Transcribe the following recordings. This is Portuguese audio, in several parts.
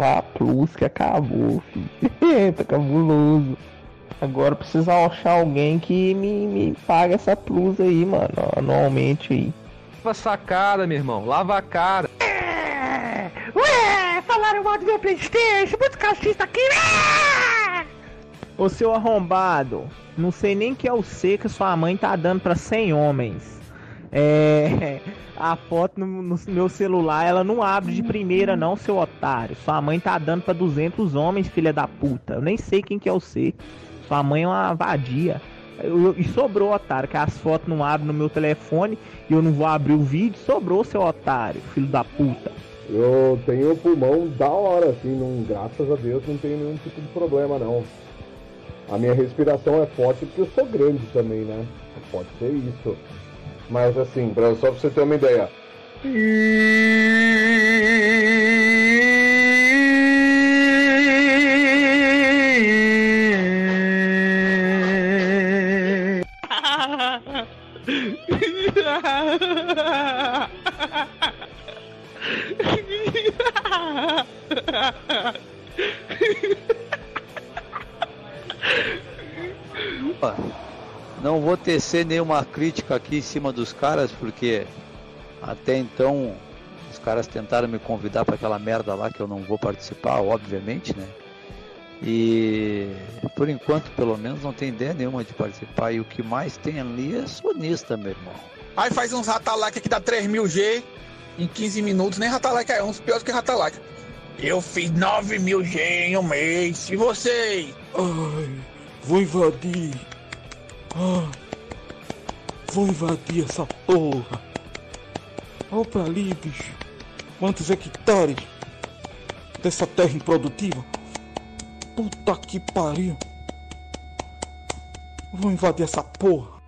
Ah, plus que acabou, filho. tá cabuloso. Agora precisa achar alguém que me, me pague essa plus aí, mano, anualmente aí. Lava sacada, meu irmão. Lava a cara. É, ué, falaram mal do meu Playstation, muito cachista aqui. É! Ô seu arrombado, não sei nem que é o C que sua mãe tá dando pra 100 homens. É. A foto no, no, meu celular, ela não abre de primeira, não, seu otário. Sua mãe tá dando pra 200 homens, filha da puta. Eu nem sei quem que é o C. Sua mãe é uma vadia. Eu, e sobrou, otário, que as fotos não abrem no meu telefone e eu não vou abrir o vídeo. Sobrou, seu otário, filho da puta. Eu tenho pulmão da hora, assim, não, graças a Deus não tenho nenhum tipo de problema, não. A minha respiração é forte porque eu sou grande também, né? Pode ser isso. Mas assim, pra, só pra você ter uma ideia. Não vou tecer nenhuma crítica aqui em cima dos caras, porque até então os caras tentaram me convidar para aquela merda lá que eu não vou participar, obviamente, né? E por enquanto, pelo menos, não tem ideia nenhuma de participar. E o que mais tem ali é sonista, meu irmão. Aí faz uns ratalike que dá 3000G em 15 minutos, nem ratalike é uns piores que ratalike. Eu fiz 9000G em um mês. E vocês? Ai, vou invadir. Ah, vou invadir essa porra. Olha pra ali, bicho. Quantos hectares dessa terra improdutiva? Puta que pariu. Vou invadir essa porra.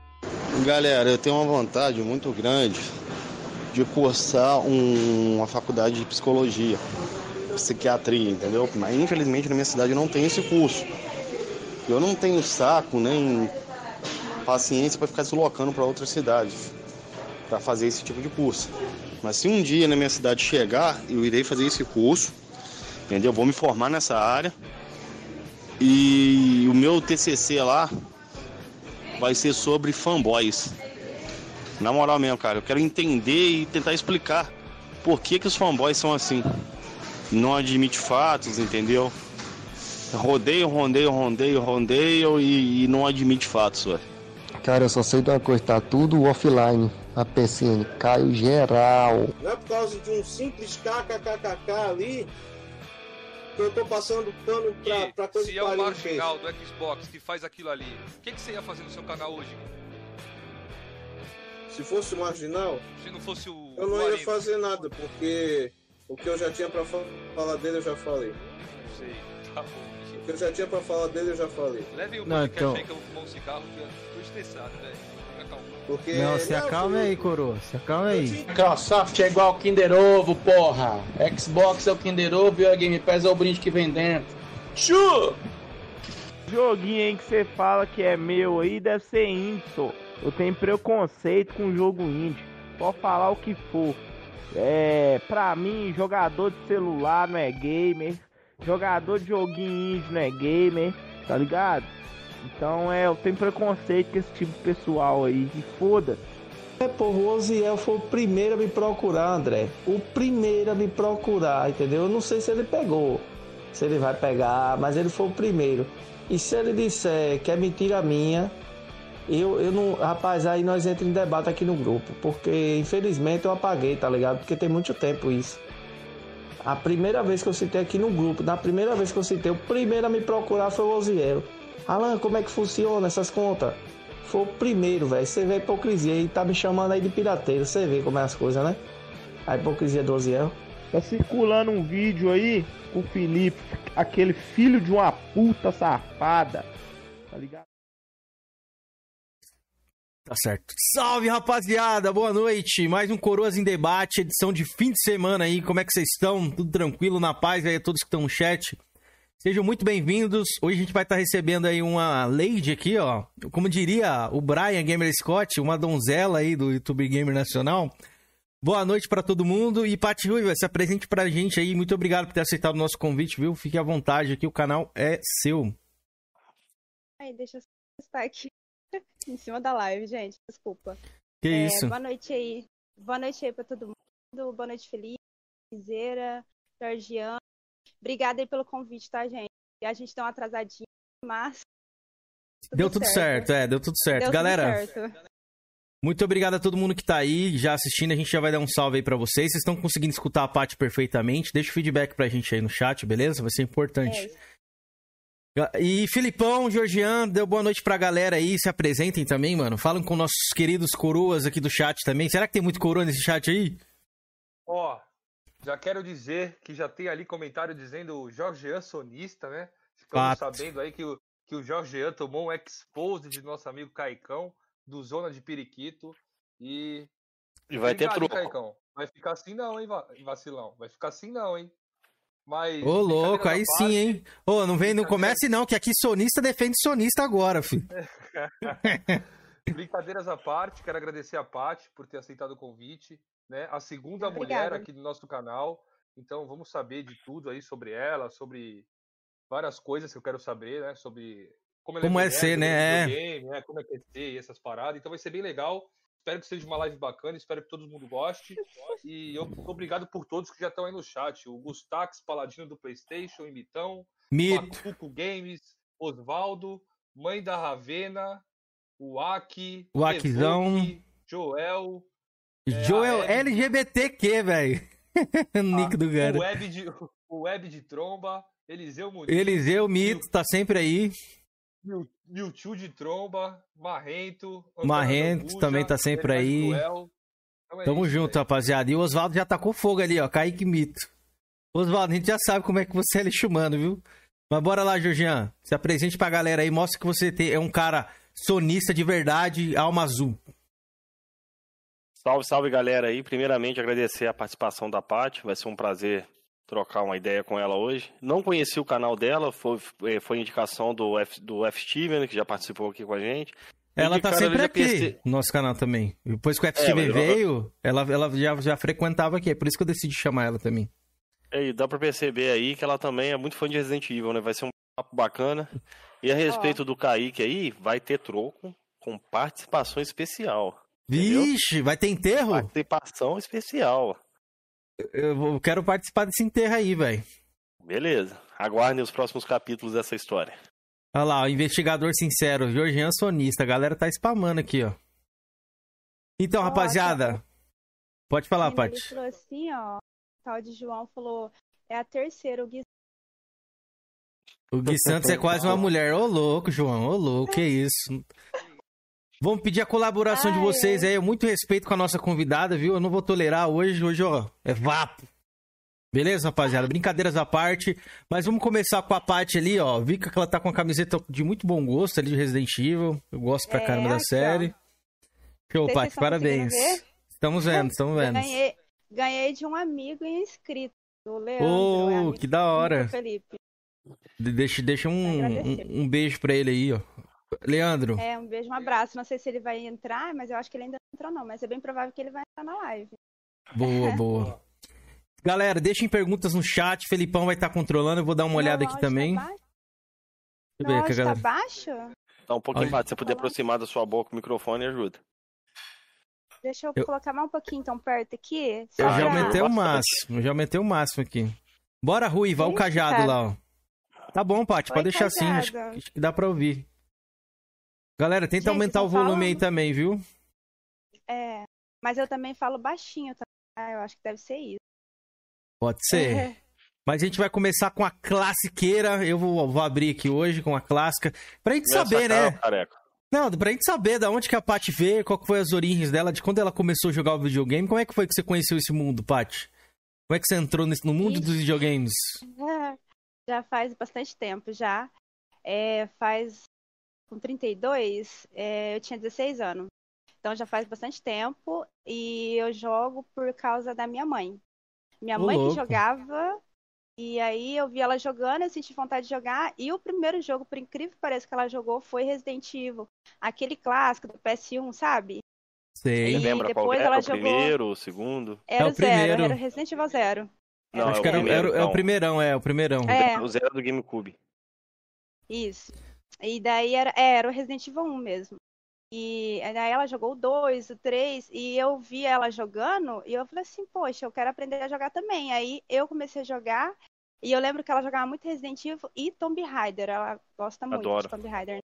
Galera, eu tenho uma vontade muito grande de cursar um, uma faculdade de psicologia, psiquiatria, entendeu? Mas infelizmente na minha cidade não tem esse curso. Eu não tenho saco nem paciência para ficar deslocando para outras cidades para fazer esse tipo de curso. Mas se um dia na minha cidade chegar, eu irei fazer esse curso, entendeu? Vou me formar nessa área e o meu TCC lá vai ser sobre fanboys. Na moral mesmo, cara, eu quero entender e tentar explicar por que, que os fanboys são assim. Não admite fatos, entendeu? Rodeio, rodeio, rodeio, rodeio e, e não admite fatos, velho. Cara, eu só sei de uma coisa, tá tudo offline. A PCN caiu geral. Não é por causa de um simples kkkk ali que eu tô passando pano pra, E pra coisa se que é o marginal do Xbox que faz aquilo ali, o que, que você ia fazer no seu canal hoje? Se fosse marginal, Se não fosse o. eu não o ia fazer nada, porque o que eu já tinha pra fa- falar dele eu já falei. Não sei, tá bom. O que eu já tinha pra falar dele eu já falei. Leve o Não, podcast então- aí que eu vou fumar um cigarro, que estressado, velho. Porque Não, se acalme aí, coroa. Se acalme aí. Microsoft é igual Kinder Ovo, porra. Xbox é o Kinder Ovo e a Game Pass é o brinde que vem dentro. Chu! Joguinho aí que você fala que é meu aí deve ser indie, só. Eu tenho preconceito com jogo indie. Pode falar o que for. É, pra mim, jogador de celular não é gamer. Jogador de joguinho indie não é gamer, tá ligado? Então é, eu tenho preconceito com esse tipo de pessoal aí. E foda. É, porra, o Oziel foi o primeiro a me procurar, André. O primeiro a me procurar, entendeu? Eu não sei se ele pegou, se ele vai pegar, mas ele foi o primeiro. E se ele disser que é mentira minha, eu, eu não. Rapaz, aí nós entramos em debate aqui no grupo. Porque infelizmente eu apaguei, tá ligado? Porque tem muito tempo isso. A primeira vez que eu citei aqui no grupo, na primeira vez que eu citei, o primeiro a me procurar foi o Oziel. Alan, como é que funciona essas contas? Foi o primeiro, velho. Você vê a hipocrisia e tá me chamando aí de pirateiro. Você vê como é as coisas, né? A hipocrisia do Oziel. Tá circulando um vídeo aí com o Felipe, aquele filho de uma puta safada. Tá ligado? Tá certo. Salve, rapaziada. Boa noite. Mais um Coroas em Debate, edição de fim de semana aí. Como é que vocês estão? Tudo tranquilo, na paz aí, a todos que estão no chat. Sejam muito bem-vindos. Hoje a gente vai estar recebendo aí uma lady aqui, ó. Como diria o Brian Gamer Scott, uma donzela aí do YouTube Gamer Nacional. Boa noite pra todo mundo. E Paty Ruiva, se apresente pra gente aí. Muito obrigado por ter aceitado o nosso convite, viu? Fique à vontade aqui, o canal é seu. Aí, deixa eu estar aqui em cima da live, gente. Desculpa. Que É, isso? Boa noite aí. Boa noite aí pra todo mundo. Boa noite, Felipe, Zeira, Georgiano. Obrigada aí pelo convite, tá, gente? A gente deu uma atrasadinha, mas. Deu tudo certo. é, deu tudo certo. Deu tudo Galera, certo. muito obrigado a todo mundo que tá aí, já assistindo. A gente já vai dar um salve aí pra vocês. Vocês estão conseguindo escutar a Paty perfeitamente. Deixa o feedback pra gente aí no chat, beleza? Vai ser importante. É, E Filipão, Georgiano, deu boa noite pra galera aí. Se apresentem também, mano. Falam com nossos queridos coroas aqui do chat também. Será que tem muito coroa nesse chat aí? Ó, já quero dizer que já tem ali comentário dizendo o Jorgean sonista, né? Ficamos Fato. sabendo aí que o, que o Jorgean tomou um expose de nosso amigo Caicão, do Zona de Periquito. E. E vai ter Obrigado, hein, troco. Caicão. Vai ficar assim não, hein, va- vacilão? Vai ficar assim não, hein? Mas. Ô, louco, aí à sim, hein? Ô, não vem, não comece não, que aqui sonista defende sonista agora, filho. Brincadeiras à parte, quero agradecer a Paty por ter aceitado o convite, né? A segunda Obrigada. mulher aqui do nosso canal. Então vamos saber de tudo aí sobre ela, sobre várias coisas que eu quero saber, né? Sobre como, ela Como é mulher, ser, né? É. videogame, né? Como é que é ser e essas paradas. Então vai ser bem legal. Espero que seja uma live bacana, espero que todo mundo goste. E eu, obrigado por todos que já estão aí no chat. O Gustax, Paladino do Playstation, Imitão, Mito. Macuco Games, Osvaldo, Mãe da Ravena, o Aki, O Akizão. Evoque, Joel, é, Joel a Hebe, LGBTQ, velho. Nick do o cara. Web de, o Web de Tromba, Eliseu Muniz, Eliseu Mito tá sempre aí. Mewtwo de Tromba, Marrento, Antônio Marrento também tá sempre aí. Cruel. Então é Tamo isso, junto, rapaziada. E o Oswaldo já tacou fogo ali, ó. Kaique Mito. Oswaldo, a gente já sabe como é que você é lixo humano, viu? Mas bora lá, Georgian. Se apresente pra galera aí. Mostra que você é um cara sonista de verdade, alma azul. Salve, salve galera aí. Primeiramente agradecer a participação da Paty. Vai ser um prazer trocar uma ideia com ela hoje. Não conheci o canal dela, foi, eh, foi indicação do F, do F. Steven, que já participou aqui com a gente. Ela E tá eu sempre aqui pensei- no nosso canal também. Depois que o É, FTV mas eu- veio, ela, ela já, já frequentava aqui. É por isso que eu decidi chamar ela também. E dá pra perceber aí que ela também é muito fã de Resident Evil, né? Vai ser um papo bacana. E a respeito do Kaique aí, vai ter troco com participação especial. Vixe, vai ter enterro? Participação especial. Eu, quero participar desse enterro aí, velho. Beleza. Aguardem os próximos capítulos dessa história. Olha lá, o investigador sincero, Georgian Sonista. A galera tá spamando aqui, ó. Então, rapaziada. Pode falar, menina, ele Paty. falou assim, ó. O tal de João falou, é a terceira, o Gui. O Gui Santos é quase uma mulher. Ô, louco, João. Ô, louco, que isso. Vamos pedir a colaboração de vocês aí. Muito respeito com a nossa convidada, viu? Eu não vou tolerar hoje. Hoje, ó, é vapo. Beleza, rapaziada? Brincadeiras à parte. Mas vamos começar com a Paty ali, ó. Vi que ela tá com a camiseta de muito bom gosto ali de Resident Evil. Eu gosto pra É, caramba da série. Show, Paty. Parabéns. Estamos vendo, estamos vendo. Ganhei, ganhei de um amigo inscrito, o Leandro. É amigo que da hora. Felipe. De- Deixa, deixa um, um, um beijo pra ele aí, ó. Leandro. É, um beijo, um abraço. Não sei se ele vai entrar, mas eu acho que ele ainda não entrou, não. Mas é bem provável que ele vai entrar na live. Boa, boa. Galera, deixem perguntas no chat. Felipão vai estar controlando. Eu vou dar uma olhada aqui também. Deixa eu ver tá galera. baixo? Tá um pouquinho baixo. Se você puder aproximar da sua boca o microfone, ajuda. Deixa eu, Eu- colocar mais um pouquinho então perto aqui. Eu já aumentei o máximo. Eu já aumentei o máximo aqui. Bora, Rui, vai o cajado lá, ó. Tá bom, Paty, pode deixar assim. Acho, cajado. acho que dá pra ouvir. Galera, tenta Gente, aumentar o volume aí fala- também, viu? É, mas eu também falo baixinho, tá? Ah, eu acho que deve ser isso. Pode ser. Mas a gente vai começar com a classiqueira. Eu vou, vou abrir aqui hoje com a clássica. Pra gente Começa saber, né? Careca. Não, pra gente saber da onde que a Paty veio, qual que foi as origens dela, de quando ela começou a jogar o videogame. Como é que foi que você conheceu esse mundo, Paty? Como é que você entrou nesse- no mundo dos videogames? Já faz bastante tempo já. É, faz com 32, é, eu tinha 16 anos. Então já faz bastante tempo e eu jogo por causa da minha mãe. Minha Ô, mãe que jogava e aí eu vi ela jogando, eu senti vontade de jogar e o primeiro jogo, por incrível que pareça, que ela jogou foi Resident Evil, aquele clássico do PS1, sabe? Sei. E lembra qual depois era? ela O jogou- primeiro, o segundo? Era É o o zero, primeiro. era o Resident Evil Zero. Não, Acho é que o era, primeiro, era- é o então. primeirão, é, o primeirão. É. O zero do GameCube. Isso. E daí era, é, era o Resident Evil 1 mesmo. E daí ela jogou o 2, o 3, e eu vi ela jogando, e eu falei assim, poxa, eu quero aprender a jogar também. Aí eu comecei a jogar, e eu lembro que ela jogava muito Resident Evil e Tomb Raider. Ela gosta muito Adoro. de Tomb Raider.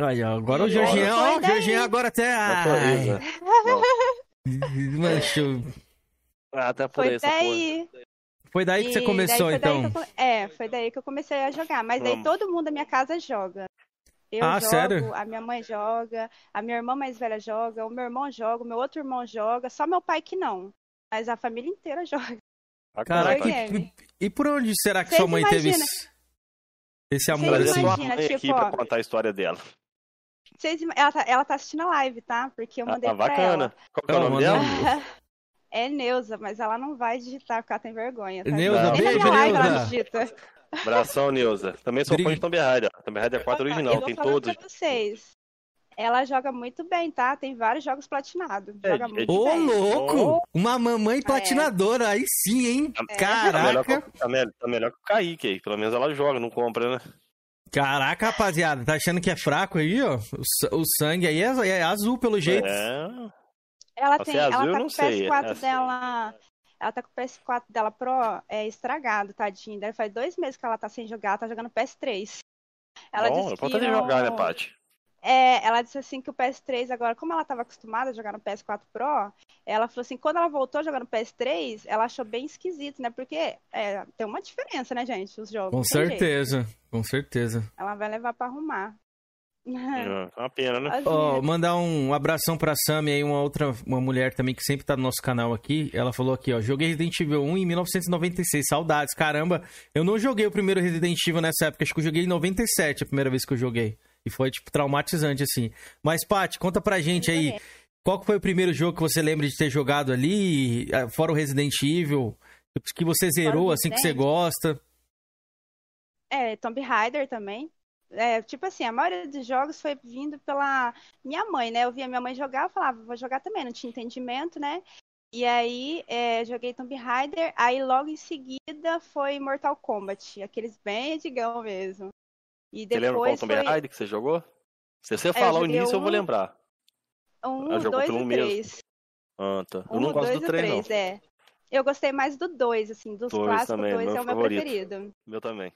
Ó, agora o E Jorginho, ó, foi o daí. Jorginho agora até. Ai, mancho. Ah, até por Foi essa daí. Foi daí que você e começou, daí foi daí então. que eu é, foi daí que eu comecei a jogar. Mas daí Vamos. todo mundo da minha casa joga. Eu Ah, jogo, sério? a minha mãe joga, a minha irmã mais velha joga, o meu irmão joga, o meu outro irmão joga, só meu pai que não. Mas a família inteira joga. Caraca, e, e por onde será que Vocês sua mãe teve imagina- esse, esse amor Trazer assim? imagina, aqui tipo, pra ó. contar a história dela. Vocês ela, tá, ela tá assistindo a live, tá? Porque eu Ah, mandei tá pra bacana. Qual que é o Ela nome dela? É Neuza, mas ela não vai digitar porque ela tem vergonha. Tá? Neuza, Nem na beijo, minha live ela Neuza. digita. Abração, Neuza. Também sou fã de Tomb Raider. Tomb Raider 4 Eu original, vou tem todos. pra vocês. Ela joga muito bem, tá? Tem vários jogos platinados. Joga é muito Ô, bem. louco! Uma mamãe platinadora, aí sim, hein? Tá melhor, Caraca! que, tá, melhor, tá melhor que o Kaique aí. Pelo menos ela joga, não compra, né? Caraca, rapaziada, tá achando que é fraco aí, ó? O, o sangue aí é, é azul, pelo jeito. É. Ela tem, ela azul, eu tá com o sei, PS4 é assim. dela. Ela tá com o PS4 dela Pro é, estragado, tadinho. Daí faz dois meses que ela tá sem jogar, ela tá jogando PS3. Ela Bom, disse que não- jogar, né, Paty? É, ela disse assim que o PS3 agora, como ela estava acostumada a jogar no PS4 Pro, ela falou assim, quando ela voltou jogando no PS3, ela achou bem esquisito, né? Porque é, tem uma diferença, né, gente, os jogos. Com tem jeito. certeza, com certeza. Ela vai levar pra arrumar. É uma pena, né? Ó, mandar um abração pra Sammy aí, uma outra uma mulher também que sempre tá no nosso canal aqui. Ela falou aqui, ó, joguei Resident Evil 1 em 1996, saudades, caramba. Eu não joguei o primeiro Resident Evil nessa época, acho que eu joguei em 97, a primeira vez que eu joguei. E foi, tipo, traumatizante, assim. Mas, Paty, conta pra gente aí, qual foi o primeiro jogo que você lembra de ter jogado ali, eh, fora o Resident Evil, que você zerou, assim, que você gosta? É, Tomb Raider também. É, tipo assim, a maioria dos jogos foi vindo pela minha mãe, né? Eu via minha mãe jogar, eu falava, vou jogar também, não tinha entendimento, né? E aí, é, joguei Tomb Raider, aí logo em seguida foi Mortal Kombat, aqueles bem antigão mesmo. E Você lembra qual depois Tomb foi Raider que você jogou? Se você É, eu falar o joguei início, eu vou um- lembrar. um, Ah, jogou dois pelo e um mesmo. três. Ah, tá. Eu Um, não gosto dois do 3, não. três, é. Eu gostei mais do 2, assim, dos Dois clássicos, também, o 2 meu é o meu favorito. preferido. Meu também.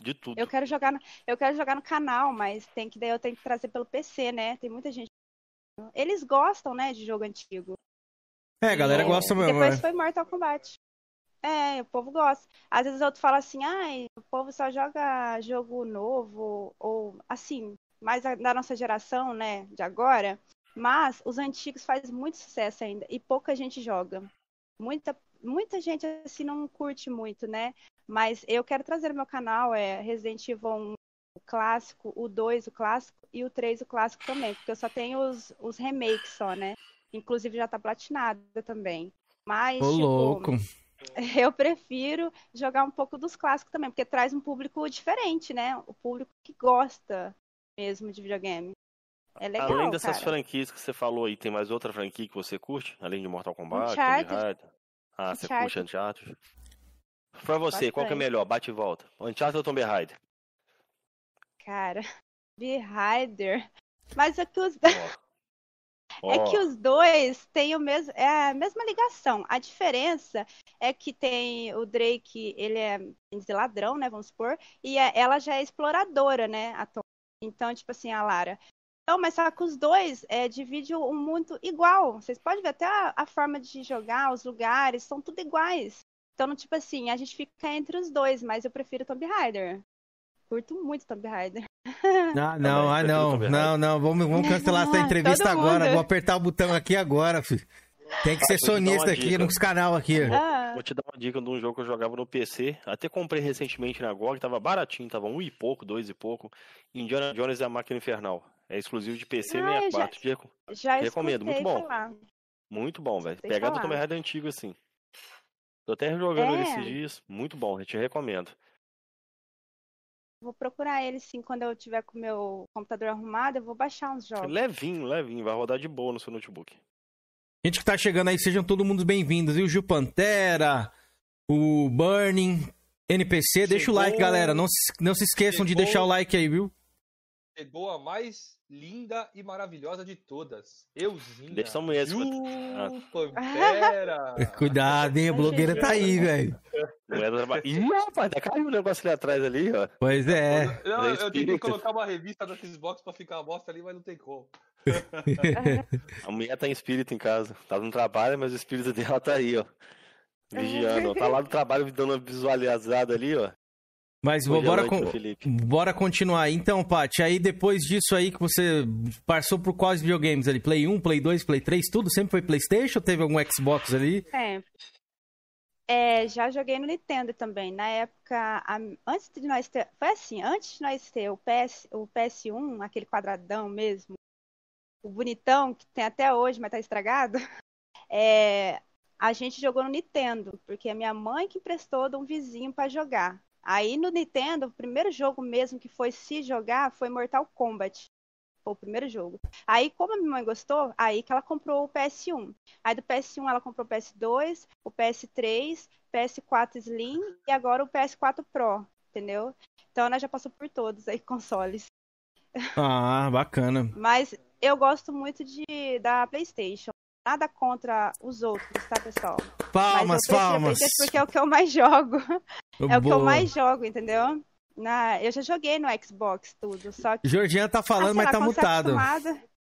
De tudo. Eu quero jogar no, eu quero jogar no canal, mas tem que daí eu tenho que trazer pelo PC, né? Tem muita gente. Eles gostam, né, de jogo antigo. É, a galera E gosta mesmo, Depois é. foi Mortal Kombat. É, o povo gosta. Às vezes outro fala assim, ai, o povo só joga jogo novo, ou assim, mais da nossa geração, né, de agora. Mas os antigos fazem muito sucesso ainda e pouca gente joga. Muita, muita gente assim não curte muito, né? Mas eu quero trazer no meu canal é Resident Evil 1 o clássico, o 2 o clássico e o 3 o clássico também, porque eu só tenho os, os remakes só, né? Inclusive já tá platinada também. Mas, Ô, tipo, louco. eu prefiro jogar um pouco dos clássicos também, porque traz um público diferente, né? O público que gosta mesmo de videogame. É legal, Além dessas cara. franquias que você falou aí, tem mais outra franquia que você curte? Além de Mortal Kombat, Uncharted. Raider? Ah, você Uncharted. curte Uncharted? Pra você, qual que é Bastante. melhor? Bate e volta. Uncharted ou Tomb Raider? Cara, B-Rider. Mas é que os... Ó. É que os dois têm o mesmo, é a mesma ligação. A diferença é que tem o Drake, ele é dizer, ladrão, né? Vamos supor, e a- ela já é exploradora, né? Então, tipo assim, a Lara. Então, mas só que os dois é, dividem um mundo igual. Vocês podem ver até a, a forma de jogar, os lugares, são tudo iguais. Então, tipo assim, a gente fica entre os dois, mas eu prefiro Tomb Raider. Curto muito Tomb Raider. Ah, não, ah, não, não, não, vamos, vamos cancelar essa Ah, entrevista agora. Vou apertar o botão aqui agora, filho. Tem que ser Vou dar uma sonista aqui nos canal aqui. Ah. Vou te dar uma dica de um jogo que eu jogava no PC. Até comprei recentemente na GOG, tava baratinho, tava um e pouco, dois e pouco. Indiana Jones e a Máquina Infernal. É exclusivo de PC Ah, eu 64. Te reco- Já recomendo, muito bom. falar. Muito bom, velho. Pegada do. Tomb Raider antigo assim. Tô até jogando ele É. esses dias. Muito bom, eu te recomendo. Vou procurar ele sim quando eu tiver com o meu computador arrumado, eu vou baixar uns jogos. Levinho, levinho, vai rodar de boa no seu notebook. Gente que tá chegando aí, sejam todo mundo bem-vindos. E o Gil Pantera, o Burning, NPC, deixa o like, Chegou. galera. Não se, não se esqueçam de Chegou. deixar o like aí, viu? Chegou a mais linda e maravilhosa de todas. Euzinha. Deixa essa mulher Ju Ah. Pantera. Cuidado, hein? A blogueira tá aí, velho. Ih, rapaz, até caiu um negócio ali atrás ali, ó. Pois é. Não, eu, tentei colocar uma revista do Xbox pra ficar a bosta ali, mas não tem como. A mulher tá em espírito em casa. Tá no trabalho, mas o espírito dela tá aí, ó. Vigiando. Tá lá no trabalho dando uma visualizada ali, ó. Mas bora, Felipe. bora continuar. Então, Paty, aí depois disso aí que você passou por quais videogames ali? Play 1, Play 2, Play 3, tudo? Sempre foi Playstation ou teve algum Xbox ali? Sempre. É, já joguei no Nintendo também. Na época, a- antes de nós ter. Foi assim, antes de nós ter o, PS, o PS1, aquele quadradão mesmo, o bonitão, que tem até hoje, mas tá estragado, é, a gente jogou no Nintendo, porque a minha mãe que emprestou de um vizinho pra jogar. Aí no Nintendo, o primeiro jogo mesmo que foi se jogar foi Mortal Kombat. Foi o primeiro jogo. Aí, como a minha mãe gostou, aí que ela comprou o PS1. Aí do PS1 ela comprou o PS2, o PS3, PS4 Slim e agora o PS4 Pro, entendeu? Então ela já passou por todos aí consoles. Ah, bacana. Mas eu gosto muito de da PlayStation. Nada contra os outros, tá, pessoal? Palmas, Mas eu palmas. Porque é o que eu mais jogo. É o que eu Boa. mais jogo, entendeu? Na, eu já joguei no Xbox tudo, só que Georgiana tá falando, sei mas lá, tá é mutado.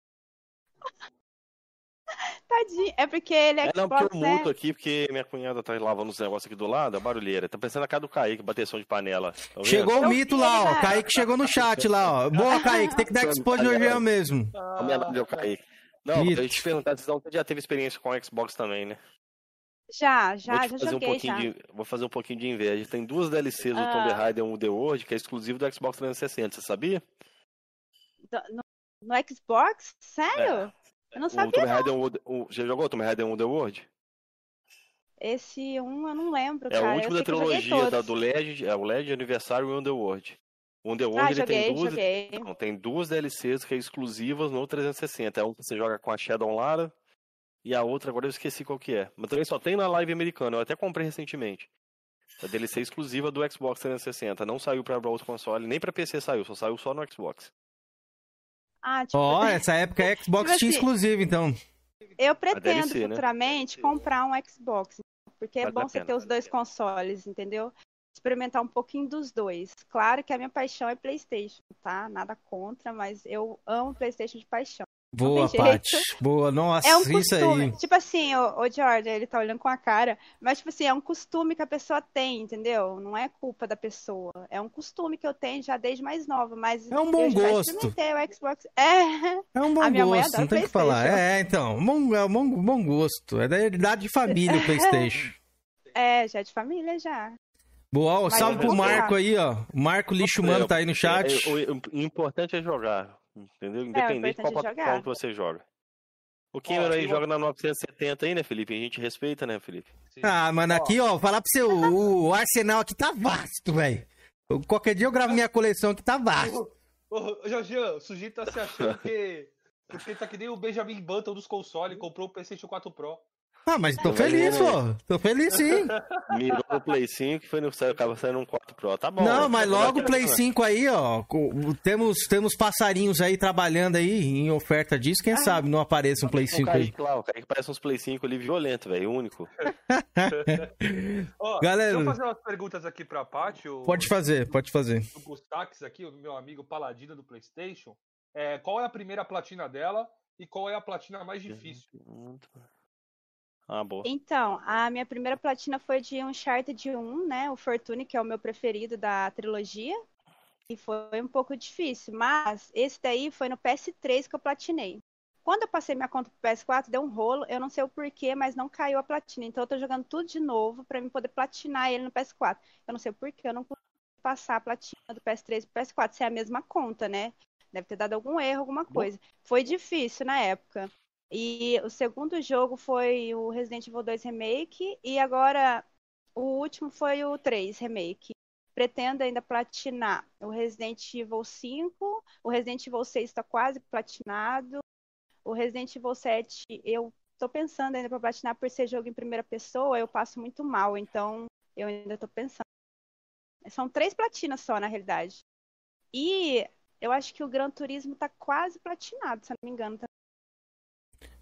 Tadinho, é porque ele é É, não, Xbox, porque eu né? muto aqui, porque minha cunhada tá lavando os negócios aqui do lado, a barulheira. Tá pensando na cara do Kaique, bateção de panela. Tá? Chegou o mito lá, ó. Kaique chegou no chat lá, ó. Boa, Kaique, tem que dar expor Georgiana mesmo. Homenagem ao Kaique. Não, Mito. eu te perguntar, vocês não- você já teve experiência com o Xbox também, né? Já, já, vou, já fazer um joguei pouquinho já. de, vou fazer um pouquinho de inveja. Tem duas DLCs do Ah. Tomb Raider 1 The World, que é exclusivo do Xbox 360, você sabia? No, no Xbox? Sério? Eu não o sabia, Tomb não. Raider 1, o- já jogou o Tomb Raider 1 The World? Esse um eu não lembro, É cara. o Eu último da joguei trilogia da, do Legend, é o Legend Aniversário e o Underworld. O Underworld Ah, ele tem joguei, duas, joguei. Não, tem duas DLCs que é exclusivas no 360. É um que você joga com a Shadow Lara e a outra agora eu esqueci qual que é. Mas também só tem na live americana, eu até comprei recentemente. A DLC exclusiva do Xbox 360. Não saiu pra outro console, nem pra PC saiu, só saiu só no Xbox. Ah, tipo, Ó, essa época a Xbox Tipo tinha assim, exclusivo, então. eu pretendo DLC, né? futuramente comprar um Xbox, porque é bom você pena. ter os dois consoles, entendeu? Experimentar um pouquinho dos dois. Claro que a minha paixão é PlayStation, tá? Nada contra, mas eu amo PlayStation de paixão. Boa. Paty. Boa, nossa, é um isso costume. aí. Tipo assim, o, o George, ele tá olhando com a cara, mas tipo assim, é um costume que a pessoa tem, entendeu? Não é culpa da pessoa. É um costume que eu tenho já desde mais nova, mas É um bom eu já gosto. experimentei o Xbox. É. É um bom a minha mãe gosto, adora não tem o que falar. PlayStation. É, então, bom, é um bom, bom gosto. É da herdade de família o Playstation. É, já é de família já. Boa, ó, salve pro Marco aí, ó. O Marco Lixo Mano tá aí no chat. É, o importante é jogar, entendeu? Independente de qual é plataforma jogar. que você joga. O Cameron aí joga na 970 aí, né, Felipe? A gente respeita, né, Felipe? Ah, mano, aqui, ó, falar pra você, o, o arsenal aqui tá vasto, velho. Qualquer dia eu gravo minha coleção que tá vasto. Ô, ô, Jorginho, o sujeito tá se achando que. Porque tá que nem o Benjamin Button dos consoles, comprou o PlayStation 4 Pro. Ah, mas tô feliz, pô. Tô feliz sim. Mirou no Play 5 e foi no, acaba saindo um 4 Pro. Tá bom. Não, né? mas logo o Play Bacana. 5 aí, ó. Temos, temos passarinhos aí trabalhando aí em oferta disso. Quem sabe não apareça um Play O 5 aí. Kaique lá, o Kaique parece uns Play 5 ali violento, velho, único. Ó, Galera- Deixa eu fazer umas perguntas aqui pra Paty. O, Pode fazer, pode fazer. O Gustax aqui, o meu amigo paladino do PlayStation. É, qual é a primeira platina dela e qual é a platina mais difícil? Ah, boa. Então, a minha primeira platina foi de Uncharted 1, né? O Fortune, que é o meu preferido da trilogia. E foi um pouco difícil, mas esse daí foi no PS3 que eu platinei. Quando eu passei minha conta pro PS4, deu um rolo, eu não sei o porquê, mas não caiu a platina. Então eu tô jogando tudo de novo pra mim poder platinar ele no PS4. Eu não sei o porquê, eu não consegui passar a platina do PS3 pro PS4, se é a mesma conta, né? Deve ter dado algum erro, alguma coisa. Foi difícil na época. E o segundo jogo foi o Resident Evil 2 Remake e agora o último foi o 3 Remake. Pretendo ainda platinar o Resident Evil 5, o Resident Evil 6 está quase platinado, o Resident Evil 7 eu tô pensando ainda pra platinar por ser jogo em primeira pessoa, eu passo muito mal, então eu ainda tô pensando. São três platinas só, na realidade. E eu acho que o Gran Turismo tá quase platinado, se não me engano. Tá?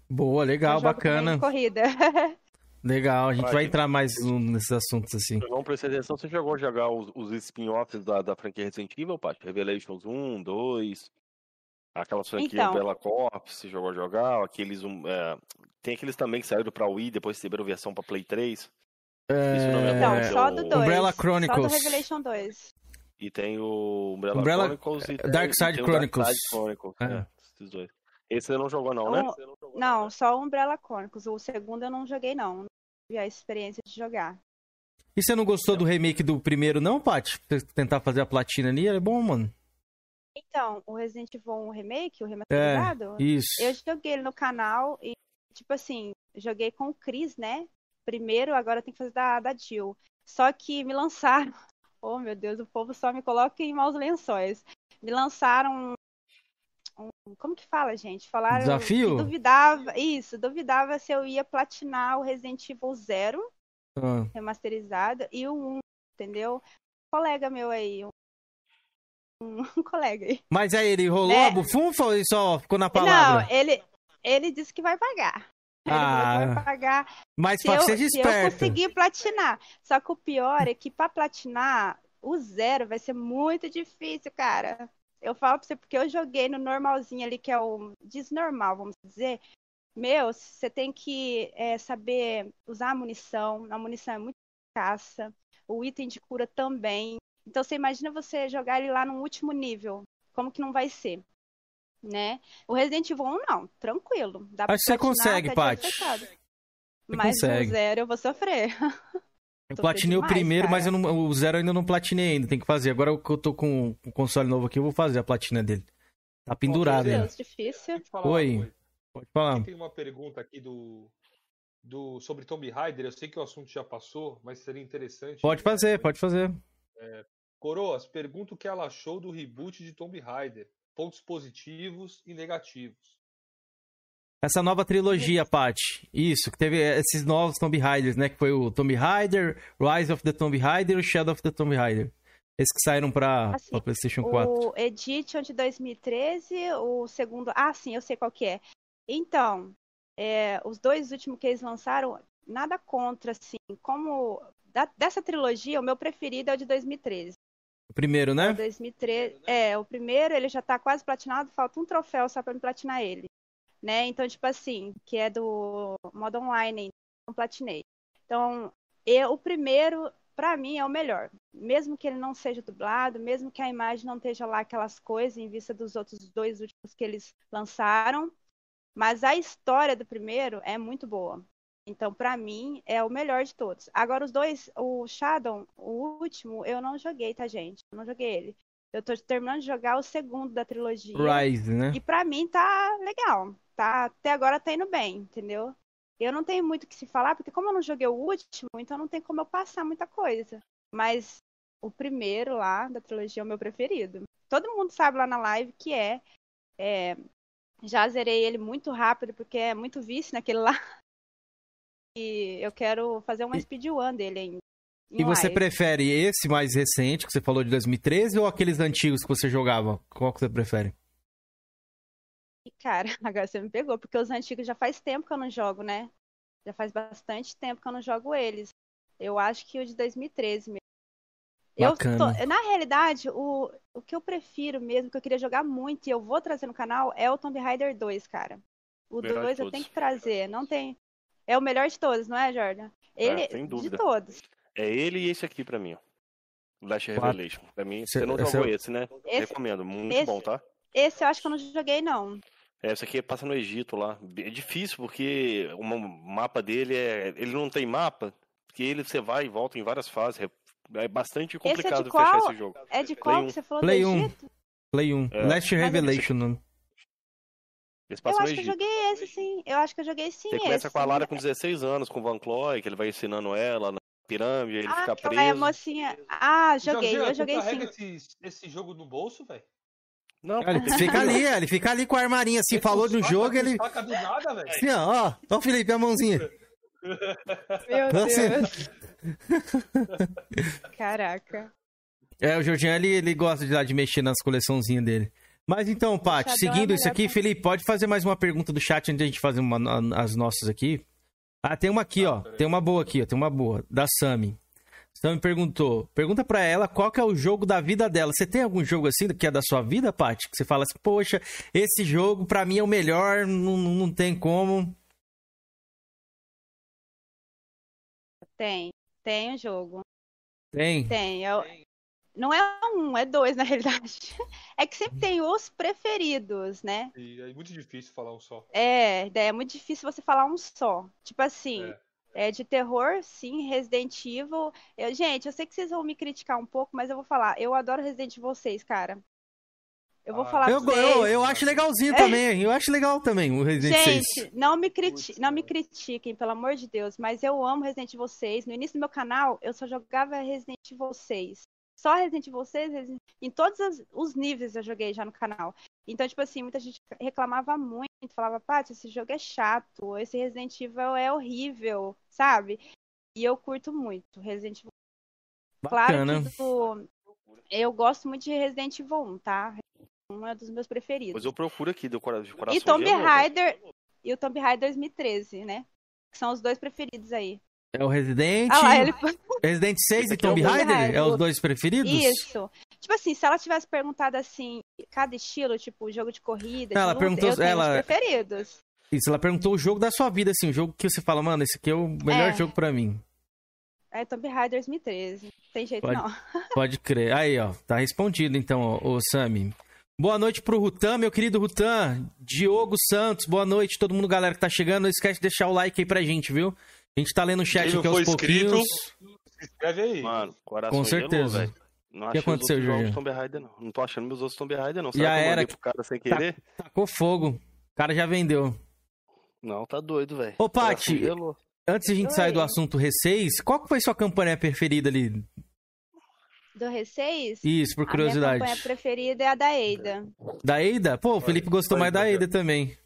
Boa, legal, bacana. Corrida. Legal, a gente Vai, vai entrar mais um nesses assuntos assim. Não prestei atenção, você a jogar os, os spin-offs da, da franquia Resident Evil, Paty? Revelations 1, 2, aquela franquia Então. Bella Corp, você chegou a jogar, aqueles... um, é, tem aqueles também que saíram pra Wii, depois receberam versão pra Play 3. Esqueci o nome Então, agora, só que é do o- 2. Umbrella Só do Chronicles. Revelation 2. E tem o Umbrella, Umbrella- Chronicles e tem, Dark e Side Chronicles. Dark Side Chronicles. É. é, esses dois. Esse você não jogou não, né? Não, só o Umbrella Chronicles. O segundo eu não joguei, não. Não tive a experiência de jogar. E você não gostou do remake do primeiro, não, Paty? Pra Tentar fazer a platina ali, é bom, mano. Então, o Resident Evil 1 Remake, o É, remasterizado, isso. eu joguei ele no canal e, tipo assim, joguei com o Chris, né? Primeiro, agora tem que fazer da, da Jill. Só que me lançaram. Oh, meu Deus, o povo só me coloca em maus lençóis. Me lançaram como que fala, gente? Falaram Desafio? duvidava. Isso, duvidava se eu ia platinar o Resident Evil 0 Ah. remasterizado e o 1, entendeu? Um colega meu aí, um, um colega aí. Mas aí ele rolou É. a bufunfa ou ele só ficou na palavra? Não, ele, ele disse que vai pagar. Ele Ah. vai pagar Mas se Paty, eu, seja se eu esperto. conseguir platinar. Só que o pior é que pra platinar, o zero vai ser muito difícil, cara. Eu falo pra você porque eu joguei no normalzinho ali, que é o desnormal, vamos dizer. Meu, você tem que é, saber usar a munição. A munição é muito escassa. O item de cura também. Então você imagina você jogar ele lá no último nível. Como que não vai ser? Né? O Resident Evil 1 não, tranquilo. Dá Acho que você consegue, Paty. Mas consegue. no zero eu vou sofrer. Eu Sofri platinei o demais, primeiro, cara. mas eu não- o zero ainda não platinei ainda. Tem que fazer. Agora que eu tô com o console novo aqui, eu vou fazer a platina dele. Tá pendurado Meu ainda. Deus, difícil. Oi. Pode falar. Aqui tem uma pergunta aqui do, do sobre Tomb Raider. Eu sei que o assunto já passou, mas seria interessante. Pode fazer, pode fazer. É, Coroas, pergunta o que ela achou do reboot de Tomb Raider. Pontos positivos e negativos. Essa nova trilogia, Paty. Isso, que teve esses novos Tomb Raiders, né? Que foi o Tomb Raider, Rise of the Tomb Raider e o Shadow of the Tomb Raider. Esses que saíram pra, Assim, pra PlayStation 4. O Edition de 2013, o segundo. Ah, sim, eu sei qual que é. Então, é, os dois últimos que eles lançaram, nada contra, assim. Como. da- dessa trilogia, o meu preferido é o de 2013. O primeiro, né? O 2013, é, o primeiro ele já tá quase platinado, falta um troféu só pra me platinar ele. Né? Então, tipo assim, que é do modo online, não platinei. Então, eu, o primeiro, pra mim, é o melhor. Mesmo que ele não seja dublado, mesmo que a imagem não esteja lá aquelas coisas em vista dos outros dois últimos que eles lançaram, mas a história do primeiro é muito boa. Então, pra mim, é o melhor de todos. Agora, os dois, o Shadow, o último, eu não joguei, tá, gente? Eu não joguei ele. Eu tô terminando de jogar o segundo da trilogia. Rise, né? E pra mim tá legal. Tá, até agora tá indo bem, entendeu? Eu não tenho muito o que se falar, porque como eu não joguei o último, então não tem como eu passar muita coisa. Mas o primeiro lá da trilogia é o meu preferido. Todo mundo sabe lá na live que é. é, já zerei ele muito rápido, porque é muito vício naquele lá. E eu quero fazer uma speedrun dele ainda. E você prefere esse mais recente, que você falou de 2013, ou aqueles antigos que você jogava? Qual que você prefere? Cara, agora você me pegou, porque os antigos já faz tempo que eu não jogo, né? Já faz bastante tempo que eu não jogo eles. Eu acho que o de 2013 mesmo. Eu Bacana. tô- na realidade, o, o que eu prefiro mesmo, que eu queria jogar muito e eu vou trazer no canal, é o Tomb Raider 2, cara. O Melhor de 2 eu tenho que trazer, não tem. É o melhor de todos, não é, Jordan? Ele, É, sem dúvida. de todos. É ele e esse aqui pra mim, ó. Last Quatro. Revelation. Pra mim, Esse- você não esse jogou é o- esse, né? Esse- Recomendo, muito esse- bom, tá? Esse eu acho que eu não joguei, não. É, esse aqui passa no Egito lá. É difícil porque o ma- mapa dele é. Ele não tem mapa, porque ele você vai e volta em várias fases. É é bastante Esse é complicado de fechar qual? esse jogo. É de Play qual um. que você falou Play do 1. Egito? Play 1. É. Last Revelation. né? Esse Eu acho que eu joguei esse, sim. Eu acho que eu joguei sim Você esse. começa com a Lara com 16 anos, com o Van Cloy, que ele vai ensinando ela na pirâmide, ele Ah, fica aquela é a preso. mocinha. Ah, joguei, Jean, eu joguei sim. carrega esse, esse jogo no bolso, velho? Não, Ele fica ali, ele fica ali com a armarinha assim, falou no jogo, ele. Saca do nada, velho. Assim, ó, ó, Felipe, a mãozinha. Meu Assim. Deus. Caraca. É, o Jorginho, ele, ele gosta de, lá de mexer nas coleçãozinhas dele. Mas então, Paty, é seguindo isso aqui, pra- Felipe, pode fazer mais uma pergunta do chat antes de a gente fazer uma- as nossas aqui? Ah, tem uma aqui, ó. Tem uma boa aqui, ó. Tem uma boa. Da Sami. Sami perguntou. Pergunta pra ela qual que é o jogo da vida dela. Você tem algum jogo assim que é da sua vida, Paty? Que você fala assim, poxa, esse jogo pra mim é o melhor, não, não tem como. Tem. Tem o jogo. Tem? Tem. É o- Não é um, é dois, na realidade. É que sempre tem os preferidos, né? E é muito difícil falar um só. É, é muito difícil você falar um só. Tipo assim, É. é de terror, sim, Resident Evil. Eu- gente, eu sei que vocês vão me criticar um pouco, mas eu vou falar. Eu adoro Resident Evil 6, cara. Eu vou falar Eu, pra eu, vocês. eu acho legalzinho É. também. Eu acho legal também o Resident 6. Gente, não me, criti não me critiquem, pelo amor de Deus, mas eu amo Resident Evil 6. No início do meu canal, eu só jogava Resident Evil 6. Só Resident Evil 6, Resident- em todos as- os níveis eu joguei já no canal. Então, tipo assim, muita gente reclamava muito, falava, Paty, esse jogo é chato, esse Resident Evil é horrível, sabe? E eu curto muito Resident Evil. Bacana. Claro que do- eu gosto muito de Resident Evil 1, tá? Um é dos meus preferidos. Pois eu procuro aqui do coração. E Tomb amor, Raider e o Tomb Raider 2013, né? Que são os dois preferidos aí. É o Resident. Ah lá, ele... Resident 6 e é o Tomb Raider? É os dois preferidos? Isso. Tipo assim, se ela tivesse perguntado assim, cada estilo, tipo, jogo de corrida, Ela de luta, perguntou- eu tenho ela- os preferidos. Isso, ela perguntou o jogo da sua vida, assim, o jogo que você fala, mano, esse aqui é o melhor É. jogo pra mim. É Tomb Raider 2013. Não tem jeito Pode, não. pode crer. Aí, ó, tá respondido então, ó, ô Sami. Boa noite pro Rutan, meu querido Rutan. Diogo Santos, boa noite. Todo mundo, galera que tá chegando, não esquece de deixar o like aí pra gente, viu? A gente tá lendo o chat aqui aos pouquinhos. Se inscreve aí. Mano, coração Com gelou, certeza. velho. Não O que aconteceu? Tomb Raider, não. Não tô achando meus outros Tomb Raider, não. Já Será que eu era que- pro cara sem Tá- querer? Tacou fogo. O cara já vendeu. Não, tá doido, velho. Ô, Paty, gelou. antes de a gente sair do assunto Receis, qual que foi sua campanha preferida ali? Do R6, Isso, por a minha curiosidade. campanha preferida é a da Eida. Da Eida? Pô, o Felipe gostou mais da Eida também.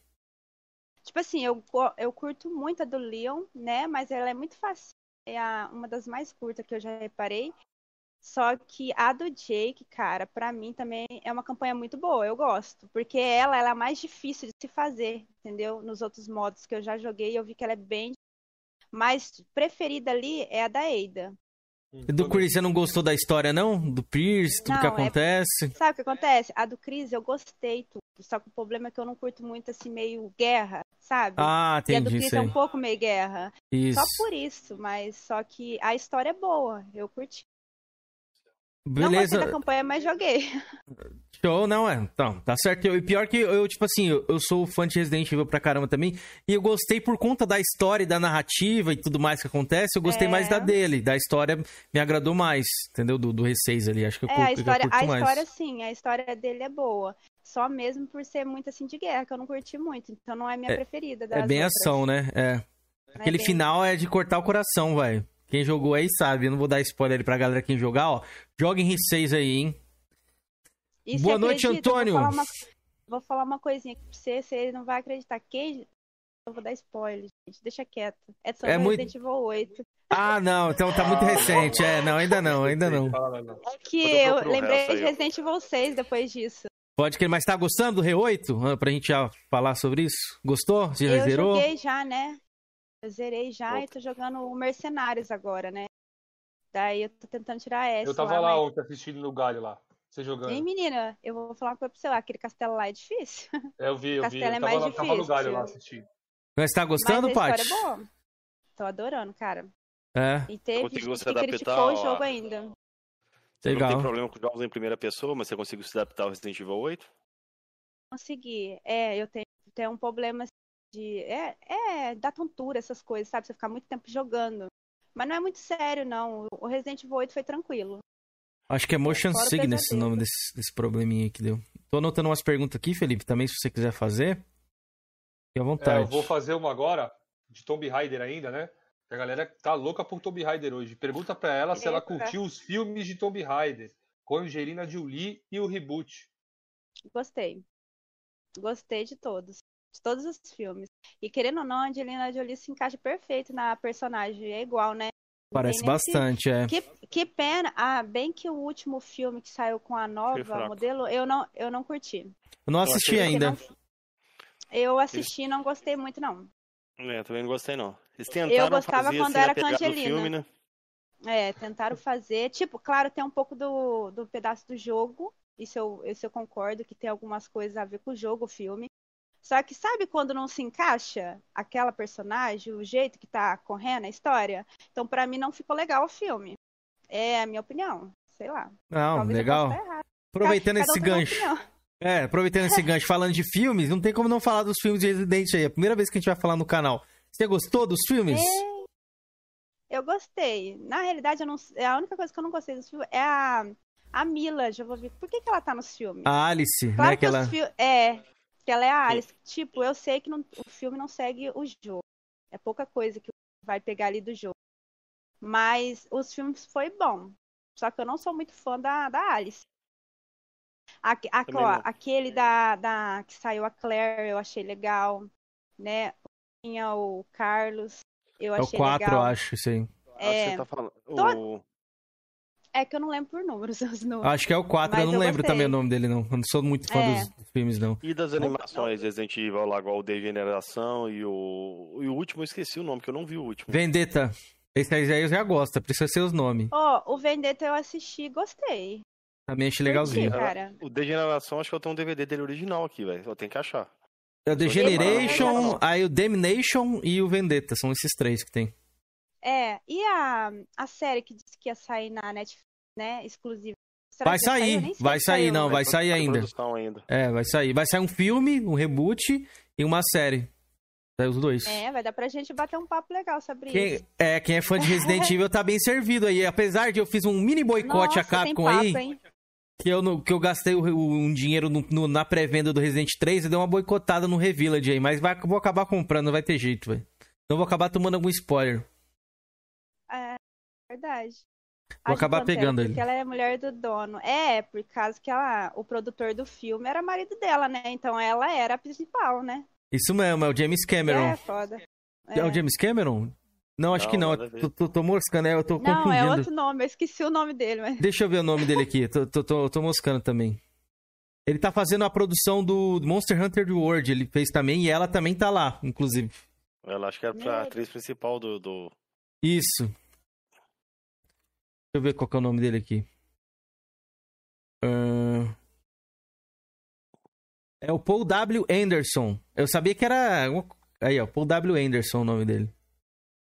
Tipo assim, eu, eu curto muito a do Leon, né? Mas ela é muito fácil. É a- uma das mais curtas que eu já reparei. Só que a do Jake, cara, pra mim também é uma campanha muito boa. Eu gosto. Porque ela, ela é a mais difícil de se fazer, entendeu? Nos outros modos que eu já joguei, eu vi que ela é bem. Mas preferida ali é a da Eida. E do Chris, você não gostou da história, não? Do Pierce, tudo que Não, é- acontece? Sabe o que acontece? A do Chris eu gostei tudo. Só que o problema é que eu não curto muito assim, meio guerra, sabe? Ah, E a do entendi Chris é um pouco meio guerra. Isso. Só por isso, mas só que a história é boa. Eu curti. Não Beleza. gostei da campanha, mas joguei. Show, não é? Então, tá certo. E pior que eu, tipo assim, eu, eu sou fã de Resident Evil pra caramba também. E eu gostei por conta da história e da narrativa e tudo mais que acontece. Eu gostei É. mais da dele. Da história me agradou mais, entendeu? Do, do R6 ali. Acho que eu, É, curto, a história, a mais. história sim, a história dele é boa. Só mesmo por ser muito assim de guerra, que eu não curti muito. Então não é minha É- preferida. Das É bem outras. ação, né? É. Aquele bem- final é de cortar o coração, velho. Quem jogou aí sabe. Eu não vou dar spoiler pra galera quem jogar, ó. Joga em R6 aí, hein? E Boa noite, acredita? Antônio. Vou falar, uma, vou falar uma coisinha aqui pra você, você não vai acreditar. Quem. Eu vou dar spoiler, gente. Deixa quieto. É sobre É muito- Resident Evil 8. Ah, não. Então tá muito recente. É, não, ainda não, ainda não. É que eu lembrei de. Resident Evil 6 depois disso. Pode crer, mas tá gostando do R8? Ah, Pra gente já falar sobre isso? Gostou? Você já eu zerou? joguei já, né? Eu zerei já e tô jogando o Mercenários agora, né? Daí eu tô tentando tirar essa. Eu tava lá mas... ontem assistindo no galho lá. Você jogando. Ei, menina, eu vou falar uma coisa pra você lá, aquele castelo lá é difícil. É, eu vi, eu vi. Castelo Eu é tava, mais lá, tava no difícil. galho lá assistindo. Mas tá gostando, Mas a Paty? história é boa. Tô adorando, cara. É, E teve Conseguiu gente se que adaptar criticou o jogo ainda. Você não Legal. tem problema com jogos em primeira pessoa, mas você conseguiu se adaptar ao Resident Evil 8? Consegui. É, eu tenho, tenho um problema assim, de. É, é, da tontura, essas coisas, sabe? Você ficar muito tempo jogando. Mas não é muito sério, não. O Resident Evil 8 foi tranquilo. Acho que é Motion Fora o Sickness o nome desse, desse probleminha aí que deu. Tô anotando umas perguntas aqui, Felipe, também, se você quiser fazer. Fique à É, vontade. eu vou fazer uma agora, de Tomb Raider ainda, né? A galera tá louca por Tomb Raider hoje. Pergunta pra ela se ela curtiu os filmes de Tomb Raider, com a Angelina Jolie e o reboot. Gostei. Gostei de todos. De todos os filmes. E querendo ou não, a Angelina Jolie se encaixa perfeito na personagem. É igual, né? Não Parece tem bastante, é. Que, que pena. Ah, bem que o último filme que saiu com a nova modelo, eu não, eu não curti. Eu não assisti achei- ainda. Porque Eu assisti e não gostei muito, não. É, também não gostei não. Eles tentaram gostava fazer quando assim, era com Angelina. filme, né? É, tentaram fazer. Tipo, claro, tem um pouco do, do pedaço do jogo. Isso eu, isso eu concordo, que tem algumas coisas a ver com o jogo, o filme. Só que sabe quando não se encaixa aquela personagem, o jeito que tá correndo a história? Então, pra mim, não ficou legal o filme. É a minha opinião. Sei lá. Não, Talvez eu legal. Aproveitando Cada um esse uma gancho. É, aproveitando esse gancho, falando de filmes, não tem como não falar dos filmes de Resident aí. É a primeira vez que a gente vai falar no canal. Você gostou dos filmes? Eu gostei. Na realidade, eu não, a única coisa que eu não gostei dos filmes é a, a Mila Jovovich. Por que, que ela tá nos filmes? A Alice, Claro né? que Que ela... fi- É, que ela é a Alice. Tipo, eu sei que não- o filme não segue o jogo. É pouca coisa que vai pegar ali do jogo. Mas os filmes foi bom. Só que eu não sou muito fã da, da Alice. A- Também ó, aquele da, da que saiu a Claire, eu achei legal, né? Tinha o Carlos, eu É o achei 4, eu legal. acho, isso aí. Ah, É, você tá falando. to- O... é que eu não lembro por números os números. Acho que é o 4, eu não lembro gostei. também o nome dele, não. Eu não sou muito fã É. dos, filmes, não. E das animações Resident Evil lá, igual o Degeneração e o... E o último eu esqueci o nome, que eu não vi o último. Vendetta. Esse aí eu já gosto, precisa ser os nomes. Ó, o Vendetta eu assisti, gostei. Também achei legalzinho. Curti, cara. O Degeneração, acho que eu tenho um DVD dele original aqui, velho. Eu tenho que achar. É o The Esse Generation, é aí o Domination e o Vendetta. São esses três que tem. É, e a, a série que disse que ia sair na Netflix, né, exclusiva? Será Vai sair, nem sei vai sair, não, vai sair ainda. ainda. É, vai sair. Vai sair um filme, um reboot e uma série. Sai os dois. É, vai dar pra gente bater um papo legal sobre Quem isso. é, quem é fã de Resident Evil tá bem servido aí. Apesar de eu fiz um mini boicote Nossa, a Capcom tem papo, aí, hein? Que eu, que eu gastei um dinheiro no- no- na pré-venda do Resident 3 e dei uma boicotada no Revillage aí. Mas vai, vou acabar comprando, não vai ter jeito, velho. Não vou acabar tomando algum spoiler. É, verdade. Vou A acabar Pantera, pegando porque ele. ela é mulher do dono. É, por causa que ela, o produtor do filme era marido dela, né? Então ela era a principal, né? Isso mesmo, é o James Cameron. É foda. É, o James Cameron? Não, acho Não, que não. Tô, tô, tô moscando, é, eu tô Não, é confundindo. outro nome, eu esqueci o nome dele, mas. Deixa eu ver o nome dele aqui. Tô, tô, tô, tô moscando também. Ele tá fazendo a produção do Monster Hunter World. Ele fez também e ela também tá lá, inclusive. Ela acho que é a atriz principal do, do... Isso. Deixa eu ver qual que é o nome dele aqui. Ahn. É o Paul W. Anderson. Eu sabia que era. Aí, ó, Paul W. Anderson o nome dele.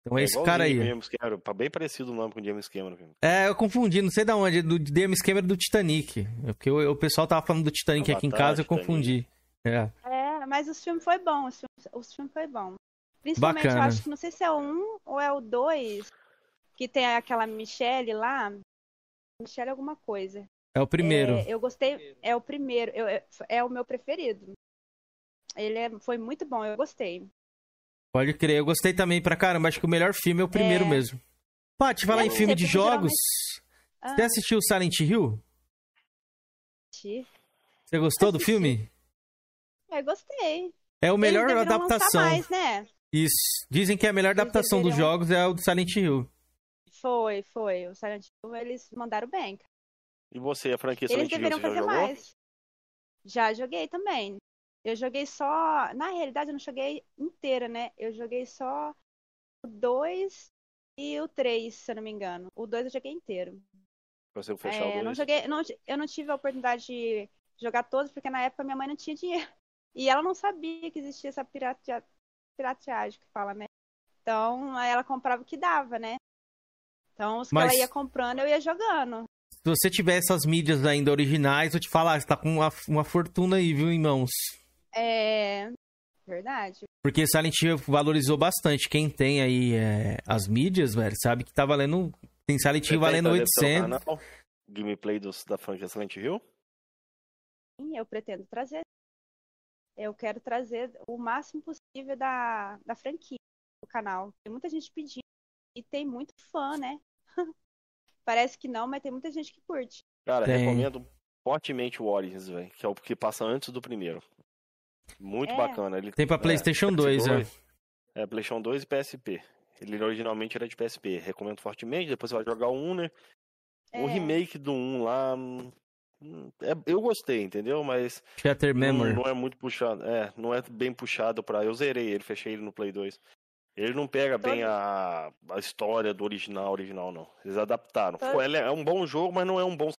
Então é esse igualzinho cara aí. James Cameron, bem parecido o nome com o James Cameron. É, eu confundi, não sei da onde, do James Cameron do Titanic. É porque o, o pessoal tava falando do Titanic aqui em Avatar, casa, eu confundi. É. É, mas os filmes foi bom, os filmes, os filmes foi bom. Principalmente, Bacana. eu acho que não sei se é o 1 ou é o 2, que tem aquela Michelle lá. Michelle alguma coisa. É o primeiro. É, eu gostei, é o primeiro, eu- é, é o meu preferido. Ele é- foi muito bom, eu gostei. Pode crer, eu gostei também pra caramba. Acho que o melhor filme é o primeiro É. mesmo. Paty, falar Eu em filme de jogos. Ah. Você assistiu Silent Hill? Assisti. Você gostou do filme? É, gostei. É o melhor Eles deveriam adaptação. mais, né? Isso. Dizem que a melhor adaptação dos deveriam- jogos é o do Silent Hill. Foi, foi. O Silent Hill, eles mandaram bem. E você, a franquia Eles Silent Hill, deveriam você já fazer jogou? mais. Já joguei também. Eu joguei só. Na realidade, eu não joguei inteira, né? Eu joguei só o 2 e o 3, se eu não me engano. O 2 eu joguei inteiro. Pra você fechar É, o eu não dois. joguei, não- eu não tive a oportunidade de jogar todos, porque na época minha mãe não tinha dinheiro. E ela não sabia que existia essa piratea- pirateagem que fala, né? Então, aí ela comprava o que dava, né? Então, os que Mas- ela ia comprando, eu ia jogando. Se você tiver essas mídias ainda originais, eu te falar, você tá com uma, uma fortuna aí, viu, em mãos. É. Verdade. Porque Silent Hill valorizou bastante. Quem tem aí é, as mídias, velho, sabe que tá valendo. Tem Silent Hill valendo Pretende trazer pro 800. canal Gameplay dos, da franquia Silent Hill? Sim, eu pretendo trazer. Eu quero trazer o máximo possível da, da franquia do canal. Tem muita gente pedindo e tem muito fã, né? Parece que não, mas tem muita gente que curte. Cara, Tem. recomendo fortemente o Origins, velho, que é o que passa antes do primeiro. Muito É. bacana. Ele, Tem pra PlayStation 2, PS2, É, PlayStation 2 e PSP. Ele originalmente era de PSP. Recomendo fortemente. Depois você vai jogar o 1, né? O É. remake do 1 lá. é- eu gostei, entendeu? Mas. Shatter não, Memory. não é muito puxado. É, não é bem puxado pra. Eu zerei ele, fechei ele no Play 2. Ele não pega bem a, a história do original, original, não. Eles adaptaram. Todo- é é um bom jogo, mas não é um bom.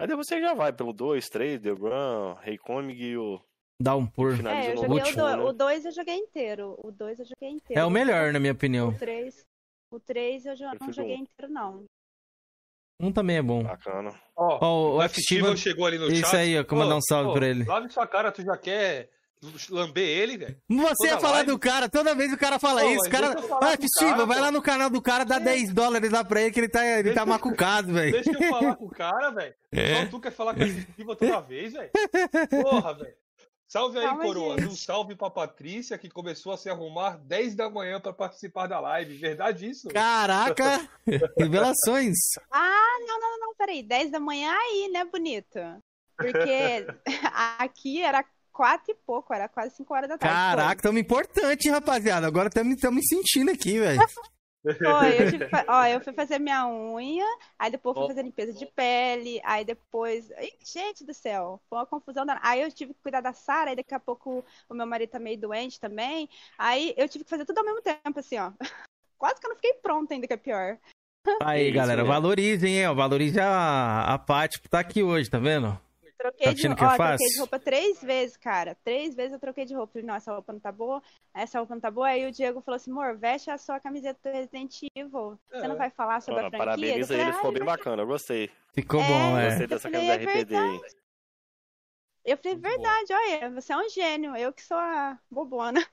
Aí depois você já vai pelo 2, 3, The Run, Rei Comic e o. Downpour. Finaliza É, eu joguei o último, 2. né? O 2 eu joguei inteiro. O 2 eu joguei inteiro. É o melhor, na minha opinião. O 3, o 3 eu já não joguei um. inteiro, não. Um também é bom. Bacana. Ó, Ó, o o F. Steven chegou ali no Isso chat. aí, ó, que eu mandar um salve Ô, pra ele. Lave sua cara, tu já quer lamber ele, velho? Você ia falar live. do cara, toda vez o cara fala Pô, isso. O cara. Ah, vai lá no canal do cara, dá 10 dólares lá pra ele que ele tá, ele tá macucado, velho. Deixa eu falar com o cara, velho. É. Só tu quer falar com esse Steven toda vez, velho? Porra, velho. Salve aí, Calma, coroas. gente. Um salve pra Patrícia, que começou a se arrumar 10 da manhã pra participar da live. Verdade isso? Caraca! Revelações. Ah, não, não, não, peraí. 10 da manhã aí, né, bonito? Porque aqui era 4 e pouco, era quase 5 horas da tarde. Caraca, tamo importante, rapaziada. Agora estamos me sentindo aqui, velho. Foi, eu, tive, que fa- ó, eu fui fazer minha unha, aí depois fui fazer limpeza de pele, aí depois. Ih, gente do céu, foi uma confusão. danada. Aí eu tive que cuidar da Sara, aí daqui a pouco o meu marido tá meio doente também. Aí eu tive que fazer tudo ao mesmo tempo, assim, ó. Quase que eu não fiquei pronta ainda, que é pior. Aí, Isso galera, mesmo. valorizem, hein? ó, Valorize a, a Paty por tá aqui hoje, tá vendo? Troquei, Tá de, achando ó, que é troquei de roupa três vezes, cara. Três vezes eu troquei de roupa. Falei, não, essa roupa não tá boa, essa roupa não tá boa. Aí o Diego falou assim, amor, veste a sua camiseta do Resident Evil. Você não É. vai falar sobre Ah, a franquia? falei, ele, ficou "Ai, bem bacana, eu gostei. Ficou É, bom, é. Gostei dessa Eu falei, camisa é RPD aí. Eu falei, verdade, olha, você é um gênio. Eu que sou a bobona.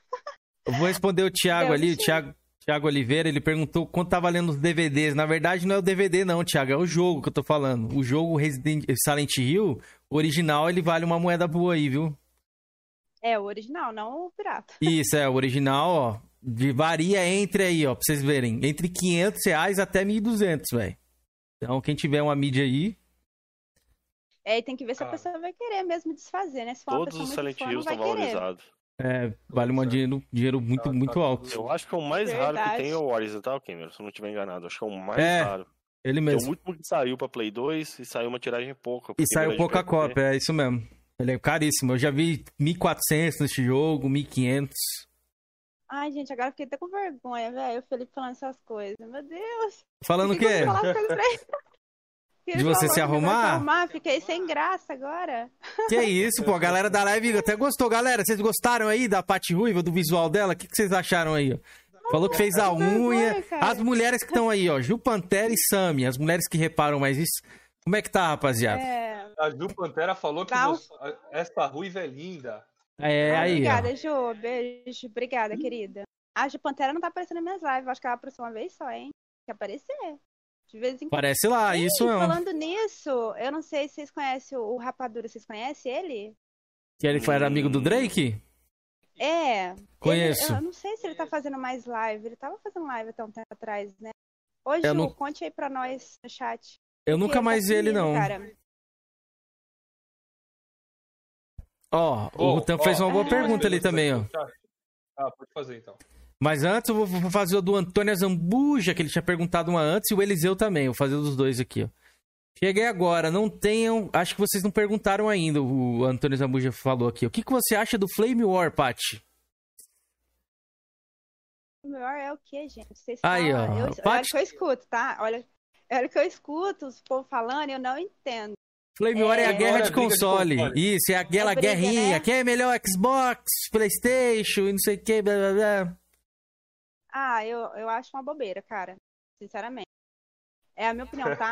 Eu vou responder o Thiago ali, o. Thiago, Thiago Oliveira, ele perguntou quanto tá valendo os DVDs. Na verdade, não é o DVD, não, Thiago, é o jogo que eu tô falando. O jogo Resident Silent Hill, o original, ele vale uma moeda boa aí, viu? É, o original, não o pirata. Isso, é, o original, ó, varia entre aí, ó, pra vocês verem, entre 500 reais até 1.200, velho. Então, quem tiver uma mídia aí, É, e tem que ver se a pessoa vai querer mesmo desfazer, né? Se for Todos os Silent fã, Hills estão valorizados. É, vale um dinheiro, dinheiro muito, Tá- muito tá alto. Eu acho que é o mais raro que Verdade. tem é o Horizon, tá, Cameron? Se eu não estiver enganado. Acho que é o mais É, raro. Ele Porque mesmo. o último que saiu pra Play 2 e saiu uma tiragem pouca. E saiu pouca cópia, é isso mesmo. Ele é caríssimo. Eu já vi 1.400 nesse jogo, 1.500. Ai, gente, agora eu fiquei até com vergonha, velho. O Felipe falando essas coisas. Meu Deus. Falando o quê? De você se arrumar? arrumar, Fiquei sem graça agora. Que isso, pô. A galera da live até gostou. Galera, vocês gostaram aí da Paty Ruiva, do visual dela? O que, que vocês acharam aí, ó? Falou que fez a unha. As mulheres que estão aí, ó. Ju Pantera e Sami. As mulheres que reparam mais isso. Como é que tá, rapaziada? É. A Ju Pantera falou que um- você- essa ruiva é linda. É, Ah, aí, ó. obrigada, Ju. Beijo. Obrigada, querida. A Ju Pantera não tá aparecendo nas minhas lives. Acho que ela apareceu uma vez só, hein? Tem que aparecer. De vez em quando. Parece lá, Ei, isso mesmo. Falando nisso, eu não sei se vocês conhecem o, o Rapadura. Vocês conhecem ele? Que ele era amigo do Drake? É. Conheço. Ele- eu não sei se ele tá fazendo mais live. Ele tava fazendo live até um tempo atrás, né? Ô, Ju, não- conte aí pra nós no chat. Eu nunca mais vi ele, não. Ó, o Bom, Rutan ó, fez uma boa é, pergunta ali também, ó. Ah, pode fazer então. Mas antes eu vou- fazer o do Antônio Zambuja, que ele tinha perguntado uma antes, e o Eliseu também. Vou fazer o dos dois aqui, ó. Cheguei agora, não tenham. Acho que vocês não perguntaram ainda, o Antônio Zambuja falou aqui. O que, que você acha do Flame War, Paty? O melhor é o que, gente? Vocês Aí, falam, ó, Eu, olha Paty- o que eu escuto, tá? Olha, olha o que eu escuto, os povo falando, eu não entendo. Flame War é, a É. guerra Flame War de briga de console. console. Isso, é aquela É briga, guerrinha. né? Quem é melhor Xbox, Playstation e não sei o que, blá blá blá. Ah, eu, eu acho uma bobeira, cara. Sinceramente. É a minha opinião, tá?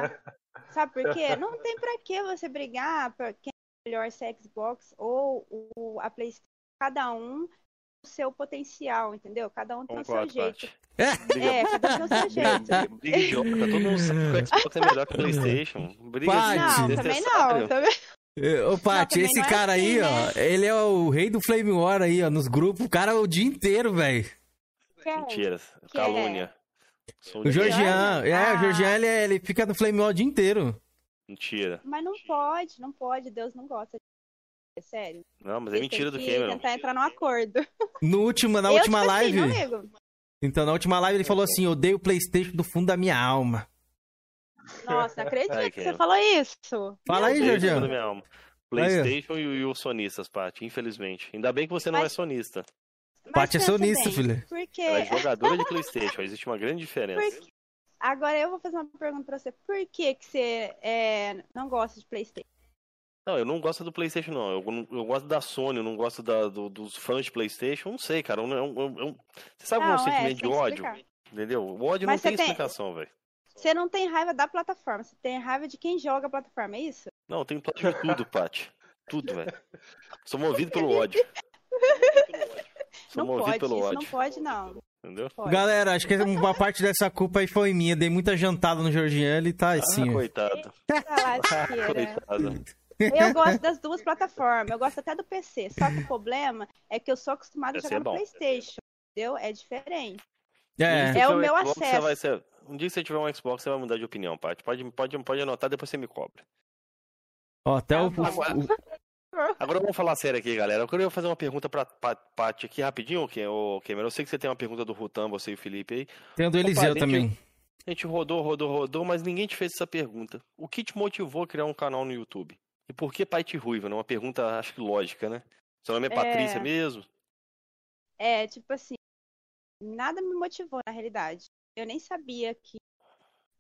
Sabe por quê? Não tem pra que você brigar pra quem é melhor se é Xbox ou o, a PlayStation. Cada um o seu potencial, entendeu? Cada um tem o seu jeito. Paty. É, cada um tem o seu jeito. Briga idiota, todo mundo sabe que o Xbox é melhor que o Playstation. Briga Paty. Não, também não. Também... É, Ô, Paty, esse é cara aí, assim, ó, ele é o rei do Flame War aí, ó, nos grupos. O cara o dia inteiro, velho. Mentira, Que é- calúnia. Sou O Georgian, é, o Ah. Georgian, ele, ele fica no Flame o dia inteiro. Mentira. Mas não pode, não pode. Deus não gosta de. É sério. Não, mas é mentira do que Cameron. tentar entrar num acordo. No último, na Eu, última tipo assim, live. não ligo. então, na última live ele falou assim: odeio o PlayStation do fundo da minha alma. Nossa, não acredito Ai, que você falou isso. Fala aí. Aí, ó. PlayStation e, o- e os sonistas, Paty, infelizmente. Ainda bem que você não Mas- é sonista. Paty é sonista, filha. Porque... Ela é jogadora de PlayStation. Existe uma grande diferença. Por- Agora eu vou fazer uma pergunta pra você. Por que, que você é, não gosta de Playstation? Não, eu não gosto do PlayStation, não. Eu, eu gosto da Sony, eu não gosto da- do- dos fãs de PlayStation. Não sei, cara. Eu eu- eu- eu- Você sabe Não, um é, sentimento de ódio? explicar. Entendeu? O ódio Mas não tem, tem- explicação, velho. Você não tem raiva da plataforma, você tem raiva de quem joga a plataforma, é isso? Não, eu tenho ódio de tudo, Paty. Tudo, velho. Sou movido pelo ódio. Não pode, pelo isso ódio. não pode, não. Entendeu? Galera, acho que uma parte dessa culpa aí foi minha. Dei muita jantada no Jorginho, ele tá assim. Ah, coitado. Ah. Coitado. Eu gosto das duas plataformas, eu gosto até do PC. Só que o problema é que eu sou acostumada a jogar é no. Playstation. Entendeu? É diferente. É. Um É o tiver meu Xbox, você acesso. vai ser- Um dia que você tiver um Xbox, você vai mudar de opinião, Paty. Pode, pode, pode anotar, depois você me cobra. Ó, até o, Agora, o- agora vamos falar sério aqui, galera. Eu queria fazer uma pergunta pra, Paty aqui rapidinho, Ke- ô, Cameron. Eu sei que você tem uma pergunta do Rutan, você e o Felipe aí. Tem a do Eliseu Paty, a também. gente- A gente rodou, rodou, rodou, mas ninguém te fez essa pergunta. O que te motivou a criar um canal no YouTube? E por que Paty Ruiva? Né? Uma pergunta, acho que lógica, né? Seu nome é É. Patrícia mesmo? É, tipo assim, nada me motivou na realidade. Eu nem sabia que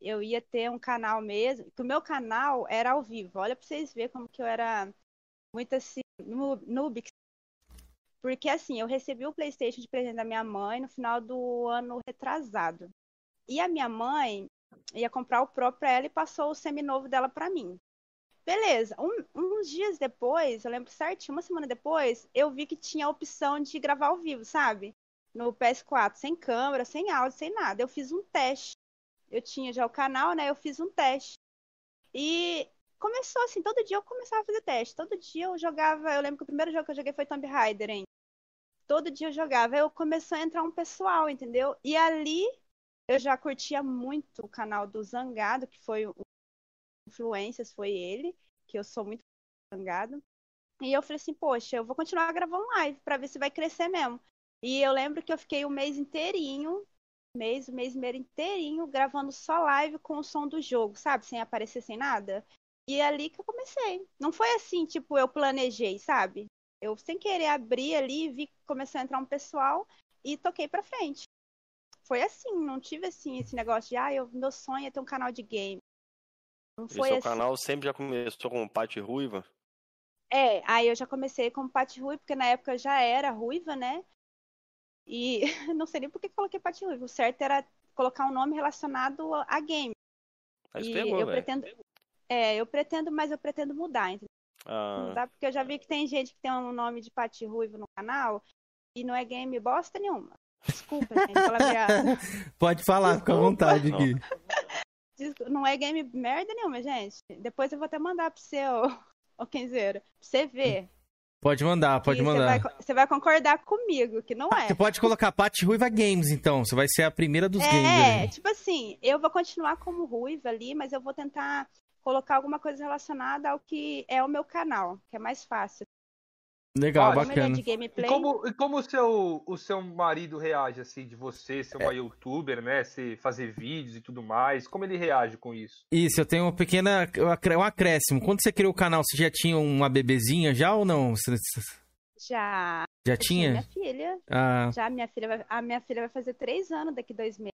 eu ia ter um canal mesmo, que o meu canal era ao vivo. Olha pra vocês verem como que eu era muito assim, noob. Porque assim, eu recebi o PlayStation de presente da minha mãe no final do ano retrasado. E a minha mãe ia comprar o Pro pra ela e passou o seminovo dela pra mim. Beleza, Um- uns dias depois, eu lembro certinho, uma semana depois, eu vi que tinha a opção de gravar ao vivo, sabe? No PS4, sem câmera, sem áudio, sem nada. Eu fiz um teste. Eu tinha já o canal, né? Eu fiz um teste. E começou assim, todo dia eu começava a fazer teste. Todo dia eu jogava. Eu lembro que o primeiro jogo que eu joguei foi Tomb Raider, hein? Todo dia eu jogava. Aí eu começou a entrar um pessoal, entendeu? E ali eu já curtia muito o canal do Zangado, que foi o Influências, foi ele, que eu sou muito Zangado. E eu falei assim, poxa, eu vou continuar gravando live pra ver se vai crescer mesmo. E eu lembro que eu fiquei o mês inteirinho, mês, o mês inteirinho, gravando só live com o som do jogo, sabe? Sem aparecer, sem nada. E é ali que eu comecei. Não foi assim, tipo, eu planejei, sabe? Eu sem querer abrir ali, vi que começou a entrar um pessoal e toquei pra frente. Foi assim, não tive assim esse negócio de, ah, eu, meu sonho é ter um canal de game. Não E foi seu assim. canal sempre já começou com Paty Ruiva? É, aí eu já comecei como Pati Ruiva, porque na época eu já era ruiva, né? E não sei nem por que coloquei Pati Ruiva. O certo era colocar um nome relacionado a game. Mas e pegou, eu velho. pretendo. É, eu pretendo, mas eu pretendo mudar, entendeu? Ah, Mudar, porque eu já vi que tem gente que tem um nome de Pati Ruiva no canal e não é game bosta nenhuma. Desculpa, gente, palavreada. Pode falar, fica à vontade aqui. Desculpa, Não é game merda nenhuma, gente. Depois eu vou até mandar pro seu, ô Kenzeiro, pra você ver. Pode mandar, pode E você mandar. vai, você vai concordar comigo, que não é. Você pode colocar Paty Ruiva Games, então. Você vai ser a primeira dos games. É, tipo assim, eu vou continuar como ruiva ali, mas eu vou tentar colocar alguma coisa relacionada ao que é o meu canal, que é mais fácil. Legal, é bacana. de gameplay. E como, e como o, seu, o seu marido reage, assim, de você ser uma youtuber, né? Você fazer vídeos e tudo mais? Como ele reage com isso? Isso, eu tenho uma pequena. Um acréscimo. Quando você criou o canal, você já tinha uma bebezinha já ou não? Já. Já eu tinha? Minha filha. Ah. Já minha filha vai, a minha filha vai fazer três anos daqui dois meses.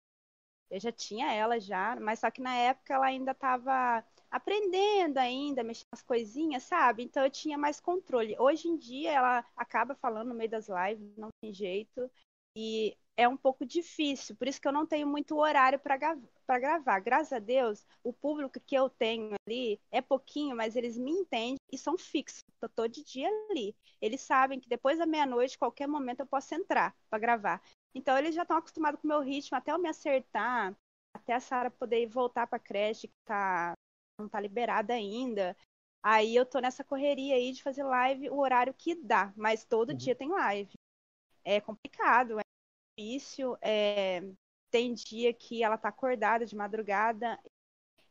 Eu já tinha ela já, mas só que na época ela ainda estava aprendendo ainda, mexendo as coisinhas, sabe? Então eu tinha mais controle. Hoje em dia ela acaba falando no meio das lives, não tem jeito. E é um pouco difícil, por isso que eu não tenho muito horário para gravar. Graças a Deus, o público que eu tenho ali é pouquinho, mas eles me entendem e são fixos. Tô todo dia ali. Eles sabem que depois da meia-noite, qualquer momento eu posso entrar para gravar. Então eles já estão acostumados com o meu ritmo, até eu me acertar, até a Sara poder voltar para creche que tá não tá liberada ainda. Aí eu tô nessa correria aí de fazer live o horário que dá, mas todo dia tem live. É complicado, é difícil, é... tem dia que ela tá acordada de madrugada.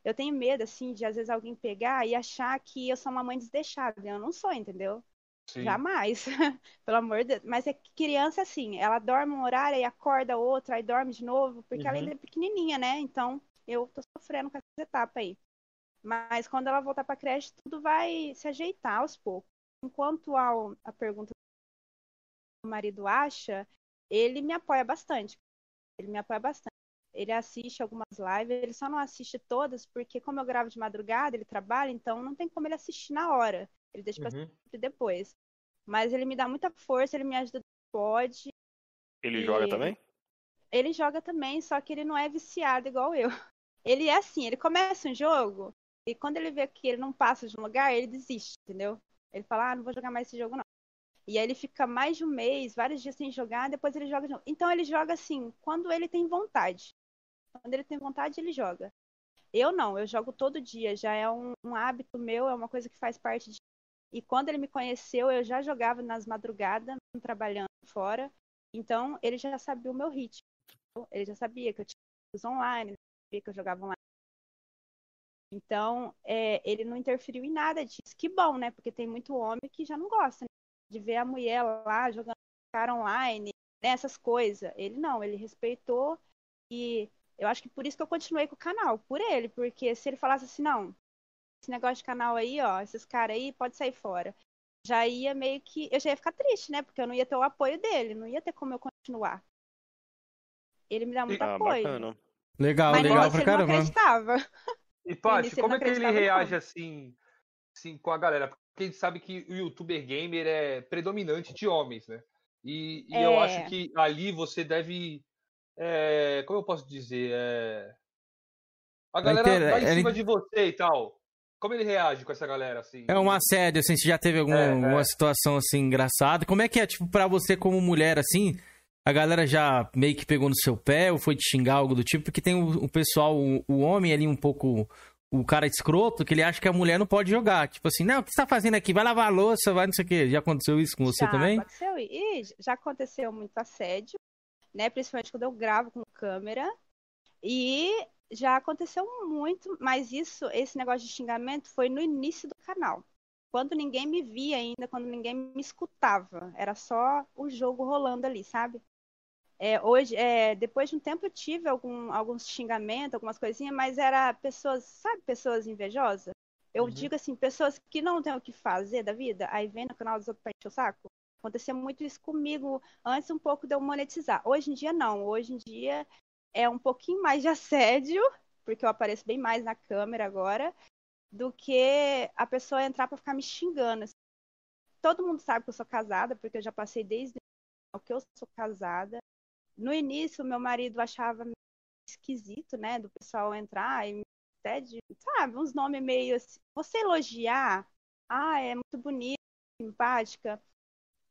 eu tenho medo, assim, de às vezes alguém pegar e achar que eu sou uma mãe desdeixada. Eu não sou, entendeu? Sim. Jamais. Pelo amor de Deus. Mas é que criança, assim, ela dorme um horário e acorda outro, aí dorme de novo, porque ela Uhum. ainda é pequenininha, né? Então, eu tô sofrendo com essa etapa aí. Mas quando ela voltar pra creche, tudo vai se ajeitar aos poucos. Enquanto ao, a pergunta que o marido acha, ele me apoia bastante. Ele me apoia bastante. Ele assiste algumas lives, ele só não assiste todas, porque como eu gravo de madrugada, ele trabalha, então não tem como ele assistir na hora. Ele deixa pra Uhum. assistir depois. Mas ele me dá muita força, ele me ajuda que pode. Ele E- joga também? Ele joga também, só que ele não é viciado igual eu. Ele é assim, ele começa um jogo e quando ele vê que ele não passa de um lugar, ele desiste, entendeu? Ele fala, ah, não vou jogar mais esse jogo não. E aí ele fica mais de um mês, vários dias sem jogar, depois ele joga de novo. Então ele joga assim, quando ele tem vontade. Quando ele tem vontade, ele joga. Eu não, eu jogo todo dia, já é um, um hábito meu, é uma coisa que faz parte de. E quando ele me conheceu, eu já jogava nas madrugadas, trabalhando fora. Então ele já sabia o meu ritmo. Ele já sabia que eu tinha online, sabia que eu jogava online. Então, é, ele não interferiu em nada disso. Que bom, né? Porque tem muito homem que já não gosta né? de ver a mulher lá jogando cara online, né? essas coisas. Ele não, ele respeitou e eu acho que por isso que eu continuei com o canal, por ele, porque se ele falasse assim, não, esse negócio de canal aí, ó, esses caras aí, pode sair fora. Já ia meio que. Eu já ia ficar triste, né? Porque eu não ia ter o apoio dele, não ia ter como eu continuar. Ele me dá muito Ah, apoio. bacana. Legal, Mas legal pra ele não caramba. acreditava. E, Paty, como é que ele reage assim, assim com a galera? Porque a gente sabe que o youtuber gamer é predominante de homens, né? E, e eu É. acho que ali você deve. é, como eu posso dizer? É, a galera inter- vai em ele- cima de você e tal. Como ele reage com essa galera assim? É um assédio, assim, você já teve algum- É, é. alguma situação, assim, engraçada? Como é que é, tipo, pra você como mulher, assim, a galera já meio que pegou no seu pé ou foi te xingar, algo do tipo? Porque tem o, o pessoal, o, o homem ali um pouco, o cara escroto, que ele acha que a mulher não pode jogar. Tipo assim, não, o que você tá fazendo aqui? Vai lavar a louça, vai não sei o quê. Já aconteceu isso com você já também? Aconteceu, e já aconteceu muito assédio, né? Principalmente quando eu gravo com câmera. E já aconteceu muito, mas isso, esse negócio de xingamento foi no início do canal. Quando ninguém me via ainda, quando ninguém me escutava. Era só o jogo rolando ali, sabe? É, hoje, é, depois de um tempo eu tive algum, alguns xingamentos, algumas coisinhas, mas era pessoas, sabe, pessoas invejosas? Eu digo assim, pessoas que não têm o que fazer da vida, aí vem no canal dos outros pra encher o saco. Acontecia muito isso comigo antes um pouco de eu monetizar. Hoje em dia não, hoje em dia é um pouquinho mais de assédio, porque eu apareço bem mais na câmera agora, do que a pessoa entrar pra ficar me xingando. assim. Todo mundo sabe que eu sou casada, porque eu já passei desde o que eu sou casada. No início, meu marido achava esquisito, né, do pessoal entrar e até de, sabe, uns nomes meio assim. Você elogiar, ah, é muito bonita, simpática,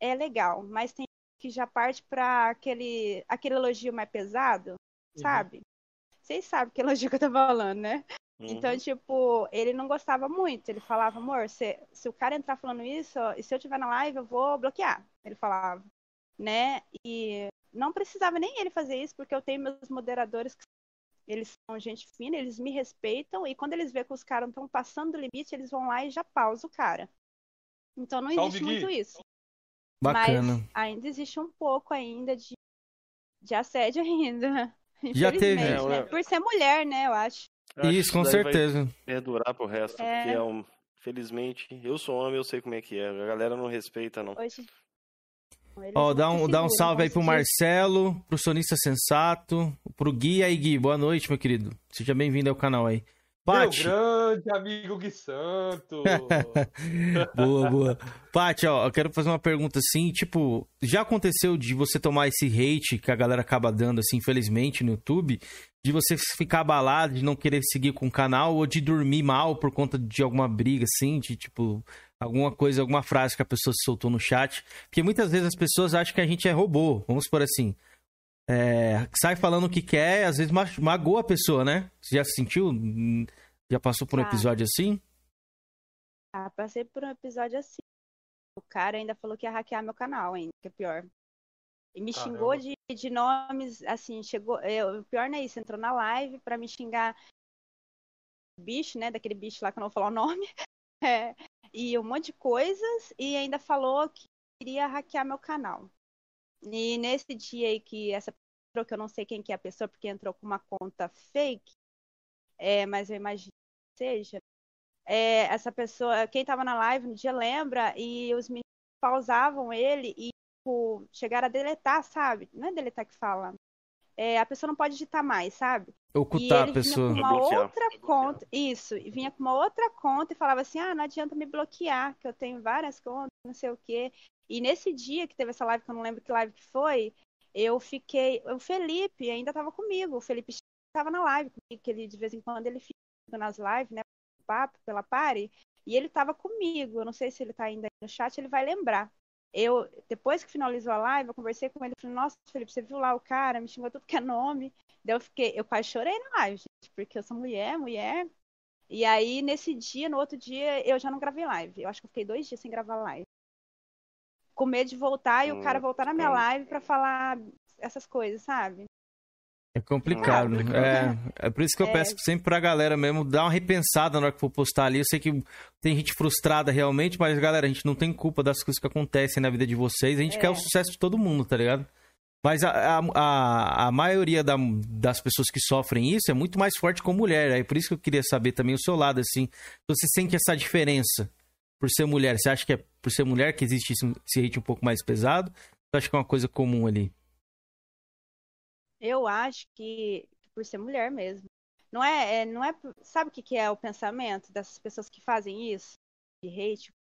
é legal, mas tem que já parte para aquele, aquele elogio mais pesado, sabe? Vocês sabem que elogio que eu tô falando, né? Então, tipo, ele não gostava muito. Ele falava, amor, se, se o cara entrar falando isso, ó, e se eu tiver na live, eu vou bloquear. Ele falava, né? E não precisava nem ele fazer isso, porque eu tenho meus moderadores que eles são gente fina, eles me respeitam, e quando eles veem que os caras estão passando do limite, eles vão lá e já pausam o cara. Então não Salve, existe Gui. muito isso. Bacana. Mas ainda existe um pouco ainda de, de assédio ainda. Já teve. Infelizmente, né? É, Por ser mulher, né, eu acho. Eu acho Isso, que com certeza. Perdurar pro resto, É. porque é um. Felizmente, eu sou homem, eu sei como é que é. A galera não respeita, não. Hoje. Ó, não dá um, dá um salve aí pro. Marcelo, pro Sonista Sensato, pro Gui aí, Gui. Boa noite, meu querido. Seja bem-vindo ao canal aí. Meu Paty. grande amigo Gui Santo. boa, boa. Paty, ó, eu quero fazer uma pergunta assim, tipo, já aconteceu de você tomar esse hate que a galera acaba dando, assim, infelizmente, no YouTube, de você ficar abalado, de não querer seguir com o canal, ou de dormir mal por conta de alguma briga, assim, de, tipo, alguma coisa, alguma frase que a pessoa se soltou no chat. Porque muitas vezes as pessoas acham que a gente é robô, vamos por assim. É, sai falando o que quer, às vezes ma- magoa a pessoa, né? Você já se sentiu? Já passou por um episódio assim? Ah, passei por um episódio assim. O cara ainda falou que ia hackear meu canal ainda, que é pior. E me Caramba. xingou de, de nomes, assim, chegou. é, o pior não é isso, entrou na live pra me xingar bicho, né? Daquele bicho lá que eu não vou falar o nome. É, e um monte de coisas. E ainda falou que queria hackear meu canal. E nesse dia aí que essa pessoa, que eu não sei quem que é a pessoa, porque entrou com uma conta fake, é, mas eu imagino que seja. É, essa pessoa, quem tava na live no dia lembra, e os meninos pausavam ele e tipo, chegaram a deletar, sabe? Não é deletar que fala. É, a pessoa não pode digitar mais, sabe? Ocultar e ele a pessoa. Vinha com uma Bloquear. outra conta, isso, e vinha com uma outra conta e falava assim: ah, não adianta me bloquear, que eu tenho várias contas, não sei o quê. E nesse dia que teve essa live, que eu não lembro que live que foi, eu fiquei. O Felipe ainda estava comigo, o Felipe estava na live comigo, que ele de vez em quando ele fica nas lives, né? Papo pela pare, e ele estava comigo. Eu não sei se ele está ainda aí no chat, ele vai lembrar eu, depois que finalizou a live, eu conversei com ele, falei, nossa, Felipe, você viu lá o cara, me xingou tudo que é nome. Daí eu fiquei, eu quase chorei na live, gente, porque eu sou mulher, mulher. E aí, nesse dia, no outro dia, eu já não gravei live. Eu acho que eu fiquei dois dias sem gravar live. Com medo de voltar e o cara voltar na minha live pra falar essas coisas, sabe? É complicado. É, é por isso que eu É. peço sempre pra galera mesmo dar uma repensada na hora que for postar ali. Eu sei que tem gente frustrada realmente, mas galera, a gente não tem culpa das coisas que acontecem na vida de vocês. A gente É. quer o sucesso de todo mundo, tá ligado? Mas a, a, a, a maioria da- das pessoas que sofrem isso é muito mais forte com mulher. Aí por isso que eu queria saber também o seu lado, assim. Você sente essa diferença por ser mulher? Você acha que é por ser mulher que existe esse, esse hate um pouco mais pesado? Ou acha que é uma coisa comum ali? Eu acho que por ser mulher mesmo. Não é, é- não é, sabe o que que é o pensamento dessas pessoas que fazem isso? De hate,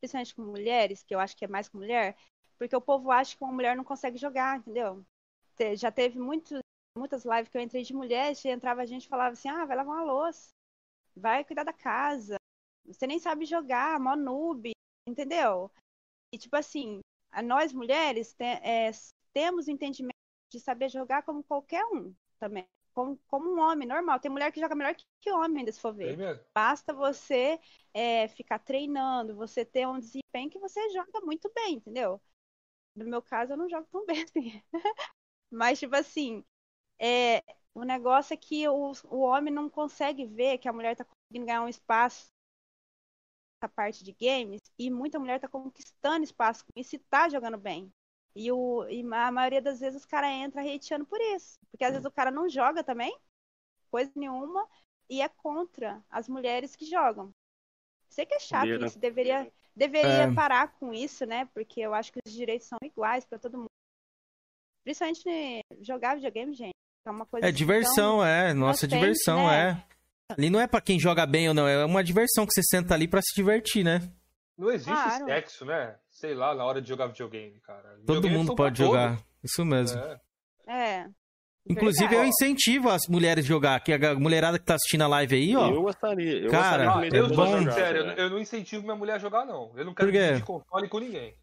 principalmente com mulheres, que eu acho que é mais com mulher, porque o povo acha que uma mulher não consegue jogar, entendeu? Te- Já teve muito, muitas lives que eu entrei de mulheres, e entrava a gente e falava assim: "Ah, vai lavar uma louça. Vai cuidar da casa. Você nem sabe jogar, mó noob", entendeu? E tipo assim, nós mulheres é, temos entendimento de saber jogar como qualquer um também. Como, como um homem normal. Tem mulher que joga melhor que, homem, ainda se for ver. Mesmo. Basta você é, ficar treinando, você ter um desempenho que você joga muito bem, entendeu? No meu caso, eu não jogo tão bem assim. Mas, tipo assim, é, o negócio é que o, o homem não consegue ver que a mulher tá conseguindo ganhar um espaço nessa parte de games e muita mulher tá conquistando espaço com isso e tá jogando bem. E, o, e a maioria das vezes os caras entram hateando por isso. Porque às vezes o cara não joga também, coisa nenhuma, e é contra as mulheres que jogam. Sei que é chato Vira. isso, deveria, deveria É. parar com isso, né? Porque eu acho que os direitos são iguais para todo mundo. Principalmente né, jogar videogame, gente. É uma coisa É diversão, tão é. Nossa, inocente, diversão, né? é. Ali não é pra quem joga bem ou não, é uma diversão que você senta ali pra se divertir, né? Não existe Claro. sexo, né? Sei lá, na hora de jogar videogame, cara. Todo Videogame mundo pra pode jogar. Isso mesmo. É. É. Inclusive, eu incentivo as mulheres a jogar. Que a mulherada que tá assistindo a live aí, ó. Eu gostaria. Eu Cara, gostaria é Eu sou bom. eu, né? eu não incentivo minha mulher a jogar, não. Eu não quero dividir console com ninguém.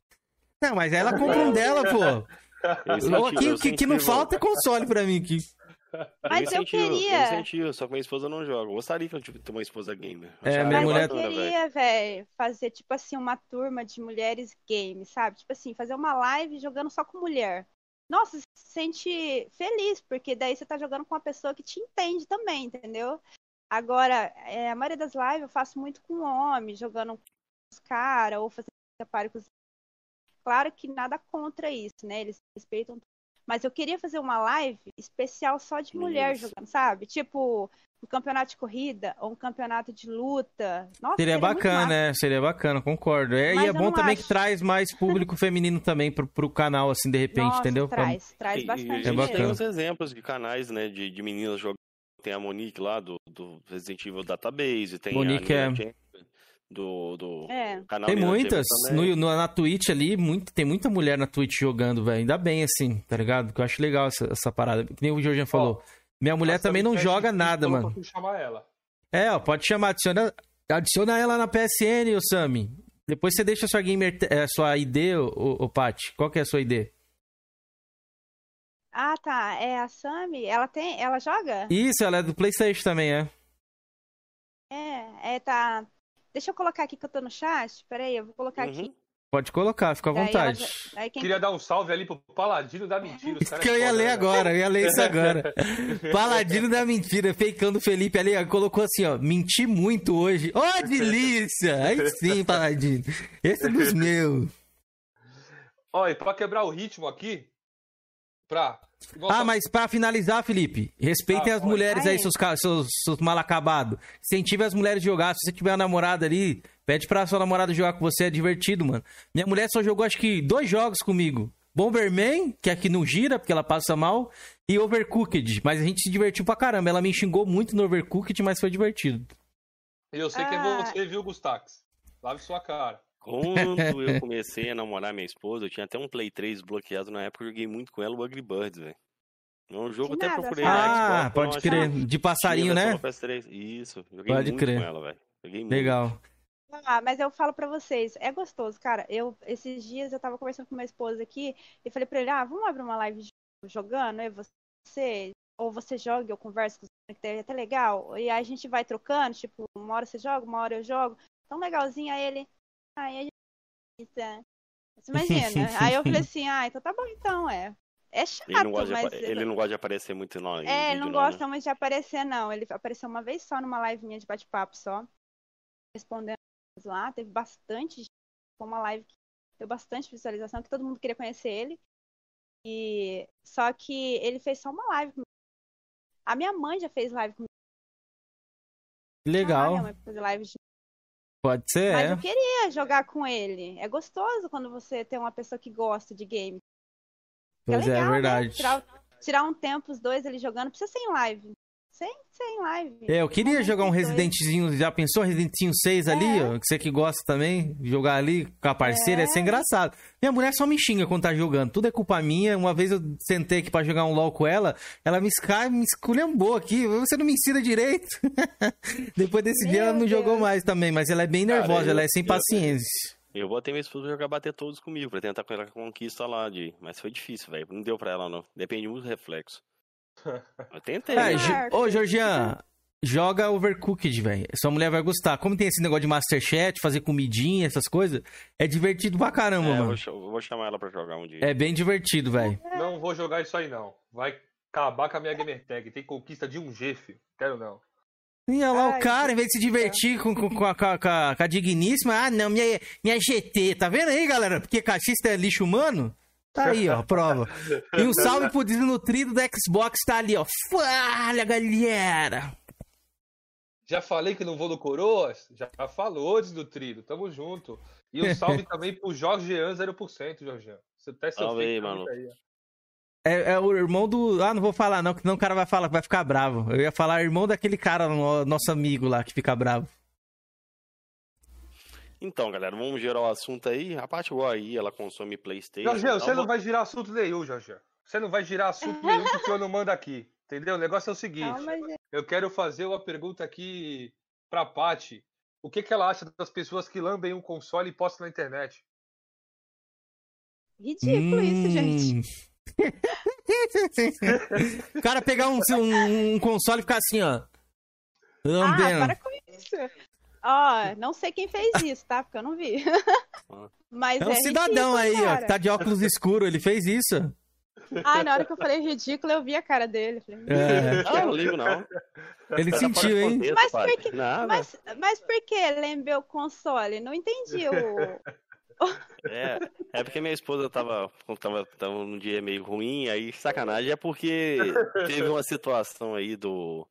Não, mas ela compra um dela, pô. Eu Aqui, o que, que não falta é console pra mim aqui. Mas eu incentivo, queria- Eu incentivo, só que minha esposa não joga. Eu gostaria que eu tivesse uma esposa gamer. Eu É, minha mulher- Eu queria, velho, fazer tipo assim uma turma de mulheres games, sabe? Tipo assim, fazer uma live jogando só com mulher. Nossa, você se sente feliz, porque daí você tá jogando com uma pessoa que te entende também, entendeu? Agora, é, a maioria das lives eu faço muito com homem, jogando com os caras, ou fazendo pare com os. Claro que nada contra isso, né? Eles respeitam. Mas eu queria fazer uma live especial só de mulher Isso. jogando, sabe? Tipo, um campeonato de corrida ou um campeonato de luta. Nossa, Seria muito bacana, massa. é. Seria bacana, concordo. É, Mas e é bom também acho. que traz mais público feminino também pro, pro canal, assim, de repente, Nossa, entendeu? Pra- Traz, traz E- e bastante. a É gente tem uns exemplos de canais, né, de, de meninas jogando. Tem a Monique lá do, do Resident Evil Database, tem Monique a é- Nina Champion do, do É. canal Tem muitas. No, no- na Twitch ali, muito, tem muita mulher na Twitch jogando, velho. Ainda bem, assim, tá ligado? Que eu acho legal essa, essa parada. Que nem o Jorge falou. Minha mulher também não joga nada, mano. chamar ela. É, ó, pode chamar, adiciona, adiciona ela na PSN, ô Sami. Depois você deixa a sua gamer, é, sua ID, ô, ô, ô Paty. Qual que é a sua ID? Ah, tá. É a Sami. Ela tem. Ela joga? Isso, ela é do Playstation também, é. É, é, tá. Deixa eu colocar aqui que eu tô no chat. Peraí, eu vou colocar Uhum. aqui. Pode colocar, fica à Daí vontade. ela- daí quem- Queria dar um salve ali pro Paladino da Mentira. Isso que eu ia ler né, agora, eu ia ler isso agora. Paladino da mentira, feicando o Felipe ali, ó, colocou assim, ó, menti muito hoje. Ó, delícia! Aí sim, Paladino. Esse é dos meus. Ó, e pra quebrar o ritmo aqui, pra. Ah, mas pra finalizar, Felipe, respeitem Ah, as mulheres aí, Ai. seus, seus, seus mal acabados. Incentive as mulheres a jogar. Se você tiver uma namorada ali, pede pra sua namorada jogar com você, é divertido, mano. Minha mulher só jogou acho que dois jogos comigo. Bomberman, que aqui não gira, porque ela passa mal, e Overcooked. Mas a gente se divertiu pra caramba. Ela me xingou muito no Overcooked, mas foi divertido. Eu sei que é Ah. você, viu, Gustax? Lave sua cara. Quando eu comecei a namorar minha esposa, eu tinha até um Play 3 bloqueado na época, eu joguei muito com ela o Angry Birds, velho. É um jogo Que até nada, procurei na Ah, Xbox, pode não crer. De passarinho, né? versão do PS3. Isso, joguei Pode muito crer. com ela, velho. Joguei muito. Legal. Ah, mas eu falo pra vocês, é gostoso, cara. Eu esses dias eu tava conversando com minha esposa aqui e falei pra ele: "Ah, vamos abrir uma live jogando, aí você ou você joga, eu converso com você, que é até legal. E aí a gente vai trocando, tipo, uma hora você joga, uma hora eu jogo. Tão legalzinho aí ele. Aí a gente. Você imagina. aí eu falei assim: "Ah, então tá bom então, é. É chato, Ele não, gosta de, mas apa- ele não gosta de aparecer muito não, é, vídeo, não né? gosta muito de aparecer, não. Ele apareceu uma vez só numa live minha de bate-papo só. Respondendo lá, teve bastante gente. Foi uma live que deu bastante visualização, que todo mundo queria conhecer ele. E só que ele fez só uma live comigo. A minha mãe já fez live comigo. Ah, minha Legal. mãe fez live de... Pode ser, Mas é. eu queria jogar com ele. É gostoso quando você tem uma pessoa que gosta de game. Pois é, é legal, né? verdade. Tirar, tirar um tempo os dois ali jogando. Precisa ser em live. Sem, sem live. É, eu queria jogar um dois. Residentezinho, já pensou? Residentezinho 6 ali, É. ó, que você que gosta também, jogar ali com a parceira, ia ser engraçado. Minha mulher só me xinga quando tá jogando, tudo é culpa minha. Uma vez eu sentei aqui pra jogar um LOL com ela, ela me, esca... me esculhambou aqui, você não me ensina direito. Depois desse dia ela não jogou mais também, mas ela é bem Cara, nervosa, eu- ela é sem eu- paciência. Eu botei minha esposa pra jogar bater todos comigo, pra tentar com ela conquista lá, de... mas foi difícil, velho. Não deu pra ela, não. Depende muito do reflexo. Eu tentei. É, né? Jo- Ô, Georgian, joga Overcooked, velho. Sua mulher vai gostar. Como tem esse negócio de Masterchef, fazer comidinha, essas coisas, é divertido pra caramba, É, mano. vou, vou chamar ela pra jogar um dia. É bem divertido, velho. Não vou jogar isso aí, não. Vai acabar com a minha gamer tag. Tem conquista de um G, filho. Quero não. E olha lá Ai, o cara, em vez de se divertir com, com, com, a, com a- com a digníssima, ah, não, minha, minha GT, tá vendo aí, galera? Porque cachista é lixo humano? Tá aí, ó, prova. E um salve pro desnutrido da Xbox, tá ali, ó. Fala, galera! Já falei que não vou no Coroas? Já falou, desnutrido. Tamo junto. E um salve também pro Jorgean 0%, Jorgean. Você até seu Salve aí, mano. aí. É, é o irmão do. Ah, não vou falar, não, que não o cara vai falar, vai ficar bravo. Eu ia falar irmão daquele cara, no- nosso amigo lá, que fica bravo. Então, galera, vamos gerar o assunto aí. A parte igual aí, ela consome Playstation. E tal. você não vai girar assunto nenhum, Jorgean. Você não vai girar assunto nenhum porque eu não mando aqui. Entendeu? O negócio é o seguinte. Calma. Eu quero fazer uma pergunta aqui pra Paty. O que, que ela acha das pessoas que lambem um console e postam na internet? Ridículo isso, gente. Hum. o cara pegar um, um, um console e ficar assim, ó. Ah, Lambendo. para com isso. Ó, não sei quem fez isso, tá? Porque eu não vi. Mas É é, um cidadão ridículo, aí, ó, cara. que tá de óculos escuros, ele fez isso. Ah, na hora que eu falei ridículo, eu vi a cara dele. Falei, É. Ah, não ligo, não. Ele Tá fora sentiu, hein? contexto, Mas por que-. Mas, mas por que lembrou o console? Não entendi o. É, é porque minha esposa tava, tava, tava num dia meio ruim, aí sacanagem é porque teve uma situação aí do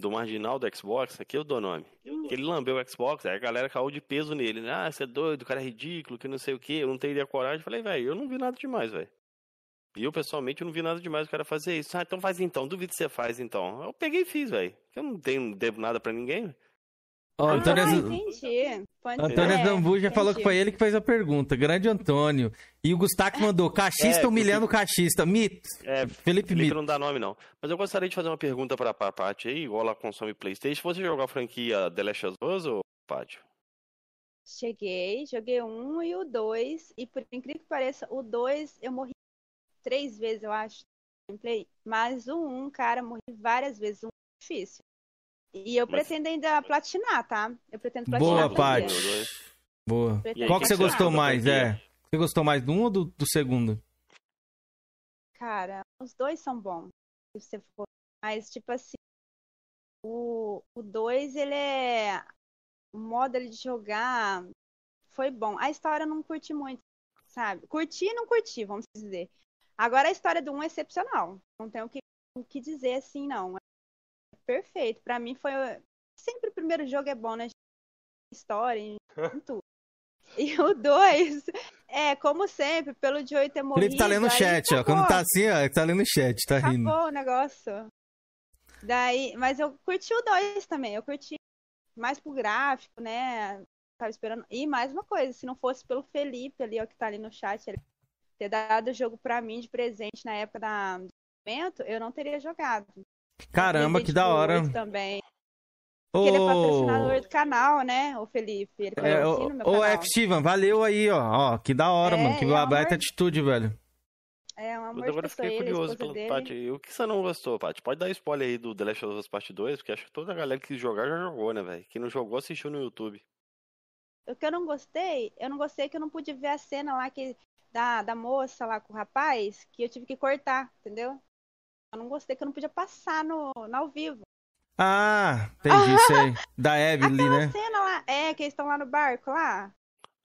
do marginal do Xbox, aqui eu dou nome. Que ele lambeu o Xbox, aí a galera caiu de peso nele, né? Ah, você é doido, o cara é ridículo, que não sei o que, eu não teria coragem. Falei, velho, eu não vi nada demais, velho. E eu, pessoalmente, eu não vi nada demais o cara fazer isso. Ah, então faz então, duvido que você faz então. Eu peguei e fiz, velho. Eu não tenho, devo nada pra ninguém. Ah, Antônio, entendi. Pode Antônio ser, Zambu já falou que entendi. foi ele que fez a pergunta. Grande Antônio. E o Gustavo mandou, cachista É, humilhando o cachista. Mito. É, Felipe Felipe Mito. não dá nome, não. Mas eu gostaria de fazer uma pergunta pra, pra Paty aí, igual ela consome Playstation. Você jogou a franquia The Last of Us ou Paty? Cheguei, joguei o um e o dois. E por incrível que pareça, o dois eu morri três vezes, eu acho. no Gameplay. Mas o um, cara, morri várias vezes. Um é difícil. E eu Mas- pretendo ainda platinar, tá? Eu pretendo platinar. Boa, Paty. ver. Boa. Qual que você gostou mais? É. Você gostou mais do um ou do, do segundo? Cara, os dois são bons. Se você for... Mas, tipo assim, o 2, ele é. O modo de jogar foi bom. A história eu não curti muito, sabe? Curti e não curti, vamos dizer. Agora a história do 1 um é excepcional. Não tenho o que, o que dizer assim, não. Perfeito. Pra mim foi. Sempre o primeiro jogo é bom, né? História, em tudo. E o 2, é, como sempre, pelo Joey ter morrido. Felipe tá lendo o chat, ó. acabou. Quando tá assim, ó, ele tá lendo o chat, tá rindo. Acabou o negócio. Daí, mas eu curti o 2 também. Eu curti mais pro gráfico, né? Tava esperando. E mais uma coisa, se não fosse pelo Felipe ali, ó, que tá ali no chat, ele ter dado o jogo pra mim de presente na época da, do evento, eu não teria jogado. Caramba, que da hora. Também. Ele é Ô, patrocinador do canal, né, o Felipe? Ele é, ô, o meu ô, canal. F. Steven, valeu aí, ó. ó. Que da hora, É, mano. Que é baita amor. atitude, velho. É um amor Eu de agora fiquei curioso pelo. Paty. O que você não gostou, Paty? Pode dar spoiler aí do The Last of Us Part 2, porque acho que toda a galera que quis jogar já jogou, né, velho? Quem não jogou assistiu no YouTube. O que eu não gostei, eu não gostei que eu não pude ver a cena lá que, da, da moça lá com o rapaz, que eu tive que cortar, entendeu? Eu não gostei que eu não podia passar no, no ao vivo. Ah, entendi isso aí. Da Abby ali, Aquela né? cena lá, é, que eles estão lá no barco lá.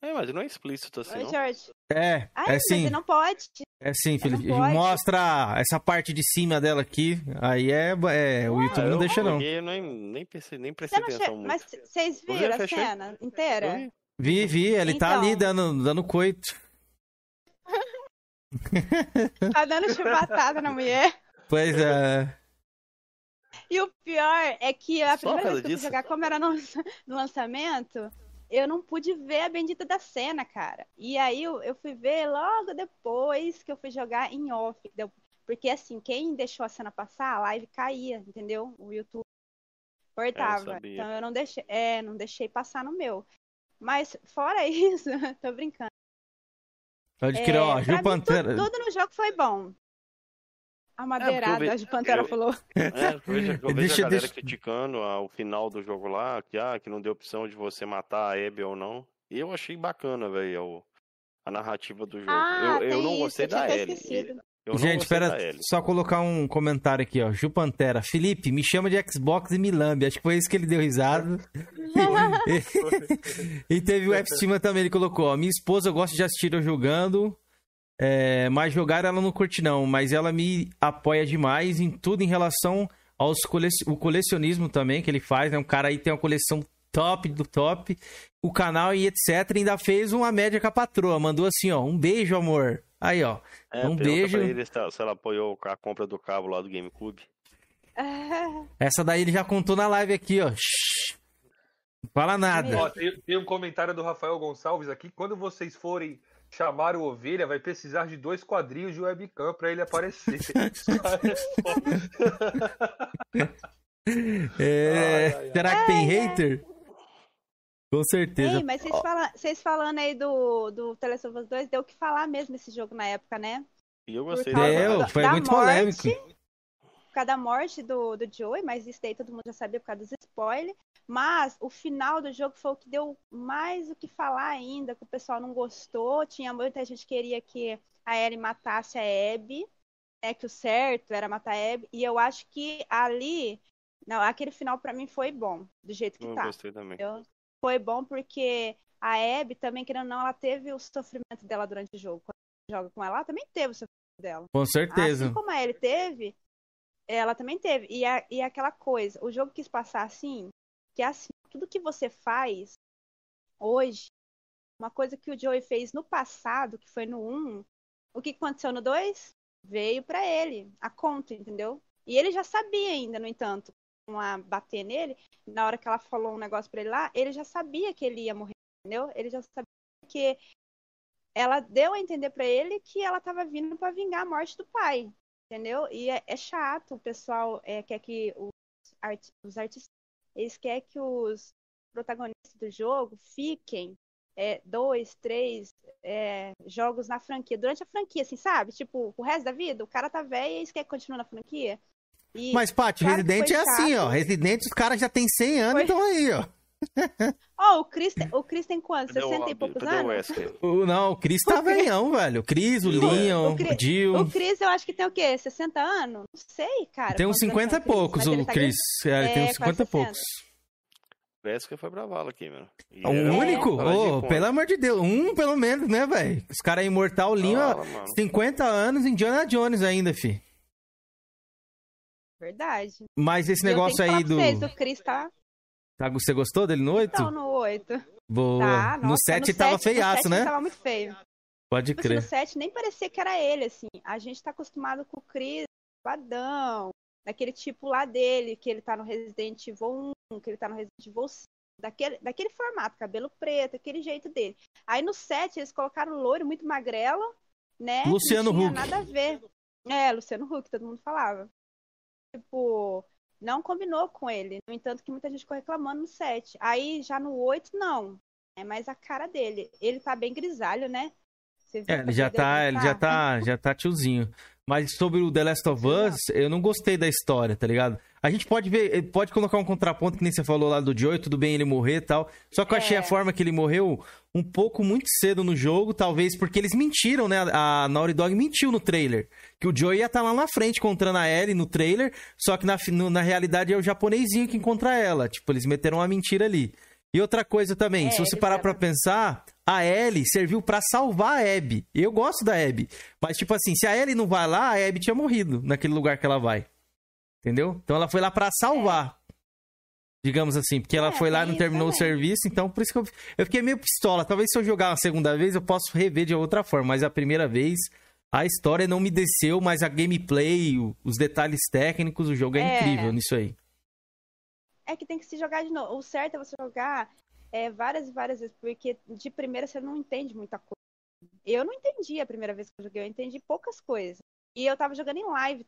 É, mas não é explícito assim, Oi, não. George. É, Ai, é mas sim. não pode. É sim, Felipe. Mostra essa parte de cima dela aqui. Aí é. é o YouTube Ah, não eu deixa, não. joguei, nem, nem, pensei, nem prestei não che... atenção muito. Mas vocês Eu vi, viram a fechei. cena inteira? Eu vi. Vi, ele tá Então. ali dando, dando coito. Tá dando chibatada na mulher. Pois é. E o pior é que a Só primeira vez que eu fui disso? jogar, como era no, no lançamento, eu não pude ver a bendita da cena, cara. E aí eu, eu fui ver logo depois que eu fui jogar em off. Deu- Porque assim, quem deixou a cena passar, a live caía, entendeu? O YouTube cortava. sabia. então eu não deixei, é, não deixei passar no meu. Mas fora isso, tô brincando. Pode crer, ó. É, mim, Pantera. tudo, tudo no jogo foi bom. A madeirada, ve- a de Pantera eu- falou. É, eu vejo, eu vejo Deixa- a galera deixa- criticando ah, o final do jogo lá, que, ah, que não deu opção de você matar a Abby ou não. E eu achei bacana, velho, a narrativa do jogo. Ah, eu, eu não gostei da Ellie. Gente, espera só colocar um comentário aqui, ó. Ju Pantera. Felipe, me chama de Xbox e me lambe. Acho que foi isso que ele deu risada. e teve o F-Steam também, ele colocou, ó. Minha esposa gosta de assistir eu jogando, é, mas jogar ela não curte não. Mas ela me apoia demais em tudo em relação aos cole... o colecionismo também que ele faz, né? Um cara aí tem uma coleção top do top, o canal e etc. E ainda fez uma média com a patroa. Mandou assim, ó. Um beijo, amor. Aí, ó. É, um beijo. pra ele se ela, se ela apoiou a compra do cabo lá do GameCube. Essa daí ele já contou na live aqui, ó. Shhh. Não fala nada. Ó, tem, tem um comentário do Rafael Gonçalves aqui. Quando vocês forem chamar o Ovelha, vai precisar de dois quadrinhos de webcam pra ele aparecer. É, Ai, ai, ai. Será que tem hater? Com certeza. Ei, mas vocês, fala- vocês falando aí do, do The Last of Us 2, deu o que falar mesmo esse jogo na época, né? E eu gostei Deu, da- foi da muito morte, polêmico. Por causa da morte do, do Joey, mas isso aí todo mundo já sabia por causa dos spoilers. Mas o final do jogo foi o que deu mais o que falar ainda, que o pessoal não gostou. Tinha muita gente que queria que a Ellie matasse a Abby, é que o certo era matar a Abby. E eu acho que ali, não, aquele final pra mim foi bom, do jeito que Eu tá. gostei também. entendeu? Foi bom porque a Abby também, querendo ou não, ela teve o sofrimento dela durante o jogo. Quando joga com ela, ela também teve o sofrimento dela. Com certeza. Assim como a Ellie teve, ela também teve. E, a, e aquela coisa, o jogo quis passar assim, que é assim, tudo que você faz hoje, uma coisa que o Joey fez no passado, que foi no 1, o que aconteceu no 2? Veio pra ele, a conta, entendeu? E ele já sabia ainda, no entanto, uma bater nele, na hora que ela falou um negócio pra ele lá, ele já sabia que ele ia morrer, entendeu? Ele já sabia que ela deu a entender pra ele que ela tava vindo pra vingar a morte do pai, entendeu? E é, é chato, o pessoal é, quer que os, arti os artistas, eles querem que os protagonistas do jogo fiquem é, dois, três é, jogos na franquia, durante a franquia, assim, sabe? Tipo, o resto da vida, o cara tá velho e eles querem continuar na franquia. E, Mas, Paty, claro que Resident foi é assim, chato. ó. Resident, os caras já tem 100 anos, Foi- então aí, ó. Ó, o Chris, tem- o Chris tem quanto? Cadê o 60 e poucos o anos? O, não, o Cris tá velhão, velho. O Cris, o Leon, o, Cri- Jill. O Chris, eu acho que tem o quê? 60 anos? Não sei, cara. Tem uns quantos anos 50 e tem o Chris, poucos, o tá É, ele tem uns É, quase 50 e 60. poucos. Parece que foi pra vala aqui, mano. E O único? Ô, conta. pelo amor de Deus. Um, pelo menos, né, velho? Os caras é imortal, Lima, mano. 50 anos em Indiana Jones ainda, fi. Verdade. Mas esse E negócio aí do... Vocês, o Chris tá, Tá, Você gostou dele no 8? tá no 8. Boa. Tá, no nossa, 7 tava sete- feiaço, no 7 né? Tava muito feio. Pode Tipo assim, crer. no 7 nem parecia que era ele, assim. A gente tá acostumado com o Chris padrão, daquele tipo lá dele, que ele tá no Resident Evil 1, que ele tá no Resident Evil 5, daquele, daquele formato, cabelo preto, aquele jeito dele. Aí no 7 eles colocaram o loiro muito magrelo, né? Luciano não tinha Huck. nada a ver. É, Luciano Huck, todo mundo falava. Tipo, não combinou com ele. No entanto, que muita gente ficou reclamando no 7. Aí já no 8, não. É mais a cara dele. Ele tá bem grisalho, né? Você viu É, ele já tá, ele já tá? tá, já tá tiozinho. Mas sobre o The Last of Us, eu não gostei da história, tá ligado? A gente pode ver, pode colocar um contraponto que nem você falou lá do Joey, tudo bem ele morrer e tal. Só que eu achei a forma que ele morreu um pouco muito cedo no jogo, talvez porque eles mentiram, né? A Naughty Dog mentiu no trailer. Que o Joey ia estar lá na frente encontrando a Ellie no trailer, só que na, no- na realidade é o japonesinho que encontra ela. Tipo, eles meteram uma mentira ali. E outra coisa também, É, se você parar pra pensar, a Ellie serviu pra salvar a Abby. Eu gosto da Abby. Mas, tipo assim, se a Ellie não vai lá, a Abby tinha morrido naquele lugar que ela vai. Entendeu? Então ela foi lá pra salvar. Digamos assim, porque ela É, foi lá e tem não terminou o também. serviço, então por isso que eu, eu fiquei meio pistola. Talvez se eu jogar uma segunda vez eu possa rever de outra forma, mas a primeira vez a história não me desceu, mas a gameplay, o- os detalhes técnicos, o jogo é, É. incrível nisso aí. É que tem que se jogar de novo. O certo é você jogar é, várias e várias vezes, porque de primeira você não entende muita coisa. Eu não entendi a primeira vez que eu joguei, eu entendi poucas coisas. E eu tava jogando em live.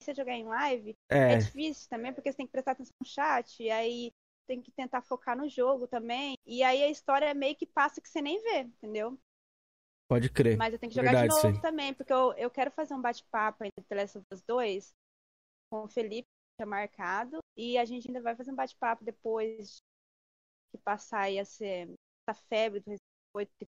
Se você jogar em live, É. é difícil também, porque você tem que prestar atenção no chat, e aí tem que tentar focar no jogo também. E aí a história meio que passa que você nem vê, entendeu? Pode crer. Mas eu tenho que jogar Verdade, de novo também, porque eu, eu quero fazer um bate-papo entre The Last of Us 2 com o Felipe, que é marcado, e a gente ainda vai fazer um bate-papo depois que passar aí essa, essa febre do Resident Evil 8 que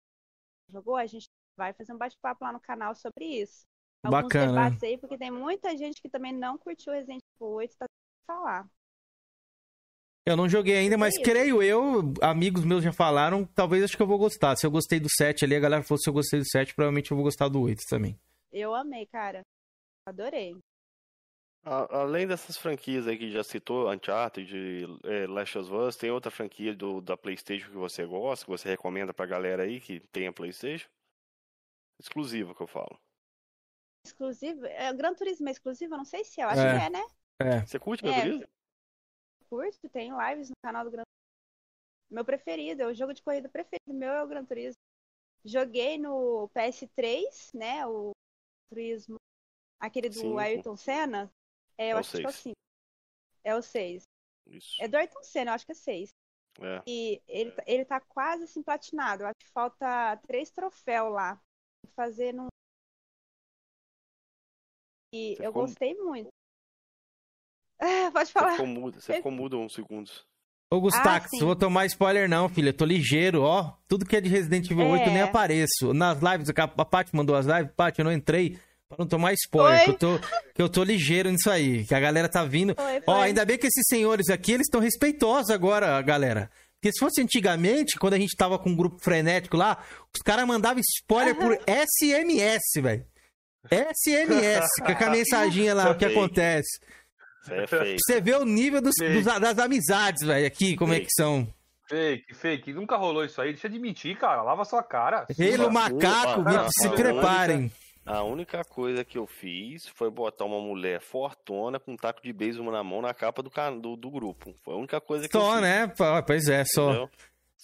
jogou, a gente vai fazer um bate-papo lá no canal sobre isso. Alguns Bacana. debates aí, porque tem muita gente que também não curtiu Resident Evil 8, tá falar. Eu não joguei ainda, mas creio eu, amigos meus já falaram, talvez acho que eu vou gostar. Se eu gostei do 7 ali, a galera falou se eu gostei do 7, provavelmente eu vou gostar do 8 também. Eu amei, cara. Adorei. A- Além dessas franquias aí que já citou, Uncharted, eh, Last of Us, tem outra franquia do, da PlayStation que você gosta, que você recomenda pra galera aí que tenha PlayStation? Exclusivo que eu falo. Exclusivo? É, Gran Turismo é exclusivo? Eu não sei se é, eu acho É. que é, né? É. Você curte É. Gran Turismo? curto, tem lives no canal do Gran Meu preferido, é o jogo de corrida preferido meu é o Gran Turismo. Joguei no PS3, né? O Turismo, aquele do Sim. Ayrton Senna. É, eu É o acho que é o seis. 5. É o 6. Isso. É do Ayrton Senna, eu acho que é 6. É. E ele, tá- ele tá quase assim platinado. Eu acho que falta três troféus lá. Fazer num. E Você eu ficou- gostei muito. Ah, pode Você falar. ficou mudo, você ficou mudo uns segundos. Ô, Gustax, Ah, vou tomar spoiler não, filho. Eu tô ligeiro, ó. Tudo que é de Resident Evil 8 eu nem É. apareço. Nas lives, a Paty mandou as lives. Paty, eu não entrei pra não tomar spoiler. Que eu, tô, que eu tô ligeiro nisso aí. Que a galera tá vindo. Foi, Ó, foi. ainda bem que esses senhores aqui, eles estão respeitosos agora, galera. Porque se fosse antigamente, quando a gente tava com um grupo frenético lá, os caras mandavam spoiler por SMS, velho. SMS, com aquela mensaginha lá, o que Fake. acontece. É fake. Você vê o nível dos, Fake. dos- das amizades, velho, aqui, como é que são. Fake, fake. Nunca rolou isso aí. Deixa de mentir, cara. Lava sua cara. Ele, o macaco, Opa, não, se preparem. A única coisa que eu fiz foi botar uma mulher fortona com um taco de beisebol na mão na capa do, do, do grupo. Foi a única coisa que eu Só, fiz. né? Pô, Pois é, só. entendeu?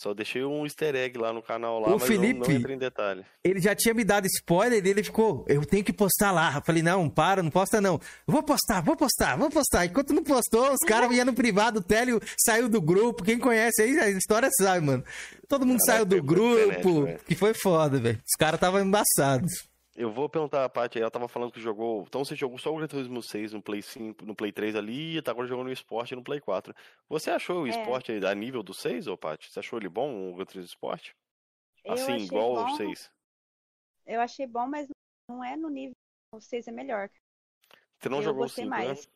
Só deixei um easter egg lá no canal lá, O mas Felipe- não, não em detalhe. Ele já tinha me dado spoiler e ele ficou, eu tenho que postar lá. Eu falei, não, para, não posta não. Vou postar, vou postar, vou postar. Enquanto não postou, os caras iam no privado, o Télio saiu do grupo. Quem conhece aí, a história sabe, mano. Todo mundo saiu do internet, grupo, que foi foda, velho. Os caras estavam embaçados. Eu vou perguntar a Paty aí, ela tava falando que jogou. Então você jogou só o Gran Turismo 6 no Play 5, no Play 3 ali, e tá agora jogando no Sport no Play 4. Você achou o É. Sport aí a nível do 6, ô Paty? Você achou ele bom, o Gran Turismo Sport? Eu Assim, igual ao bom. 6. Eu achei bom, mas não é no nível. O 6 é melhor. Você não eu jogou o gostei 5, mais. né?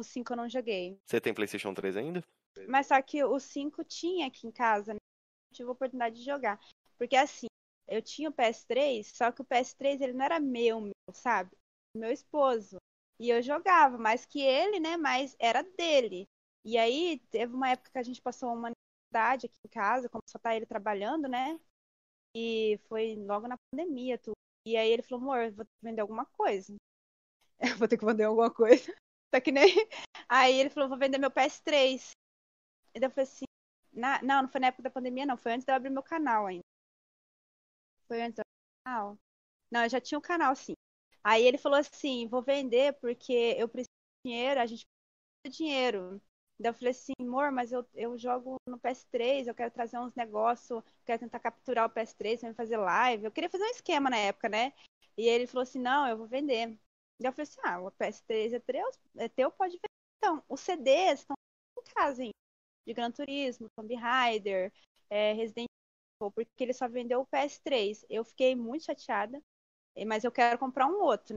O 5 eu não joguei. Você tem PlayStation 3 ainda? Mas só que o 5 tinha aqui em casa, né? Eu tive a oportunidade de jogar. Porque assim, eu tinha o PS3, só que o PS3 ele não era meu, meu, sabe? Meu esposo. E eu jogava mais que ele, né? Mas era dele. E aí teve uma época que a gente passou uma necessidade aqui em casa, como só tá ele trabalhando, né? E foi logo na pandemia, tudo. E aí ele falou, amor, vou ter que vender alguma coisa. Eu vou ter que vender alguma coisa. Tá que nem. Aí ele falou, vou vender meu PS3. E daí eu falei assim, na- não, não foi na época da pandemia, não. Foi antes de eu abrir meu canal ainda. Foi antes do canal? Não, eu já tinha o canal, sim. Aí ele falou assim, vou vender porque eu preciso de dinheiro, a gente precisa de dinheiro. Daí eu falei assim, amor, mas eu, eu jogo no PS3, eu quero trazer uns negócios, quero tentar capturar o PS3 pra fazer live. Eu queria fazer um esquema na época, né? E ele falou assim, não, eu vou vender. Daí eu falei assim, ah, o PS3 é teu, é teu pode vender. Então, os CDs estão em casa, hein? de Gran Turismo, Tomb Raider, é, Resident porque ele só vendeu o PS3. Eu fiquei muito chateada, mas eu quero comprar um outro. né?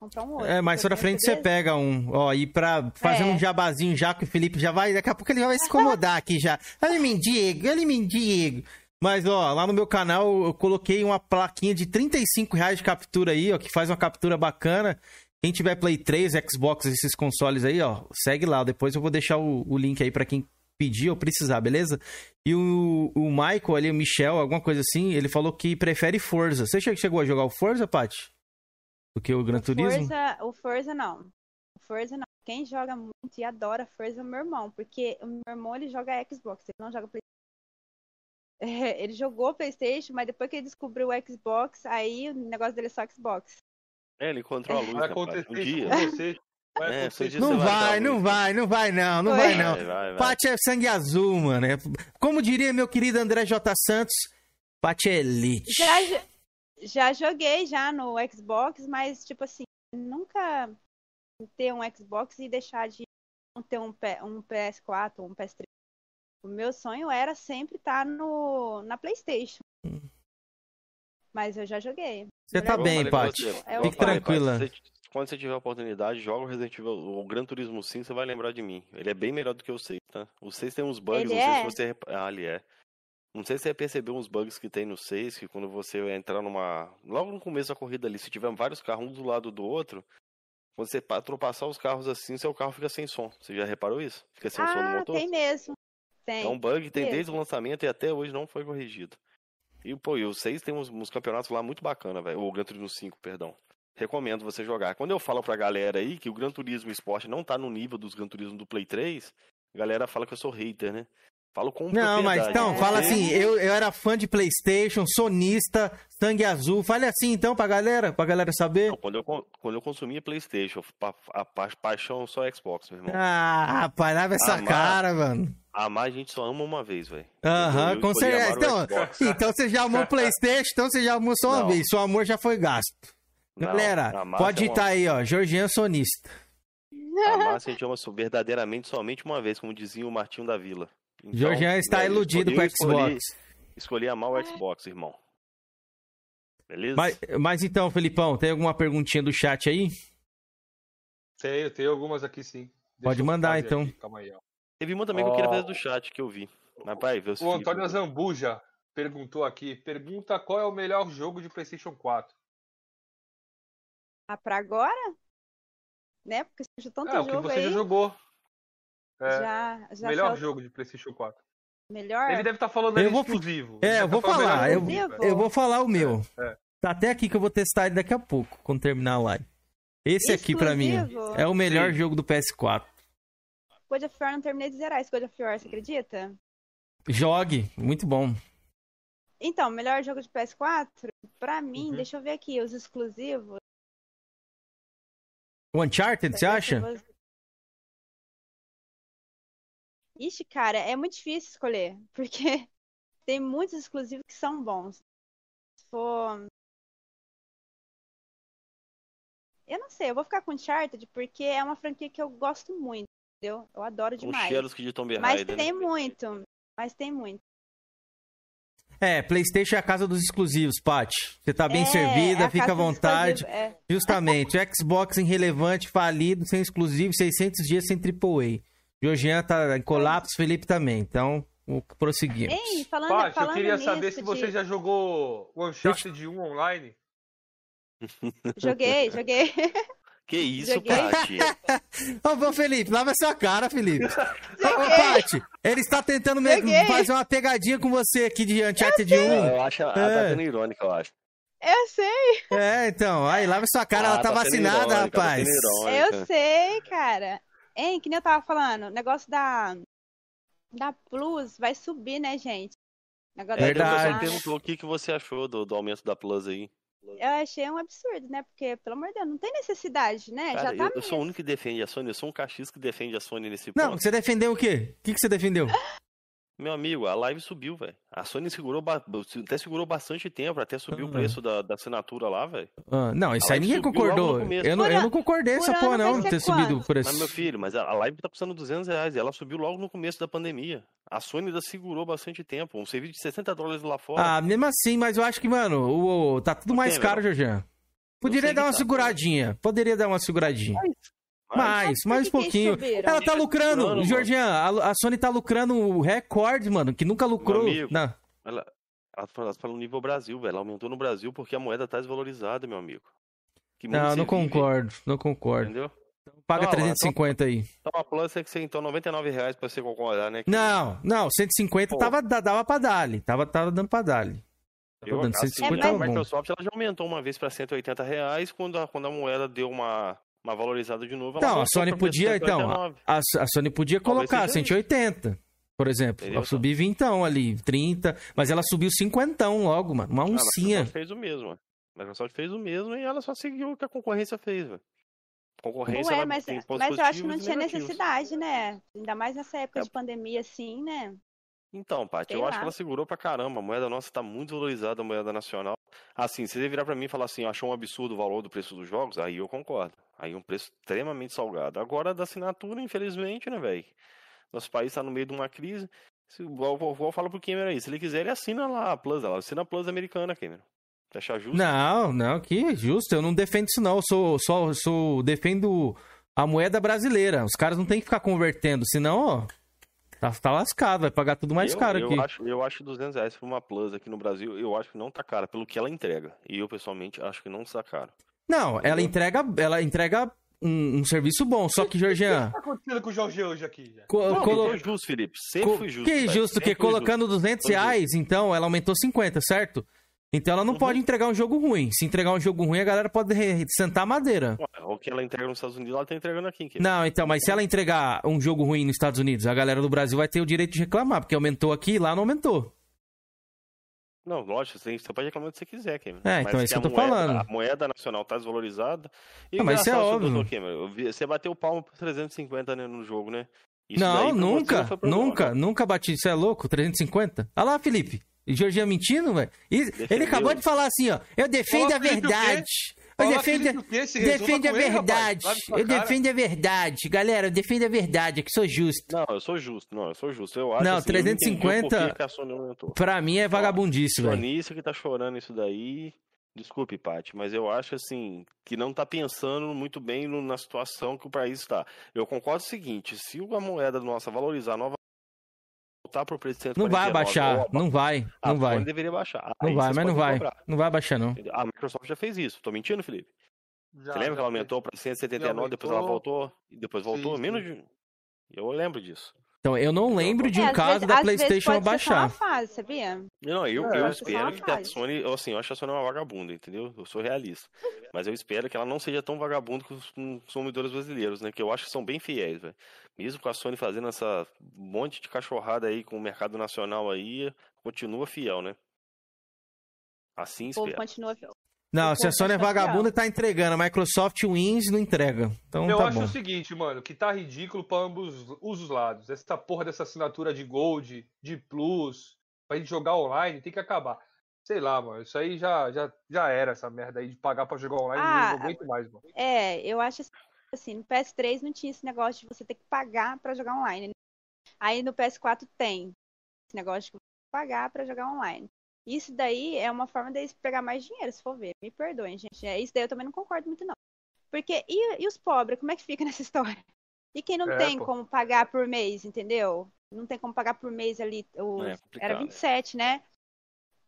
Comprar um outro. É, mais pra frente você pega um, ó, e pra fazer É. um jabazinho já que o Felipe já vai, daqui a pouco ele já vai se incomodar aqui já. Olha mendigo, olha mendigo. Mas, ó, lá no meu canal eu coloquei uma plaquinha de 35 reais de captura aí, ó, que faz uma captura bacana. Quem tiver Play 3, Xbox, esses consoles aí, ó, segue lá. Depois eu vou deixar o, o link aí pra quem pedir ou precisar, beleza? E o, o Michael ali, o Michel, alguma coisa assim, ele falou que prefere Forza. Você che- chegou a jogar o Forza, Paty? Do que o Gran Turismo? Forza, o Forza não. O Forza não. Quem joga muito e adora Forza é o meu irmão, porque o meu irmão ele joga Xbox, ele não joga PlayStation. É, ele jogou PlayStation, mas depois que ele descobriu o Xbox, aí o negócio dele é só Xbox. É, ele encontrou a luz, Vai né, Paty? acontecer Um dia. com você. Vai É, Não vai, não vai, não vai não, não Oi. vai não. Vai, vai, vai. Paty é sangue azul, mano. É- Como diria meu querido André J. Santos, Paty é elite. Já, já joguei já no Xbox, mas tipo assim, nunca ter um Xbox e deixar de não ter um, um PS4 ou um PS3. O meu sonho era sempre estar no, na PlayStation. Mas eu já joguei. Você tá bem, Paty. É falei, tranquila. Você- Quando você tiver a oportunidade, joga o Resident Evil, o Gran Turismo 5, você vai lembrar de mim. Ele é bem melhor do que o 6, tá? O 6 tem uns bugs, Ele não sei é? se você... rep- Ah, ele é. Não sei se você percebeu uns bugs que tem no 6, que quando você entrar numa... Logo no começo da corrida ali, se tiver vários carros um do lado do outro, quando você pa- ultrapassar os carros assim, seu carro fica sem som. Você já reparou isso? Fica sem som no Ah, motor? tem mesmo. Tem. É um bug que tem mesmo. desde o lançamento e até hoje não foi corrigido. E, pô, e o 6 tem uns, uns campeonatos lá muito bacana, velho. O Gran Turismo 5, perdão. Recomendo você jogar. Quando eu falo pra galera aí que o Gran Turismo Esporte não tá no nível dos Gran Turismo do Play 3, a galera fala que eu sou hater, né? Falo com Não, mas então, fala Porque- assim, eu, eu era fã de Playstation, sonista, sangue azul. Fale assim então pra galera, pra galera saber. Quando eu, quando eu consumia Playstation, a, pa- paixão só Xbox, meu irmão. Ah, rapaz, lava essa mas- cara, mano. Amar a gente só ama uma vez, velho. Aham, com certeza. amar Então, então você já amou Playstation, então você já amou só uma Não. vez. Seu amor já foi gasto. Não, Galera, amar pode é uma- aí, ó. Georgian Sonista. Amar a gente ama verdadeiramente somente uma vez, como dizia o Martinho da Vila. Então, Georgian está velho, iludido eu com o escolhi- Xbox. Escolhi amar o Xbox, irmão. Beleza? Mas, mas então, Felipão, tem alguma perguntinha do chat aí? Tenho, tenho algumas aqui sim. Pode eu mandar, então. aqui, calma aí, ó. Teve uma também que eu queria fazer do chat que eu vi. Mas vai, O Antônio Zambuja perguntou aqui. Pergunta qual é o melhor jogo de PlayStation 4. Ah, pra agora? Né? Porque surgiu tanto é, o que jogo você aí. já jogou. É, Já, já melhor jogo de PlayStation 4. Melhor? Ele deve estar falando Eu vou- exclusivo. É, eu vou tá falar. Eu, jogo, eu vou falar o meu. É. Tá até aqui que eu vou testar ele daqui a pouco, quando terminar a live. Esse aqui, pra mim, Exclusivo? é o melhor Sim. jogo do PS4. God of War não terminei de zerar esse God of War, você acredita? Jogue, muito bom. Então, melhor jogo de PS4? Pra mim, Uhum. deixa eu ver aqui, os exclusivos. O Uncharted, você acha? Ixi, cara, é muito difícil escolher, porque tem muitos exclusivos que são bons. Se for. eu não sei, eu vou ficar com Uncharted porque é uma franquia que eu gosto muito, entendeu? Eu adoro Os demais. cheiros que de Tomb Mas Raider. tem né? muito, mas tem muito. É, PlayStation é a casa dos exclusivos, Paty. Você tá bem É, servida, é fica à vontade. é. Justamente. Xbox irrelevante, falido, sem exclusivo, 600 dias sem AAA. Georgian tá em colapso, Felipe também. Então, o- prosseguimos. Ei, falando, Paty, eu falando queria nisso saber se você de- já jogou o Uncharted 1 online. Joguei, joguei. Que isso, Joguei. Paty? Ô, ô, Felipe, lava essa cara, Felipe. Ô, ô, Paty, ele está tentando me- Joguei. fazer uma pegadinha com você aqui de Uncharted 1. Eu acho ela ela tá É. sendo irônica, eu acho. Eu sei, É, então, aí lava sua cara, Ah, ela tá, tá vacinada, irônica, tá rapaz. sendo eu sei, cara. Hein, que nem eu tava falando, o negócio da, da Plus vai subir, né, gente? Negócio É, pessoal Plus. perguntou o que, que você achou do, do aumento da Plus aí. Eu achei um absurdo, né? Porque, pelo amor de Deus, não tem necessidade, né? Cara, Já tá eu, eu sou o único que defende a Sony, eu sou um cachista que defende a Sony nesse Não, ponto. você defendeu o quê? O que, que você defendeu? Meu amigo, a live subiu, velho. A Sony segurou, ba- até segurou bastante tempo, até subiu o Ah. preço da, da assinatura lá, velho. Ah, não, isso aí ninguém concordou. Eu não, eu não concordei essa porra, não, ter subido o preço. Mas, meu filho, mas a live tá custando 200 reais e ela subiu logo no começo da pandemia. A Sony ainda segurou bastante tempo. Um serviço de 60 dólares lá fora. Ah, mesmo assim, mas eu acho que, mano, o, o- tá tudo mais quê, caro? Jorjan. Poderia dar uma tá. seguradinha. Poderia dar uma seguradinha. Mais, mais um pouquinho. subiram? Ela tá lucrando, lucrando. A, a Sony tá lucrando o recorde, mano, que nunca lucrou. Meu amigo, Não. Ela, ela fala ela fala no nível Brasil, velho. Ela aumentou no Brasil porque a moeda tá desvalorizada, meu amigo. Que Não, não vive, concordo, não concordo. Entendeu? Paga Não, lá, 350 aí. Então a Plus é que você então 99 reais pra você concordar, né? que- Não, não, 150 Pô. tava, da- dava pra dar-lhe. Tava, tava dando pra. Tava Eu, dando assim, 150 a tava bom. Microsoft ela já aumentou uma vez pra 180 reais quando a, quando a moeda deu uma, uma valorizada de novo. ela Então, a Sony podia, então, 189. a, a Sony podia colocar seja isso. 180, por exemplo. Subir 20 ali, 30, mas ela subiu 50 logo, mano, uma Ah, A uncinha. Microsoft fez o mesmo. A Microsoft fez o mesmo e ela só seguiu o que a concorrência fez, velho. Concorrência Ué, mas, mas eu acho que não tinha negativos. necessidade, né? Ainda mais nessa época É. de pandemia, assim, né? Então, Paty, eu acho lá. que ela segurou pra caramba. A moeda nossa tá muito valorizada, a moeda nacional. Assim, se você virar pra mim e falar assim, achou um absurdo o valor do preço dos jogos, aí eu concordo. Aí um preço extremamente salgado. Agora, da assinatura, infelizmente, né, velho? Nosso país tá no meio de uma crise. Se, igual, igual, falo pro Cameron aí, se ele quiser, ele assina lá a Plus, ela assina a Plus americana, Cameron. Você achar justo? Não, não, que justo. Eu não defendo isso, não. Eu sou, só, sou, defendo a moeda brasileira. Os caras não tem que ficar convertendo, senão, ó, tá, tá lascado, vai pagar tudo mais eu, caro eu aqui. Acho, eu acho 200 reais por uma Plus aqui no Brasil, eu acho que não tá cara, pelo que ela entrega. E eu, pessoalmente, acho que não está caro. Não, ela entrega, ela entrega um, um serviço bom, só que, Georgian. O que tá acontecendo com o Jorge hoje aqui? já? co- Não, colo- eu fui justo, Felipe. Sempre co- fui justo. Que justo, que colocando justo. 200 Fui justo. reais, então, ela aumentou 50, certo? Então ela não Uhum. pode entregar um jogo ruim. Se entregar um jogo ruim, a galera pode sentar a madeira. Ué, O que ela entrega nos Estados Unidos, ela tá entregando aqui. Não, então, mas se ela entregar um jogo ruim nos Estados Unidos, a galera do Brasil vai ter o direito de reclamar, porque aumentou aqui e lá não aumentou. Não, lógico, você você pode reclamar do que você quiser, Cameron. É, então é isso que eu tô moeda- falando. A moeda nacional tá desvalorizada. E Ah, mas isso é óbvio. Cameron, Você bateu o palmo por 350 né, no jogo, né? Isso não, você nunca, não nunca, não. nunca bati. Isso é louco? 350? Olha lá, Felipe. E Jorginho mentindo, velho. Ele acabou de falar assim, ó. Eu defendo a verdade. Eu defendo, defende a verdade. Eu defendo a verdade. Galera, eu defendo a verdade, é que sou justo. Não, eu sou justo, não, eu sou justo. Eu acho Não, assim, eu entendi o 350 porquê que a Sony aumentou. Pra mim é vagabundice, velho. Sonista que tá chorando isso daí. Desculpe, Paty, mas eu acho assim que não tá pensando muito bem na situação que o país está. Eu concordo o seguinte: se a moeda nossa valorizar nova voltar pro preço de Não vai 149, abaixar, ó, não vai, a não vai. Sony deveria baixar. Não Aí vai, mas não vai. cobrar. Não vai baixar, não. A Microsoft já fez isso. Tô mentindo, Felipe? Já, Você lembra que ela aumentou para 179, depois ela aumentou. voltou, e depois voltou Sim, menos sim. de. Eu lembro disso. Então, eu não lembro de É, um às caso vezes- da PlayStation pode ser só abaixar. uma fase, sabia? Não, eu, É, eu espero que a. Sony, eu, assim, eu acho a Sony uma vagabunda, entendeu? Eu sou realista. Mas eu espero que ela não seja tão vagabunda com os com os consumidores brasileiros, né? Que eu acho que são bem fiéis, velho. Mesmo com a Sony fazendo essa monte de cachorrada aí com o mercado nacional aí, continua fiel, né? Assim O povo espero. continua. Não, O se a Sony é vagabunda, tá entregando. A Microsoft Wins não entrega. Então Eu tá acho bom. o seguinte, mano, que tá ridículo pra ambos os lados. Essa porra dessa assinatura de Gold, de Plus, pra gente jogar online, tem que acabar. Sei lá, mano. Isso aí já, já, já era, essa merda aí de pagar pra jogar online. Ah, não aguento mais, mano. É, eu acho assim, no PS3 não tinha esse negócio de você ter que pagar pra jogar online. Aí no PS4 tem esse negócio de você pagar pra jogar online. Isso daí é uma forma deles pegar mais dinheiro, se for ver. Me perdoem, gente. É, isso daí eu também não concordo muito, não. Porque, e, e os pobres, como é que fica nessa história? E quem não É, tem pô. como pagar por mês, entendeu? Não tem como pagar por mês ali. O, É era 27, né?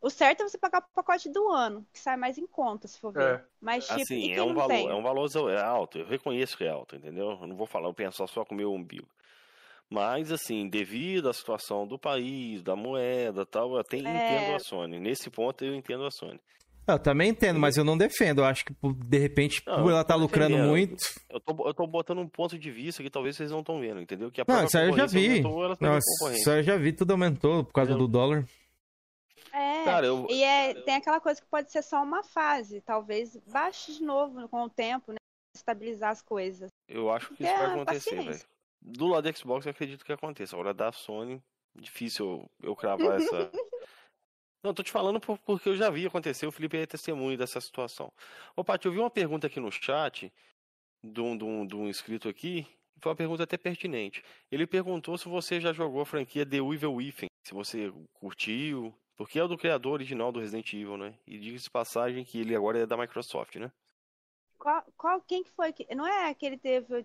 O certo é você pagar o pacote do ano, que sai mais em conta, se for ver. É. Mas, tipo, e Assim, quem é um não valor, tem? é um valor é alto. Eu reconheço que é alto, entendeu? Eu não vou falar, eu penso só com o meu umbigo. Mas, assim, devido à situação do país, da moeda e tal, eu até É. entendo a Sony. Nesse ponto eu entendo a Sony. Eu também entendo, mas eu não defendo. Eu acho que, de repente, Não, por ela estar lucrando defendendo. muito. Eu tô, eu tô botando um ponto de vista que talvez vocês não estão vendo, entendeu? Que a Não, isso aí eu já vi. aumentou, Não, isso aí eu já vi, tudo aumentou por causa do dólar. É, Cara, eu- e é, tem aquela coisa que pode ser só uma fase. Talvez baixe de novo com o tempo, né? Estabilizar as coisas. Eu acho que isso É, vai acontecer, paciência. velho. Do lado da Xbox, eu acredito que aconteça. Agora, da Sony, difícil eu, eu cravar essa. Não, tô te falando por- porque eu já vi acontecer. O Felipe é testemunho dessa situação. Ô, Paty, eu vi uma pergunta aqui no chat de um, de um, de um inscrito aqui. Foi uma pergunta até pertinente. Ele perguntou se você já jogou a franquia The Evil Within. Se você curtiu. Porque é o do criador original do Resident Evil, né? E diga-se de passagem que ele agora é da Microsoft, né? Qual, qual, quem que foi? que- Não é aquele teve.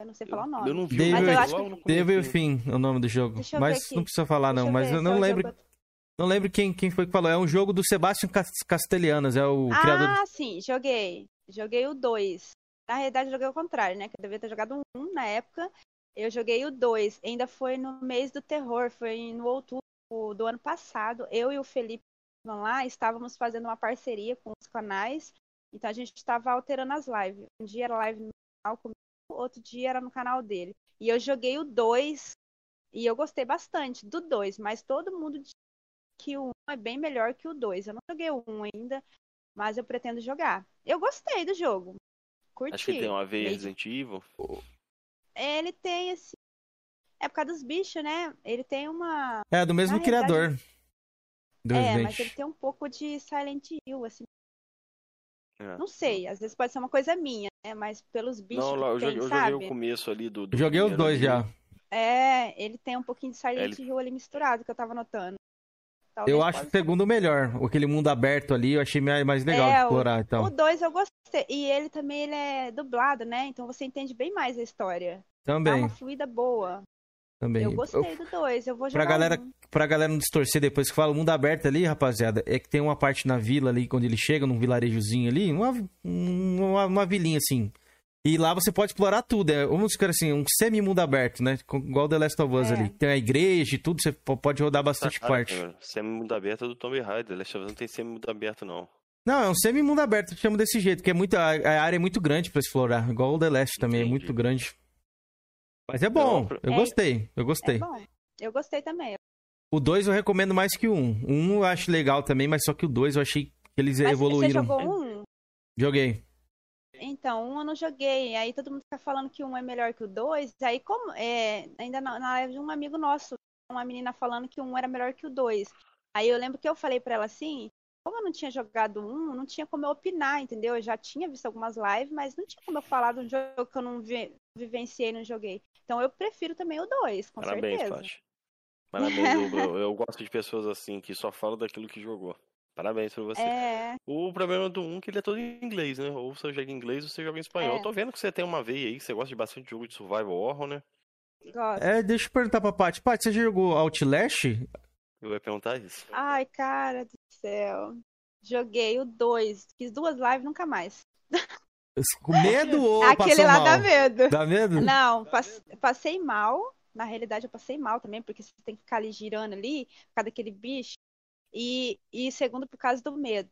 Eu não sei falar o nome. eu não vi mas eu acho que. Devil Fim é o nome do jogo. Mas não precisa falar, não. eu Mas eu se não é lembro. jogo- Não lembro quem, quem foi que falou. É um jogo do Sebastian Cas- Castellanos, é o criador. Ah, sim, joguei. Joguei o 2. Na realidade, eu joguei o contrário, né? Que eu devia ter jogado um 1 na época. Eu joguei o 2. Ainda foi no mês do terror, foi no outubro do ano passado. Eu e o Felipe estavam lá, estávamos fazendo uma parceria com os canais. Então a gente estava alterando as lives. Um dia era live no canal comigo, outro dia era no canal dele. E eu joguei o 2 e eu gostei bastante do 2, mas todo mundo diz que o 1 é bem melhor que o 2. Eu não joguei o 1 ainda, mas eu pretendo jogar. Eu gostei do jogo. Curti. Acho que ele tem uma veia Resident Evil. Ele tem esse. É por causa dos bichos, né? Ele tem uma. É, do mesmo Na realidade- criador. Do é, Resident. mas ele tem um pouco de Silent Hill, assim. É. Não sei, às vezes pode ser uma coisa minha, né? Mas pelos bichos Não, lá, eu, tem, joguei, eu joguei o começo ali do. do Eu joguei os dois ali. já. É, ele tem um pouquinho de Silent Ele- Hill ali misturado, que eu tava notando. Talvez Eu acho o segundo melhor. Aquele mundo aberto ali, eu achei mais mais legal de É, explorar o, e tal. O 2 eu gostei. E ele também ele é dublado, né? Então você entende bem mais a história. Dá Também, uma fluida boa. Também. Eu gostei do 2. Eu vou jogar Pra galera, um. pra galera não distorcer depois que fala, o mundo aberto ali, rapaziada, é que tem uma parte na vila ali, quando ele chega, num vilarejozinho ali, uma, uma, uma vilinha assim. E lá você pode explorar tudo. É, vamos dizer assim, um semi-mundo aberto, né? Igual The Last of Us É. ali. Tem a igreja e tudo, você po- pode rodar bastante Caralho, parte. Semi-mundo aberto é do Tomb Raider. Last of Us não tem semi-mundo aberto, não. Não, é um semi-mundo aberto, eu chamo desse jeito, porque é muito, a, a área é muito grande pra explorar. Igual o The Last também, é muito grande. Mas é bom, Não, eu É- gostei, eu gostei. É bom. Eu gostei também. O 2 eu recomendo mais que o 1. Um. O 1 eu acho legal também, mas só que o 2 eu achei que eles Mas evoluíram. Você jogou um? Joguei. Então, um eu não joguei. Aí todo mundo fica falando que um é melhor que o dois. Aí, como. É, ainda na, na live de um amigo nosso, uma menina falando que um era melhor que o dois. Aí eu lembro que eu falei pra ela assim. Como eu não tinha jogado um, não tinha como eu opinar, entendeu? Eu já tinha visto algumas lives, mas não tinha como eu falar de um jogo que eu não vi- vivenciei, não joguei. Então eu prefiro também o dois, com Parabéns, certeza. Paty. Parabéns, eu, eu, eu gosto de pessoas assim, que só falam daquilo que jogou. Parabéns pra você. É, O problema do 1 é que ele é todo em inglês, né? Ou você joga em inglês ou você joga em espanhol. É. Eu tô vendo que você tem uma veia aí, que você gosta de bastante jogo de survival horror, né? gosto. É, deixa eu perguntar pra Paty. Paty, você já jogou Outlast? Eu ia perguntar isso. Ai, cara do céu. Joguei o dois. Fiz duas lives, nunca mais. Com medo ou Aquele lá mal? dá medo. Dá medo? Não, pass- passei mal. Na realidade, eu passei mal também, porque você tem que ficar ali girando ali, por causa daquele bicho. E, e segundo, por causa do medo.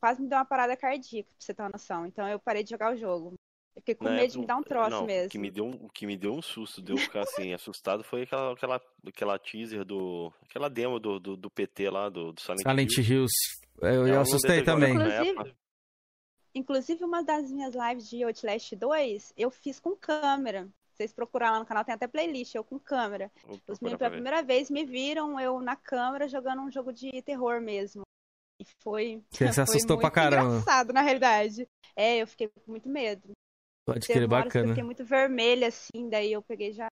Quase me deu uma parada cardíaca, pra você ter uma noção. Então eu parei de jogar o jogo. Eu fiquei com Na medo de me dar um troço não, mesmo. O que, me deu, um- o que me deu um susto, de eu ficar assim, assustado, foi aquela, aquela, aquela teaser do. aquela demo do, do, do PT lá, do, do Silent, Silent Hill. Hills. Eu, eu assustei deixa eu jogar também. na Inclusive-. Inclusive, uma das minhas lives de Outlast 2, eu fiz com câmera. Vocês procuraram lá no canal, tem até playlist, eu com câmera. Os meninos pra pela primeira vez me viram eu na câmera jogando um jogo de terror mesmo. E foi. Você se foi assustou pra muito caramba. engraçado, na realidade. É, eu fiquei com muito medo. Pode crer, bacana. fiquei muito vermelha, assim, daí eu peguei já.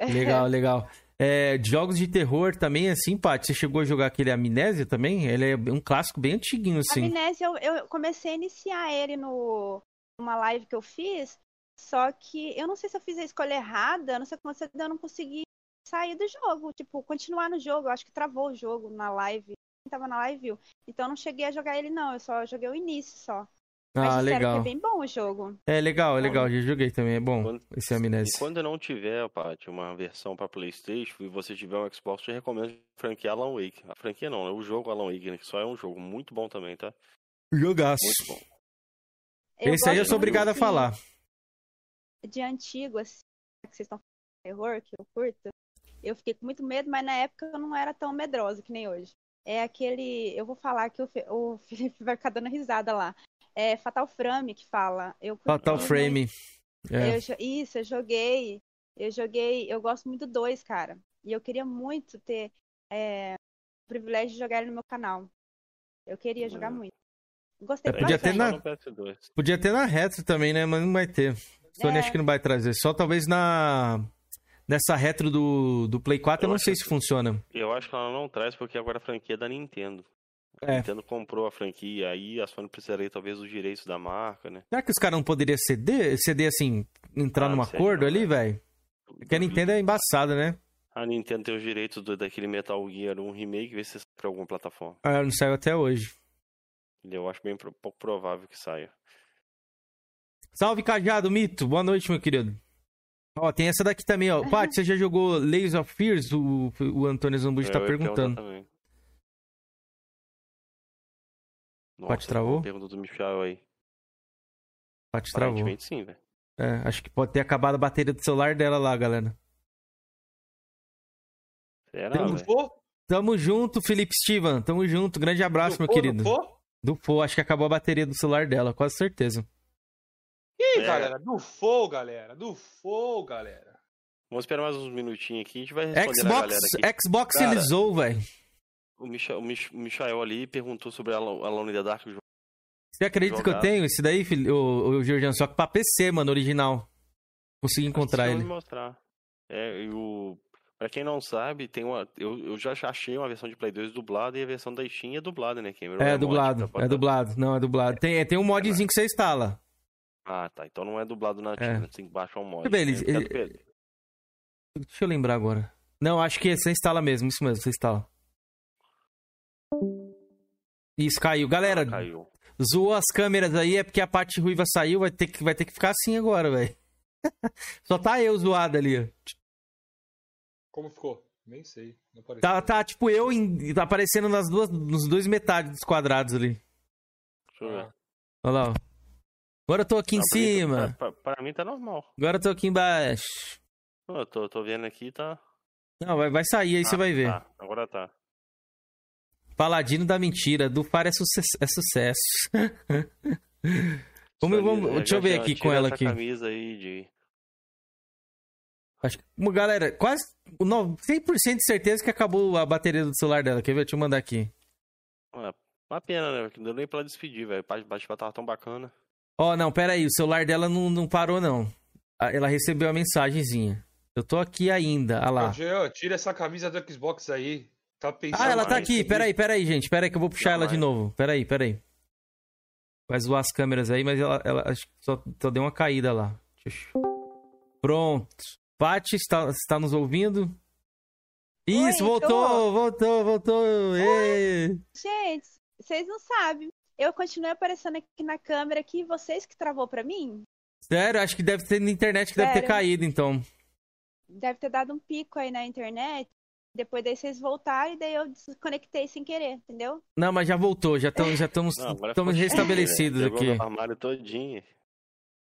Legal, legal. É, jogos de terror também, assim, Paty, você chegou a jogar aquele Amnésia também? Ele é um clássico bem antiguinho, assim. Amnésia, eu, eu comecei a iniciar ele no numa live que eu fiz, só que eu não sei se eu fiz a escolha errada, não sei como você eu não consegui sair do jogo, tipo, continuar no jogo, eu acho que travou o jogo na live. Quem tava na live viu. Então eu não cheguei a jogar ele não, eu só joguei o início só. Ah, disseram legal. que é bem bom o jogo. É legal, é legal, já joguei também, é bom esse Amnésia. E quando não tiver, Paty, uma versão pra Playstation e você tiver um Xbox, eu recomendo franquia Alan Wake. A franquia não, né? O jogo Alan Wake, né? Que só é um jogo muito bom também, tá? Jogaço. Muito bom. Eu Esse aí eu sou obrigado a falar. De antigo, assim, que vocês estão falando de terror, que eu curto. Eu fiquei com muito medo, mas na época eu não era tão medrosa que nem hoje. É aquele. Eu vou falar que o, Fe- o Felipe vai ficar dando risada lá. É Fatal Frame que fala. Eu Fatal muito. Frame. É. Eu isso, eu joguei. Eu joguei. Eu gosto muito do 2, cara. E eu queria muito ter é, o privilégio de jogar ele no meu canal. Eu queria jogar muito. Gostei É, podia ter na- PS2. Podia ter na retro também, né? Mas não vai ter. Sony É. acho que não vai trazer. Só talvez na. Nessa retro do, do Play 4, eu, Eu não sei que- se funciona. Eu acho que ela não traz porque agora a franquia é da Nintendo. A É. Nintendo comprou a franquia, aí a Sony precisaria talvez dos direitos da marca, né? Será que os caras não poderiam ceder, ceder assim, entrar Ah, num acordo não, ali, velho? Porque a Nintendo é embaçada, né? A Nintendo tem os direitos do, daquele Metal Gear 1 remake, vê se sai pra alguma plataforma. Ah, não saiu até hoje. Eu acho bem pro- pouco provável que saia. Salve, Cajado, Mito. Boa noite, meu querido. Ó, tem essa daqui também, ó. Paty, você já jogou Layers of Fears? O, o Antônio Zambuji tá Eu ia perguntar perguntando. também. Nossa, travou? boa Pergunta do Michel aí. Paty travou. Aparentemente sim, velho. É, acho que pode ter acabado a bateria do celular dela lá, galera. Será, Tamo- velho? Tamo junto, Felipe Steven. Tamo junto. Grande abraço, meu Pô, querido. não for? Do Fô, acho que acabou a bateria do celular dela, quase certeza. Ih, É. galera, do Flow, galera. Do Flow, galera. Vamos esperar mais uns minutinhos aqui, a gente vai responder a galera Xbox, aqui. Xboxilizou, velho. O, Micha, o, Mich, o Michael ali perguntou sobre a Alone in the Dark. Você acredita que eu tenho esse daí, filho, o, o Georgiano? Só que pra PC, mano, original. Consegui encontrar ele. mostrar. É, e o... Pra quem não sabe, tem uma... eu, eu já achei uma versão de Play 2 dublada e a versão da Steam é dublada, né, Cameron? É mod dublado, pra é dublado. Não, é dublado. Tem, tem um modzinho que você instala. Ah, tá. Então não é dublado na É. China, você tem que baixar um mod. Ver, né? ele- Deixa eu lembrar agora. Não, acho que você instala mesmo, isso mesmo, você instala. Isso, caiu. Galera, Ah, Caiu. zoou as câmeras aí, é porque a parte ruiva saiu, vai ter que, vai ter que ficar assim agora, velho. Só tá eu zoado ali, ó. Como ficou? Nem sei. Tá, tá tipo eu em- tá aparecendo nas duas, nos dois metades dos quadrados ali. Deixa eu ver. Olha lá, ó. Agora eu tô aqui em Não, pra cima. Pra, pra- pra mim tá normal. Agora eu tô aqui embaixo. Eu tô, tô vendo aqui, tá... Não, vai, vai sair aí, você Ah, vai ver. Tá, agora tá. Paladino da mentira. Do Far é, suce- é sucesso. vamos, vamos, deixa eu ver aqui com ela aqui. camisa aí de... Acho que, galera, quase no- 100% de certeza que acabou a bateria do celular dela. Quer ver? Deixa eu mandar aqui. Ah, uma pena, né? Não deu nem pra ela despedir, velho. O bate-papo tava tão bacana. Ó, não, pera aí. O celular dela não, não parou, não. Ah, Ela recebeu a mensagenzinha. Eu tô aqui ainda. Olha lá. Ô, Jean, tira essa camisa do Xbox aí. Tá pensando. Ah, ela tá aqui. sobre- Pera aí, pera aí, gente. Pera aí que eu vou puxar ela de novo. Pera aí, pera aí. Vai zoar as câmeras aí, mas ela, ela acho que só, só deu uma caída lá. Pronto. Paty, está, está nos ouvindo? Isso, Oi, voltou, tô. voltou, voltou. Ê. Gente, vocês não sabem. Eu continuei aparecendo aqui na câmera aqui, vocês que travou pra mim? Sério, acho que deve ter na internet que deve ter Sério? caído, então. Deve ter dado um pico aí na internet. Depois daí vocês voltaram e daí eu desconectei sem querer, entendeu? Não, mas já voltou, já estamos já estamos restabelecidos aqui. armário todinho.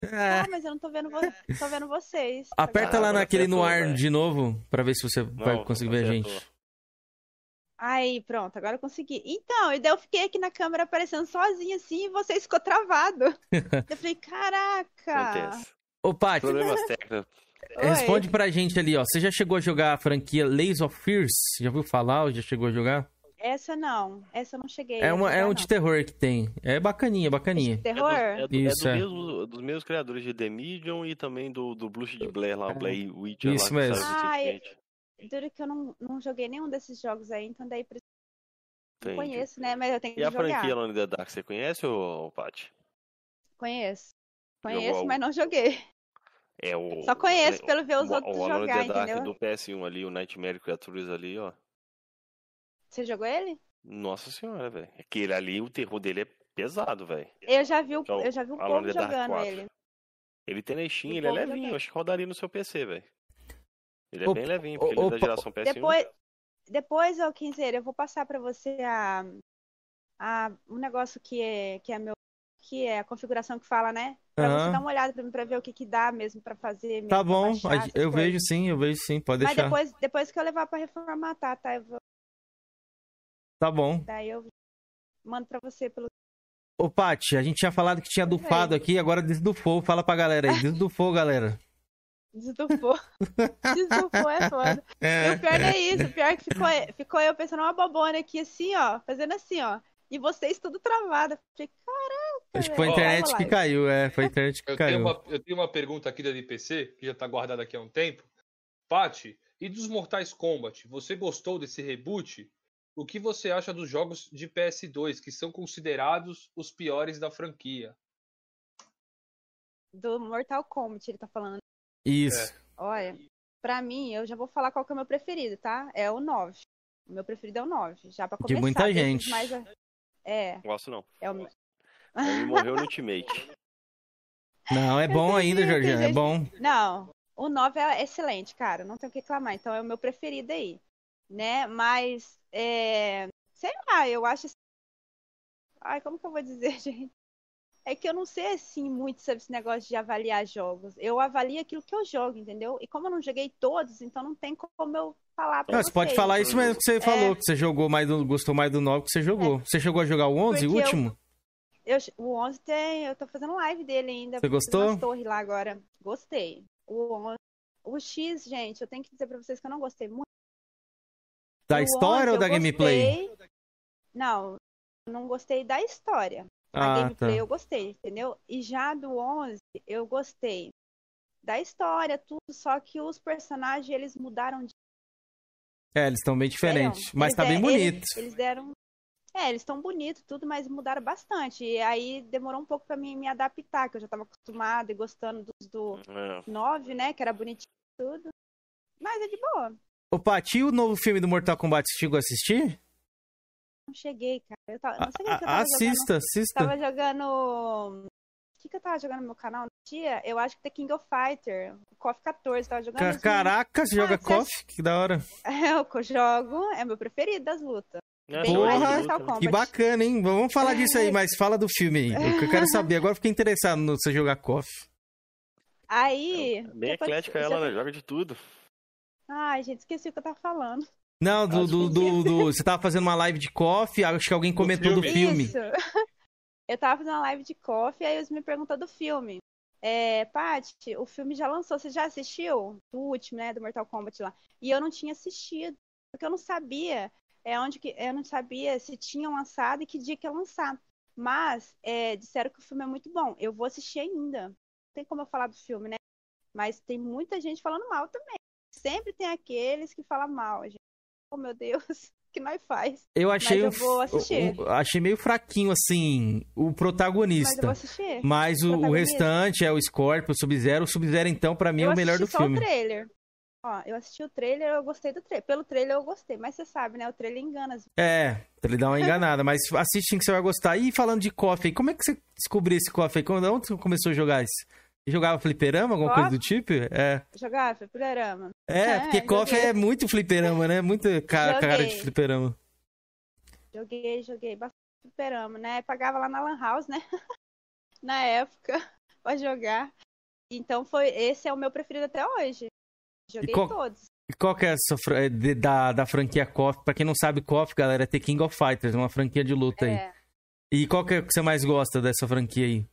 É. Ah, mas eu não tô vendo, vo... tô vendo vocês. Aperta Ah, lá agora naquele no ar de novo pra ver se você vai Não, conseguir ver a gente. Aí, pronto, agora eu consegui. Então, e daí eu fiquei aqui na câmera aparecendo sozinha assim e vocês ficou travado. eu falei, caraca! Acontece. Ô, Paty, Problemas técnicos. Responde pra gente ali, ó. Você já chegou a jogar a franquia Lays of Fears? Já ouviu falar ou já chegou a jogar? Essa não. Essa eu não cheguei. É, a uma, é jogar, um não. de terror que tem. É bacaninha, bacaninha. Terror? É, do, é Isso, do é. mesmo, dos mesmos criadores de The Medium e também do, do Blues de Blair lá, o Blair Witcher Isso lá, mesmo. Ai, duro que eu não, não joguei nenhum desses jogos aí, então daí pre- não conheço, né? Mas eu tenho que E a jogar. franquia Alone in the Dark, você conhece, ô, ô Paty? Conheço. Jogou Conheço, algum? mas não joguei. É o... Só conheço o- pelo ver os o- outros o jogar, the Dark entendeu? do PS1 ali, o Nightmare Creatures ali, ó. Você jogou ele? Nossa senhora, velho. Aquele ali, o terror dele é pesado, velho. Eu já vi, o- Que é o eu já vi um Alone povo jogando 4. ele. Ele tem Do ele é levinho, jogando. acho que rodaria no seu PC, velho. Ele é Ô, bem levinho, porque ele é da geração PS1. Depois, depois, ô Quinzeiro, eu vou passar pra você a, a um negócio que é que é meu que é a configuração que fala, né? Pra Aham. você dar uma olhada pra mim pra ver o que que dá mesmo pra fazer. mesmo, Tá bom, baixar eu coisas. vejo sim, eu vejo sim, pode Mas deixar. depois, depois que eu levar pra reformatar, tá? Eu vou, Tá bom. daí eu mando pra você pelo. Ô, Paty, a gente tinha falado que tinha dufado aqui, agora desdufou. Fala pra galera aí, desdufou, galera. Desdufou. Desdufou é foda. É. E o pior não é isso. O pior é que ficou, ficou eu pensando uma bobona aqui assim, ó. Fazendo assim, ó. E vocês tudo travado. Falei, caraca. Acho que foi a internet que caiu, é, foi a internet que Eu tenho, caiu. uma, eu tenho uma pergunta aqui da NPC, que já tá guardada aqui há um tempo. Paty, e dos Mortais Kombat, você gostou desse reboot? O que você acha dos jogos de PS2, que são considerados os piores da franquia? Do Mortal Kombat, ele tá falando. Isso. Olha, pra mim, eu já vou falar qual que é o meu preferido, tá? É o 9. O meu preferido é o 9. Já pra De começar. muita desses gente. Mais... a- É. Gosto não. É o. Ele morreu no Ultimate. Não, é bom ainda, Jorginho, é bom. Não, o 9 é excelente, cara. Não tem o que reclamar. Então é o meu preferido aí. Né? Mas, é... sei lá, eu acho. Ai, como que eu vou dizer, gente? É que eu não sei assim muito sobre esse negócio de avaliar jogos. Eu avalio aquilo que eu jogo, entendeu? E como eu não joguei todos, então não tem como eu falar pra Não, você pode vocês. falar isso mesmo que você É, falou, que você jogou mais do, gostou mais do 9 que você jogou. Você chegou a jogar o 11, o Porque eu- último? Eu, o 11 tem, eu tô fazendo live dele ainda. Você gostou? umas torres lá agora. Gostei. O, 11 o X, gente, eu tenho que dizer pra vocês que eu não gostei muito. Da O história 11 ou da gameplay? gostei. Não, eu não gostei da história. A Ah, gameplay tá. eu gostei, entendeu? E já do 11 eu gostei da história, tudo, só que os personagens eles mudaram de É, eles estão bem diferentes, mas Eles tá bem de- eles- bonito. Eles, deram. É, eles estão bonitos, tudo, mas mudaram bastante. E aí demorou um pouco pra mim me adaptar, que eu já tava acostumada e gostando dos do É. 9, né? Que era bonitinho e tudo. Mas é de boa. Ô, Paty, e o novo filme do Mortal Kombat, você chegou a assistir? Não cheguei, cara. Eu tava, não sei o que que eu tava assista, jogando. assista. Tava jogando. O que, que eu tava jogando no meu canal no dia? Eu acho que The King of Fighter. O KOF 14. Tava jogando. Ca- os- Caraca, você joga Ah, você KOF? Que da hora. É, o que eu jogo é meu preferido das lutas. É, Bem Porra, que bacana, hein? Vamos falar disso aí, mas fala do filme aí. O que eu quero saber. Agora eu fiquei interessado no você jogar KOF. Aí. Bem depois- eclética já- ela, né? Joga de tudo. Ai, gente, esqueci o que eu tava falando. Não, do, do, do, do- Você tava fazendo uma live de KOF, acho que alguém comentou do filme. Isso. Eu tava fazendo uma live de coffee, aí eles me perguntou do filme. É, Paty, o filme já lançou, você já assistiu? O último, né, do Mortal Kombat lá. E eu não tinha assistido, porque eu não sabia é, onde que, eu não sabia se tinham lançado e que dia que ia lançar. Mas é, disseram que o filme é muito bom. Eu vou assistir ainda. Não tem como eu falar do filme, né? Mas tem muita gente falando mal também. Sempre tem aqueles que falam mal, gente. Oh, meu Deus, o que nós faz? Eu achei, Mas eu vou o- assistir. o- achei meio fraquinho, assim, o Mas eu protagonista. vou assistir. Mas o, o Protagonista. restante é o Scorpio, o Sub-Zero. O Sub-Zero, então, pra mim, é eu o melhor do só filme. o trailer. Ó, eu assisti o trailer, eu gostei do trailer. Pelo trailer eu gostei, mas você sabe, né? O trailer engana as É, ele dar uma enganada, mas assiste que você vai gostar. E falando de aí, como é que você descobriu esse aí? Quando, onde você começou a jogar isso? Você Jogava fliperama, alguma KOF? coisa do tipo? É. Jogar fliperama. É, porque KOF joguei. é muito fliperama, né? Muito ca- cara de fliperama. Joguei, joguei bastante fliperama, né? Pagava lá na Lan House, né? na época, pra jogar. Então foi, esse é o meu preferido até hoje. Joguei qual- todos. E qual que é essa é, de- da, da franquia KOF? Pra quem não sabe, KOF, galera, é The King of Fighters, uma franquia de luta aí. É, E qual que é que você mais gosta dessa franquia aí?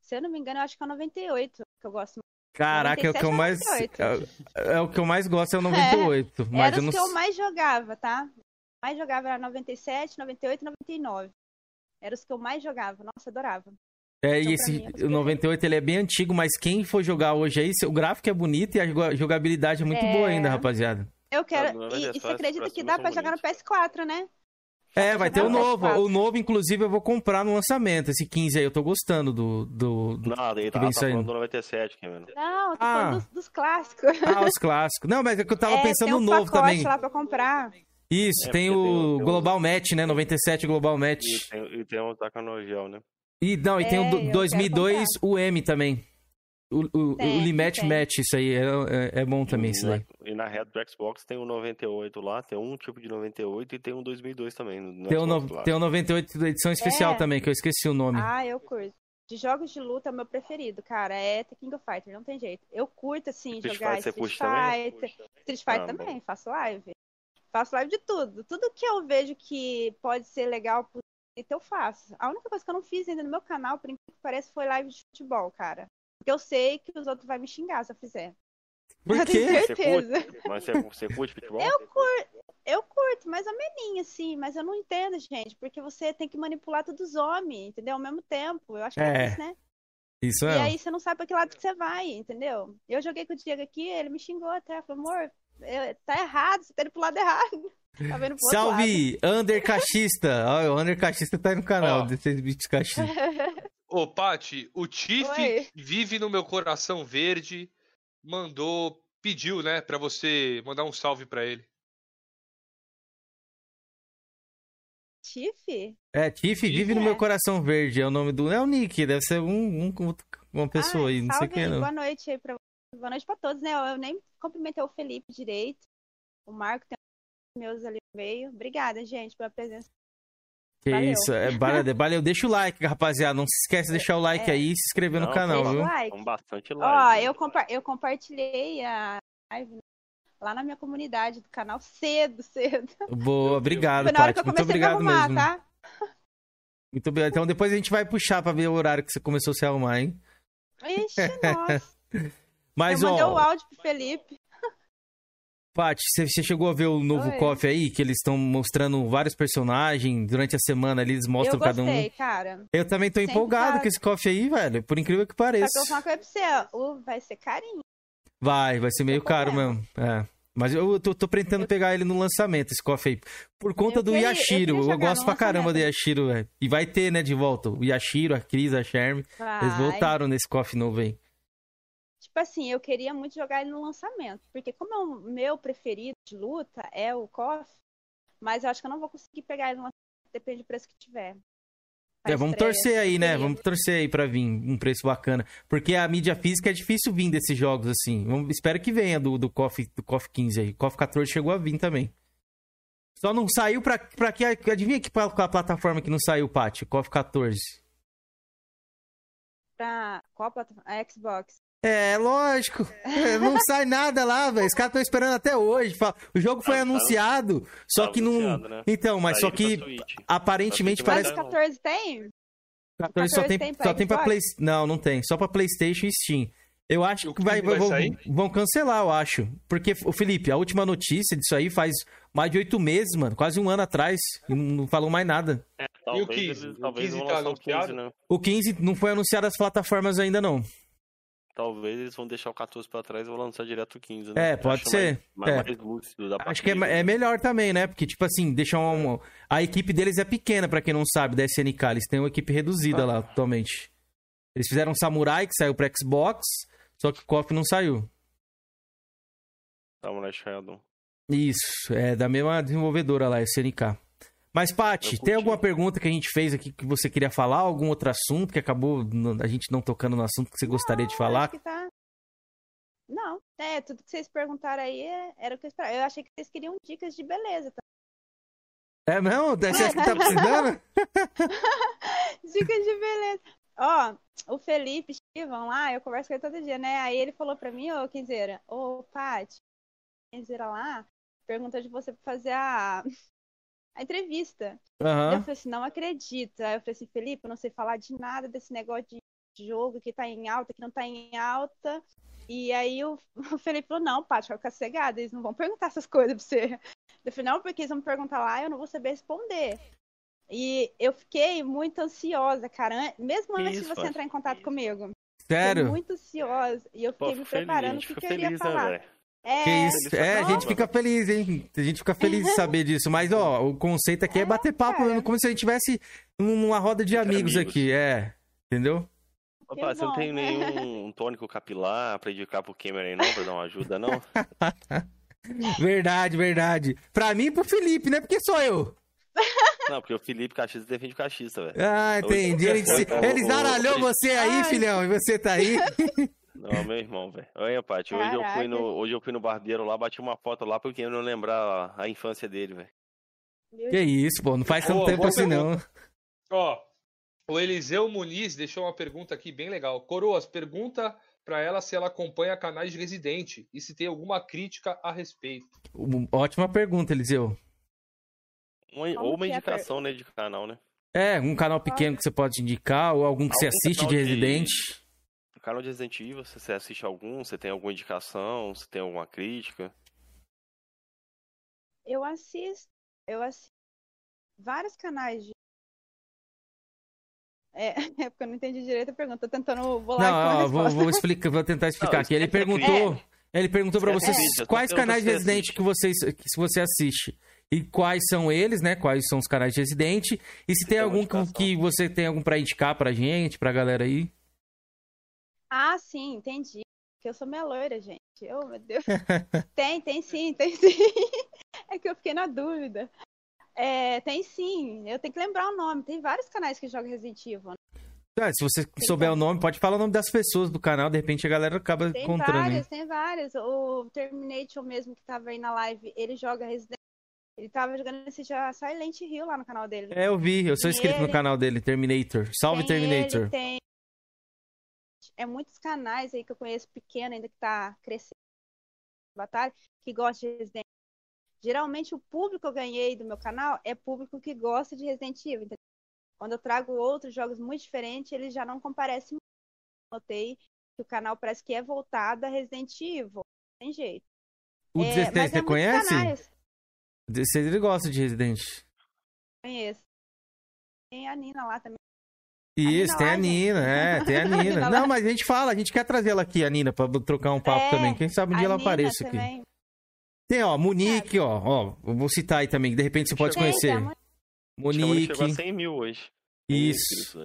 se eu não me engano, eu acho que é o 98 que eu gosto. Caraca, é o que eu 97, mais. 98. É, é o que eu mais gosto é o 98. mas Era eu os não que eu mais jogava, tá? Mais jogava era 97, 98 e 99. Era os que eu mais jogava. Nossa, adorava. É, Então, e esse mim, é um dos o 98 ele é bem antigo, mas quem for jogar hoje aí, o gráfico é bonito e a joga- jogabilidade é muito É. boa ainda, rapaziada. Eu quero. Não, E, é e você acredita que dá pra jogar no PS4, né? É, vai ter o novo. PS4. O novo, inclusive, eu vou comprar no lançamento. Esse 15 aí, eu tô gostando do. do, do Não, ele que tá, tá falando saindo. do 97, Cameron. Não, eu tô Ah. falando dos, dos clássicos. Ah, os clássicos. Não, mas é que eu tava É, pensando tem no um novo pacote também. lá pra comprar. Isso, É, tem o tem o- tem o- Global Match, né? 97 Global Match. E tem, e tem da Canogel, né? E não, e tem É, o eu quero 2002 UM também. O, o, o Tem, Limatch tem. Match, isso aí é, é, é bom também, isso daí. E na reta do Xbox tem um 98 lá, tem um tipo de 98 e tem um 2002 também. No, Tem o, Xbox no, lá. tem o 98 da edição especial É. também, que eu esqueci o nome. Ah, eu curto. De jogos de luta, meu preferido, cara, é The King of Fighter, não tem jeito. Eu curto, assim, Street jogar você Street curte também? Fighter. Street Fighter Ah, também, faço live. Faço live de tudo. Tudo que eu vejo que pode ser legal pro Twitter, eu faço. A única coisa que eu não fiz ainda no meu canal, por que pareça, foi live de futebol, cara. Porque eu sei que os outros vão me xingar se eu fizer. Por eu tenho quê? Você certeza. curte? Mas você, você curte futebol? Eu curto, eu curto, mais ou menos, assim, mas eu não entendo, gente, porque você tem que manipular todos os homens, entendeu? Ao mesmo tempo. Eu acho que é, É. isso, né? Isso E é. aí você não sabe pra que lado que você vai, entendeu? Eu joguei com o Diego aqui, ele me xingou até, falou, amor, eu- tá errado, você tá indo pro lado errado. Tá vendo pro. Salve, Under Cachista. Ó, o Under Cachista tá aí no canal, Ó. desses bichos cachistas. Ô, Pati, o Tiff vive no meu coração verde, mandou, pediu, né, pra você mandar um salve pra ele. Tiff? É, Tiff vive no É. meu coração verde, é o nome do. É o Nick, deve ser um, um- uma pessoa aí, não sei Salve, quem é não. boa noite aí pra Boa noite pra todos, né? Eu eu nem cumprimentei o Felipe direito. O Marco tem meus ali no meio. Obrigada, gente, pela presença. Que Valeu. isso, é, valeu, valeu. Deixa o like, rapaziada. Não se esquece de deixar o like É. aí e se inscrever no Não, canal, são- viu? Like. Bastante Ó, lives. eu, compa- eu compartilhei a live lá na minha comunidade do canal cedo, cedo. Boa, obrigado, Foi na hora que Tati. eu Muito comecei a me obrigado arrumar, mesmo. tá? Muito obrigado. Então depois a gente vai puxar pra ver o horário que você começou a se arrumar, hein? Ixi, nossa. Mas, eu mandei o ó, áudio pro Felipe. Paty, você chegou a ver o novo Oi. KOF aí? Que eles estão mostrando vários personagens durante a semana ali, eles mostram eu cada um. gostei, cara. Eu também tô Sempre empolgado tá- com esse KOF aí, velho. Por incrível que Só pareça. que eu vou falar uh, vai ser carinho. Vai, vai ser meio caro mesmo. É. Mas eu tô, tô pretendendo pegar ele no lançamento, esse KOF aí. Por conta Eu do queria- eu Yashiro. Eu, jogar gosto pra caramba do. Yashiro, velho. E vai ter, né, de volta. O Yashiro, a Cris, a Sherm. Eles voltaram nesse KOF novo aí. Tipo assim, eu queria muito jogar ele no lançamento. Porque como é o meu preferido de luta, é o KOF, mas eu acho que eu não vou conseguir pegar ele no lançamento, depende do preço que tiver. É, vamos estreia, torcer aí, né? Vamos torcer aí pra vir um preço bacana. Porque a mídia física é difícil vir desses jogos assim. Vamos, espero que venha do, do, KOF, do KOF 15 aí. KOF 14 chegou a vir também. Só não saiu pra, pra que. Adivinha que qual a plataforma que não saiu, Paty? KOF 14. Pra qual plataforma? A Xbox. É, lógico. É, Não sai nada lá, velho. Os caras estão esperando até hoje. O jogo foi Ah, tá- anunciado, só tá que não. né? Então, mas Tá só que aparentemente Mas parece. o 14 tem? 14 só 14 tem, tem pra só tem pra? Play... Não, não tem. Só pra PlayStation e Steam. Eu acho que vai, 15 vai vão, vão cancelar, eu acho. Porque, o Felipe, a última notícia disso aí faz mais de oito meses, mano. Quase um ano atrás. E não falou mais nada. É, E o talvez 15? eles- O talvez 15 vão tá lançar o 15, anunciado? né? O 15 não foi anunciado as plataformas ainda, não. Talvez eles vão deixar o 14 pra trás e vão lançar direto o 15, né? É, pode acho ser. Mais, mais, É. mais lúcido, pra Acho que é, é melhor também, né? Porque, tipo assim, deixar um. A equipe deles é pequena, pra quem não sabe, da SNK. Eles têm uma equipe reduzida lá atualmente. Eles fizeram Samurai, que saiu pra Xbox, só que o KOF não saiu. Samurai Shadow. Isso, é da mesma desenvolvedora lá, SNK. Mas, Paty, Eu tem alguma pergunta que a gente fez aqui que você queria falar? Algum outro assunto que acabou a gente não tocando no assunto que você gostaria de falar? Acho que tá... Não, é, tudo que vocês perguntaram aí é- era o que eu esperava. Eu achei que vocês queriam dicas de beleza. Tá? É mesmo? Você acha que tá precisando? Dicas de beleza. Ó, o Felipe Estivam lá, eu converso com ele todo dia, né? Aí ele falou pra mim, ô, Quinzeira, ô, Paty, Quinzeira lá, perguntou de você pra fazer a, a entrevista. Aham. Eu falei assim, não acredito. Aí eu falei assim, Felipe, eu não sei falar de nada desse negócio de jogo que tá em alta, que não tá em alta. E aí o, o Felipe falou, não, Paty, vai ficar cegada, eles não vão perguntar essas coisas pra você. Eu falei, não, porque eles vão me perguntar lá, eu não vou saber responder. E eu fiquei muito ansiosa, cara, mesmo antes isso, de você entrar em contato comigo. Sério? Fiquei muito ansiosa. E eu Pô, fiquei me fico feliz, preparando o que, eu iria né, falar. É, Que isso? É, a gente fica feliz, hein? A gente fica feliz de saber disso. Mas, ó, o conceito aqui é, bater papo mesmo, como se a gente tivesse numa roda de amigos, amigos. aqui. É. Entendeu? Opa, você não tem nenhum tônico capilar pra indicar pro Cameron aí não, pra dar uma ajuda, não? Verdade, verdade. Pra mim e pro Felipe, né? Porque sou eu. Não, porque o Felipe Caxias defende o Caxista, velho. Ah, entendi. Ele, se- ele zaralhou você aí, filhão, e você tá aí. Não, meu irmão, velho. Olha, Paty, hoje eu, fui no, hoje eu fui no barbeiro lá, bati uma foto lá pro Cameron lembrar a, infância dele, velho. Que isso, pô, não faz tanto tempo assim, não. Ó, o Eliseu Muniz deixou uma pergunta aqui bem legal. Coroas, pergunta pra ela se ela acompanha canais de Residente e se tem alguma crítica a respeito. Um- Ótima pergunta, Eliseu. Uma- ou uma é indicação, né, de canal, né? É, um canal pequeno que você pode indicar, ou algum que você Algum assiste canal de de- Canal de Resident Evil, se você assiste algum, você tem alguma indicação, se tem alguma crítica. Eu assisto, eu assisto vários canais de. É, é porque eu não entendi direito a pergunta, tô tentando bolar Não, aqui vou, vou explicar, vou tentar explicar Não, aqui. Ele perguntou, ele perguntou pra Esquece a vocês quais canais de você Resident que vocês que se você assiste e quais são eles, né? Quais são os canais de Resident e se tem tem algum que, você tem algum pra indicar pra gente, pra galera aí. Ah, sim, entendi. Porque eu sou meia loira, gente. Oh, meu Deus. tem, tem sim, tem sim. É que eu fiquei na dúvida. É, tem sim, eu tenho que lembrar o nome. Tem vários canais que jogam Resident Evil. né? Ah, se você souber o nome, pode falar o nome das pessoas do canal, de repente a galera acaba Tem encontrando. hein? vários, tem vários. O Terminator mesmo que tava aí na live, ele joga Resident Ele tava jogando esse já Silent Hill lá no canal dele. É, eu vi, eu sou Tem inscrito no ele, canal dele, Terminator. Salve tem Terminator. ele, tem... É muitos canais aí que eu conheço pequeno ainda que tá crescendo batalha, que gosta de Resident Geralmente o público que eu ganhei do meu canal é público que gosta de Resident Evil. entendeu? Quando eu trago outros jogos muito diferentes, eles já não comparecem muito. Notei que o canal parece que é voltado a Resident Evil. Tem jeito. O É, 16 mas é você muitos conhece? canais. O 16 ele gosta de Resident. Conheço. Tem a Nina lá também. Isso, Nina tem a. Nina, é, tem a A Nina. Não, mas a gente fala, a gente quer trazer ela aqui, a Nina, pra trocar um papo É, também. Quem sabe um dia a ela Nina apareça aqui. Tem, ó, Monique, ó, ó, vou citar aí também, que de repente você pode Tem, conhecer. tem a Mon- Monique. Chegou a 100 mil hoje. 100 Isso.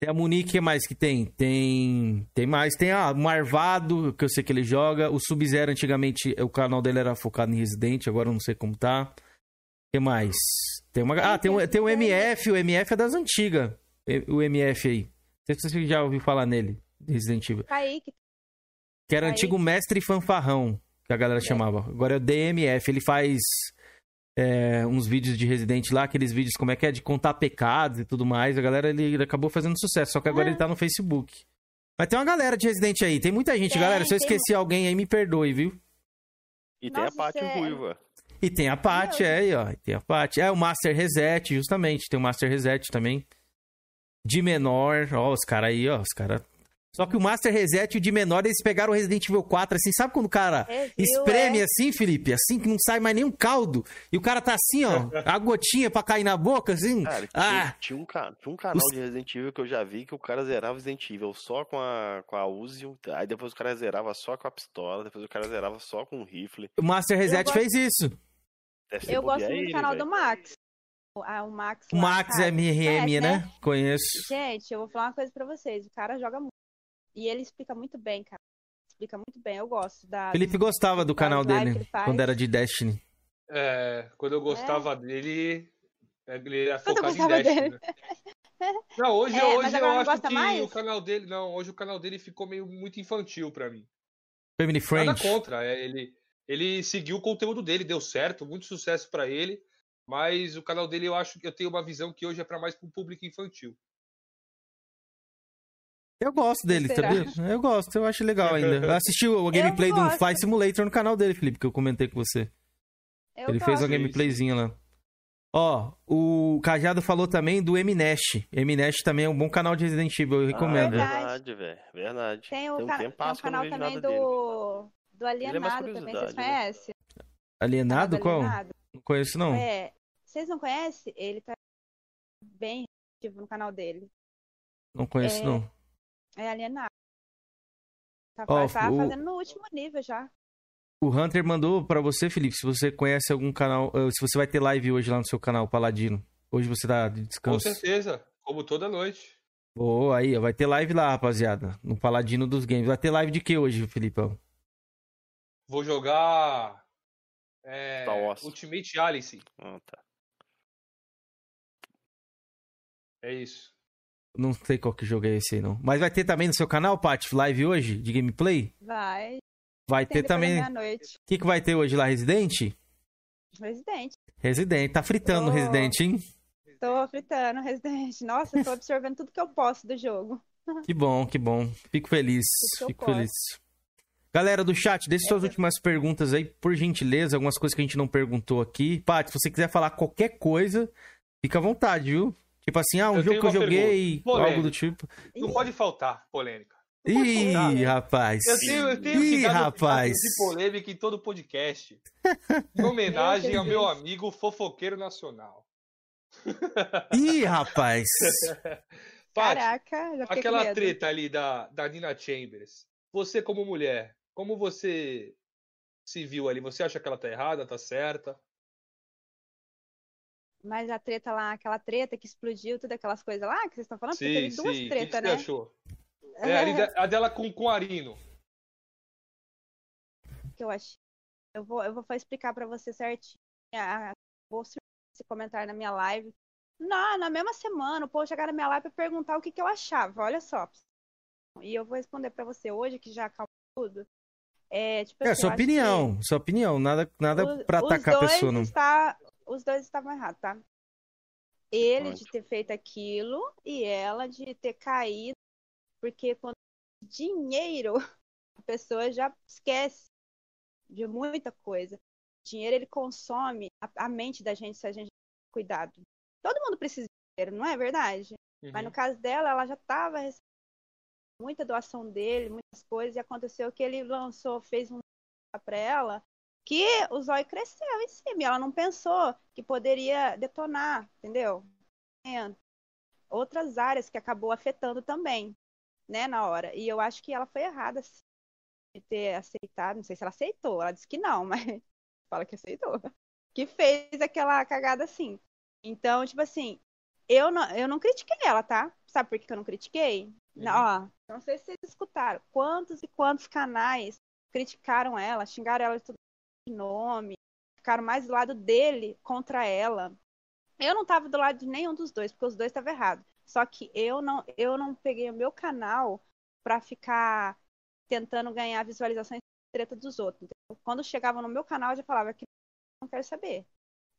Tem a Monique, o que mais que tem? Tem. Tem mais. Tem a Marvado, que eu sei que ele joga. O Sub-Zero, antigamente, o canal dele era focado em Resident, agora eu não sei como tá. O que mais? Tem uma. Ah, tem, o- tem o MF, o MF é das antigas. O MF aí. Não sei se você já ouviu falar nele, de Resident Evil. Kaique. Que era antigo mestre fanfarrão, que a galera chamava. Agora é o DMF. Ele faz é, uns vídeos de Resident lá, aqueles vídeos, como é que é, de contar pecados e tudo mais. A galera, ele, acabou fazendo sucesso, só que agora Ah. ele tá no Facebook. Mas tem uma galera de Resident aí, tem muita gente, Tem, galera. Se eu tem esqueci alguém aí, me perdoe, viu? E tem a Nossa, Paty cê- Ruiva. E tem a Paty, é aí, ó. e Tem a Paty. É o Master Reset, justamente. Tem o Master Reset também. De menor, ó, os caras aí, ó. Os caras. Só que o Master Reset e o de menor, eles pegaram o Resident Evil 4, assim, sabe quando o cara É, espreme é? assim, Felipe? Assim que não sai mais nenhum caldo. E o cara tá assim, ó, a gotinha pra cair na boca, assim. Cara, ah, tinha, tinha um, tinha um canal Os- de Resident Evil que eu já vi que o cara zerava Resident Evil só com a, com a Uzi, aí depois o cara zerava só com a pistola, depois o cara zerava só com o rifle. o Master Reset gosto- fez isso. Eu gosto do canal velho. do Max. O- Ah, o Max. O lá, Max cara. MRM, Conhece, né? Conheço. Gente, eu vou falar uma coisa pra vocês. O cara joga muito. E ele explica muito bem, cara. Explica muito bem. Eu gosto da. Felipe gostava do canal dele, quando era de Destiny. É, quando eu gostava dele, ele era Quando eu focado em Destiny. dele. né? Não, hoje, É, hoje eu acho que mais? o canal dele. Não, hoje o canal dele ficou meio muito infantil pra mim. Family Nada Friend. contra. é, ele, ele seguiu o conteúdo dele, deu certo, muito sucesso pra ele. Mas o canal dele eu acho que eu tenho uma visão que hoje é pra mais pro público infantil. Eu gosto dele, Será? sabia? Eu gosto, eu acho legal ainda. Eu assisti o gameplay do. Flight Simulator no canal dele, Felipe, que eu comentei com você. Eu Ele fez uma gameplayzinha lá. Ó, o Cajado falou também do Mnest. Mnest também é um bom canal de Resident Evil, eu recomendo. Ah, verdade, velho. Verdade. Tem o, Tem um tempo tem não canal também dele. do, do Alienado também, vocês né? conhecem? Alienado? Qual? Alienado. Conheço, não. É, vocês não conhecem? Ele tá bem ativo no canal dele. Não conheço, É, não. É Alienado. Tá, Ó, tá o- fazendo no último nível já. O Hunter mandou pra você, Felipe, se você conhece algum canal, eh, se você vai ter live hoje lá no seu canal, Paladino. Hoje você tá de Com descanso. certeza, como toda noite. Boa, aí, ó, vai ter live lá, rapaziada, no Paladino dos Games. Vai ter live de que hoje, Felipão? Vou jogar é, Star Wars. Ultimate Alice. Ah, tá. É isso. Não sei qual que jogo é esse aí, não. Mas vai ter também no seu canal, Paty, live hoje, de gameplay? Vai. Vai Tem ter também... O que, que vai ter hoje lá, Resident? Resident. Resident, tá fritando no Oh. Resident, hein? Tô fritando Resident. Nossa, tô absorvendo tudo que eu posso do jogo. Que bom, que bom. Fico feliz, fico posso. feliz. Galera do chat, deixe suas últimas perguntas aí, por gentileza, algumas coisas que a gente não perguntou aqui. Paty, se você quiser falar qualquer coisa, fica à vontade, viu? Tipo assim, ah, um Eu jogo que eu joguei, algo do tipo. Não pode faltar polêmica. Ih, rapaz. Eu tenho, eu tenho Ih, que dar rapaz. de polêmica em todo podcast. Em homenagem ao meu amigo fofoqueiro nacional. Ih, rapaz. Paty, Caraca, já aquela treta ali da, da Nina Chambers. Você como mulher, como você se viu ali? Você acha que ela tá errada, tá certa? Mas a treta lá, aquela treta que explodiu, tudo aquelas coisas lá que vocês estão falando, porque Sim, teve duas sim. O que, que tretas, você né? achou? É, da- a dela com, com o Arino. que eu achei. Eu vou, eu vou explicar pra você certinho. Ah, Vou esse comentário na minha live. Na, na mesma semana, o povo chegar na minha live pra perguntar o que, que eu achava. Olha só. E eu vou responder pra você hoje, que já acabou tudo. É, tipo É, assim, sua opinião, sua opinião. Nada, nada o- pra atacar a dois pessoa, não. Está, os dois estavam errados, tá? Ele de ter feito aquilo e ela de ter caído, porque quando dinheiro, a pessoa já esquece de muita coisa. Dinheiro ele consome a, a mente da gente se a gente não cuidado. Todo mundo precisa de dinheiro, não é verdade? Mas no Uhum. caso dela, ela já estava recebendo muita doação dele, muitas coisas, e aconteceu que ele lançou, fez um para ela, que o zóio cresceu em cima, e ela não pensou que poderia detonar, entendeu? Outras áreas que acabou afetando também, né, na hora. E eu acho que ela foi errada assim, de ter aceitado, não sei se ela aceitou, ela disse que não, mas fala que aceitou. Que fez aquela cagada assim. Então, tipo assim, eu não, eu não critiquei ela, tá? Sabe por que que eu não critiquei? Não, ó, não sei se vocês escutaram. Quantos e quantos canais criticaram ela, xingaram ela de todo de nome, ficaram mais do lado dele contra ela. Eu não tava do lado de nenhum dos dois, porque os dois estavam errados. Só que eu não, eu não peguei o meu canal pra ficar tentando ganhar visualizações treta dos outros. entendeu? Quando chegavam no meu canal, eu já falava que não quero saber.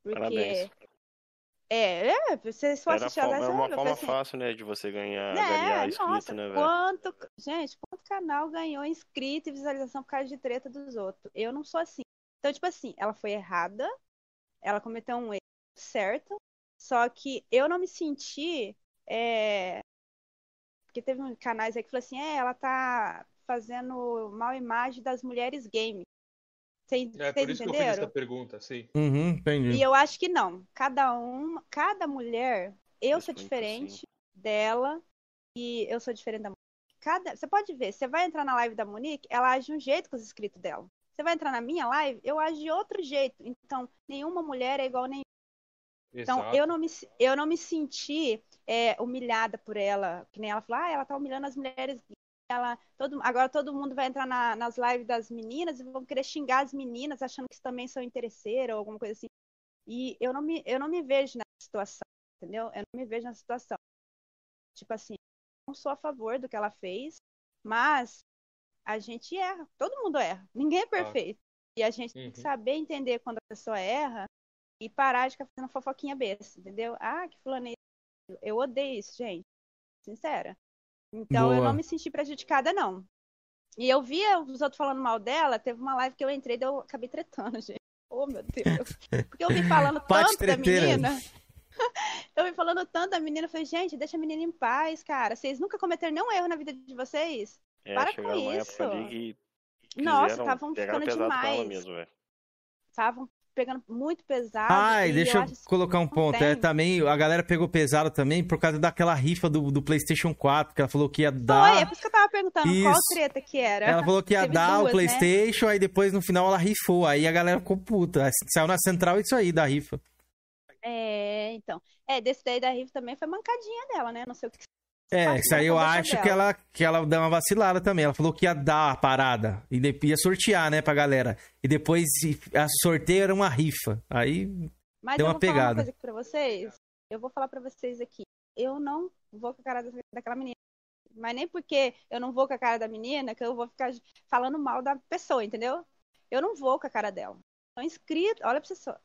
Porque Parabéns. É, é, for Era, assistir forma- as era uma forma assim, fácil, né, de você ganhar, né, ganhar inscrito, nossa, né, velho? quanto, gente, quanto canal ganhou inscrito e visualização por causa de treta dos outros? Eu não sou assim. Então, tipo assim, ela foi errada, ela cometeu um erro certo, só que eu não me senti, é... porque teve uns canais aí que falou assim, é, ela tá fazendo mal imagem das mulheres game. Vocês, É por isso que eu fiz entenderam? essa pergunta, sim. Uhum, entendi. E eu acho que não. Cada uma, cada mulher, eu sou diferente dela e eu sou diferente da Monique. Cada, você pode ver, você vai entrar na live da Monique, ela age de um jeito com os inscritos dela. Você vai entrar na minha live, eu ajo de outro jeito. Então, nenhuma mulher é igual a nenhuma. Então, Exato. eu não me, eu não me senti é, humilhada por ela, que nem ela falou, ah, ela tá humilhando as mulheres. Ela, todo, agora todo mundo vai entrar na- nas lives das meninas e vão querer xingar as meninas, achando que também são interesseiras ou alguma coisa assim. E eu não me, eu não me vejo nessa situação, entendeu? Eu não me vejo nessa situação. Tipo assim, não sou a favor do que ela fez, mas a gente erra, todo mundo erra, ninguém é perfeito. E a gente tem que Uhum. saber entender quando a pessoa erra e parar de ficar fazendo fofoquinha besta, entendeu? Ah, que fulano é. Eu odeio isso, gente. Sincera. Então eu Boa. não me senti prejudicada, não. E eu via os outros falando mal dela, teve uma live que eu entrei e eu acabei tretando, gente. Oh, meu Deus. Porque eu vim falando tanto da treteira. menina. Eu vim falando tanto da menina, eu falei, gente, deixa a menina em paz, cara. Vocês nunca cometeram nenhum erro na vida de vocês? É, Para com isso. Nossa, estavam ficando demais. Estavam pegando muito pesado. Ai, e deixa eu isso colocar um ponto. É, também, a galera pegou pesado também por causa daquela rifa do, do PlayStation 4, que ela falou que ia dar. Foi, é por isso que eu tava perguntando qual Isso. treta que era. Ela falou que ia Teve dar duas, o né? PlayStation, aí depois no final ela rifou. Aí a galera ficou puta. Saiu na central isso aí da rifa. É, então. É, desse daí da rifa também foi mancadinha dela, né? Não sei o que. É, isso aí eu acho dela. que ela, que ela deu uma vacilada também. Ela falou que ia dar a parada. E de- ia sortear, né, pra galera. E depois a sorteio era uma rifa. Aí Mas deu eu uma vou falar uma pegada. coisa aqui pra vocês. Eu vou falar pra vocês aqui. Eu não vou com a cara da- daquela menina. Mas nem porque eu não vou com a cara da menina que eu vou ficar falando mal da pessoa, entendeu? Eu não vou com a cara dela. Sou inscrito, olha pra você só.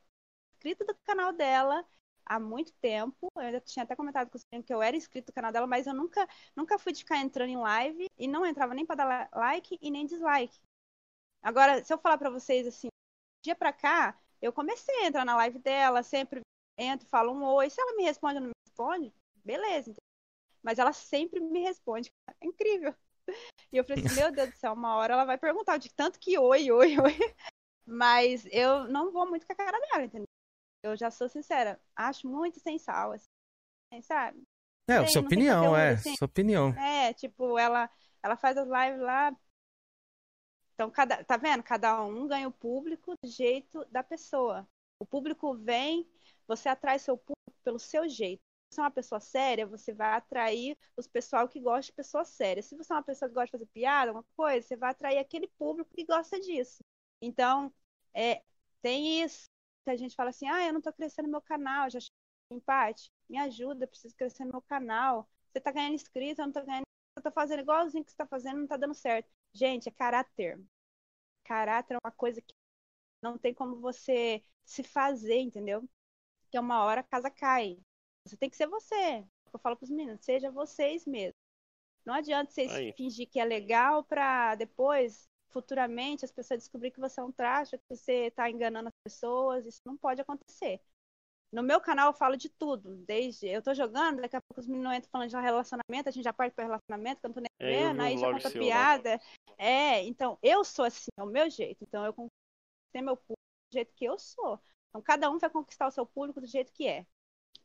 Inscrito do canal dela há muito tempo. Eu já tinha até comentado com você que eu era inscrito do canal dela, mas eu nunca, nunca fui de ficar entrando em live e não entrava nem pra dar like e nem dislike. Agora, se eu falar pra vocês assim, dia pra cá, eu comecei a entrar na live dela, sempre entro, falo um oi. Se ela me responde ou não me responde, beleza. entendeu? Mas ela sempre me responde. É incrível. E eu falei assim, meu Deus do céu, uma hora ela vai perguntar de tanto que oi, oi, oi. Mas eu não vou muito com a cara dela, entendeu? Eu já sou sincera, acho muito sem sal, assim, sabe? É, Sei, sua opinião, é. assim. Sua opinião. É, tipo, ela, ela faz as lives lá. Então, cada, tá vendo? Cada um ganha o público do jeito da pessoa. O público vem, você atrai seu público pelo seu jeito. Se você é uma pessoa séria, você vai atrair os pessoal que gosta de pessoa séria. Se você é uma pessoa que gosta de fazer piada, alguma coisa, você vai atrair aquele público que gosta disso. Então, é, tem isso. Que a gente fala assim, ah, eu não tô crescendo no meu canal, já cheguei empate. Me ajuda, preciso crescer no meu canal. Você tá ganhando inscritos, eu não tô ganhando. Eu tô fazendo igualzinho que você tá fazendo, não tá dando certo. Gente, é caráter. Caráter é uma coisa que não tem como você se fazer, entendeu? Que uma hora a casa cai. Você tem que ser você. Eu falo pros meninos, seja vocês mesmos. Não adianta vocês Aí. fingir que é legal pra depois, futuramente, as pessoas descobrirem que você é um traste, que você tá enganando as pessoas. Isso não pode acontecer. No meu canal eu falo de tudo, desde eu tô jogando, daqui a pouco os meninos entram falando de relacionamento, a gente já parte para relacionamento, que eu não tô nem É, vendo, aí já conta lá. piada. É, então eu sou assim, é o meu jeito. Então eu conquistei meu público do jeito que eu sou. Então cada um vai conquistar o seu público do jeito que é.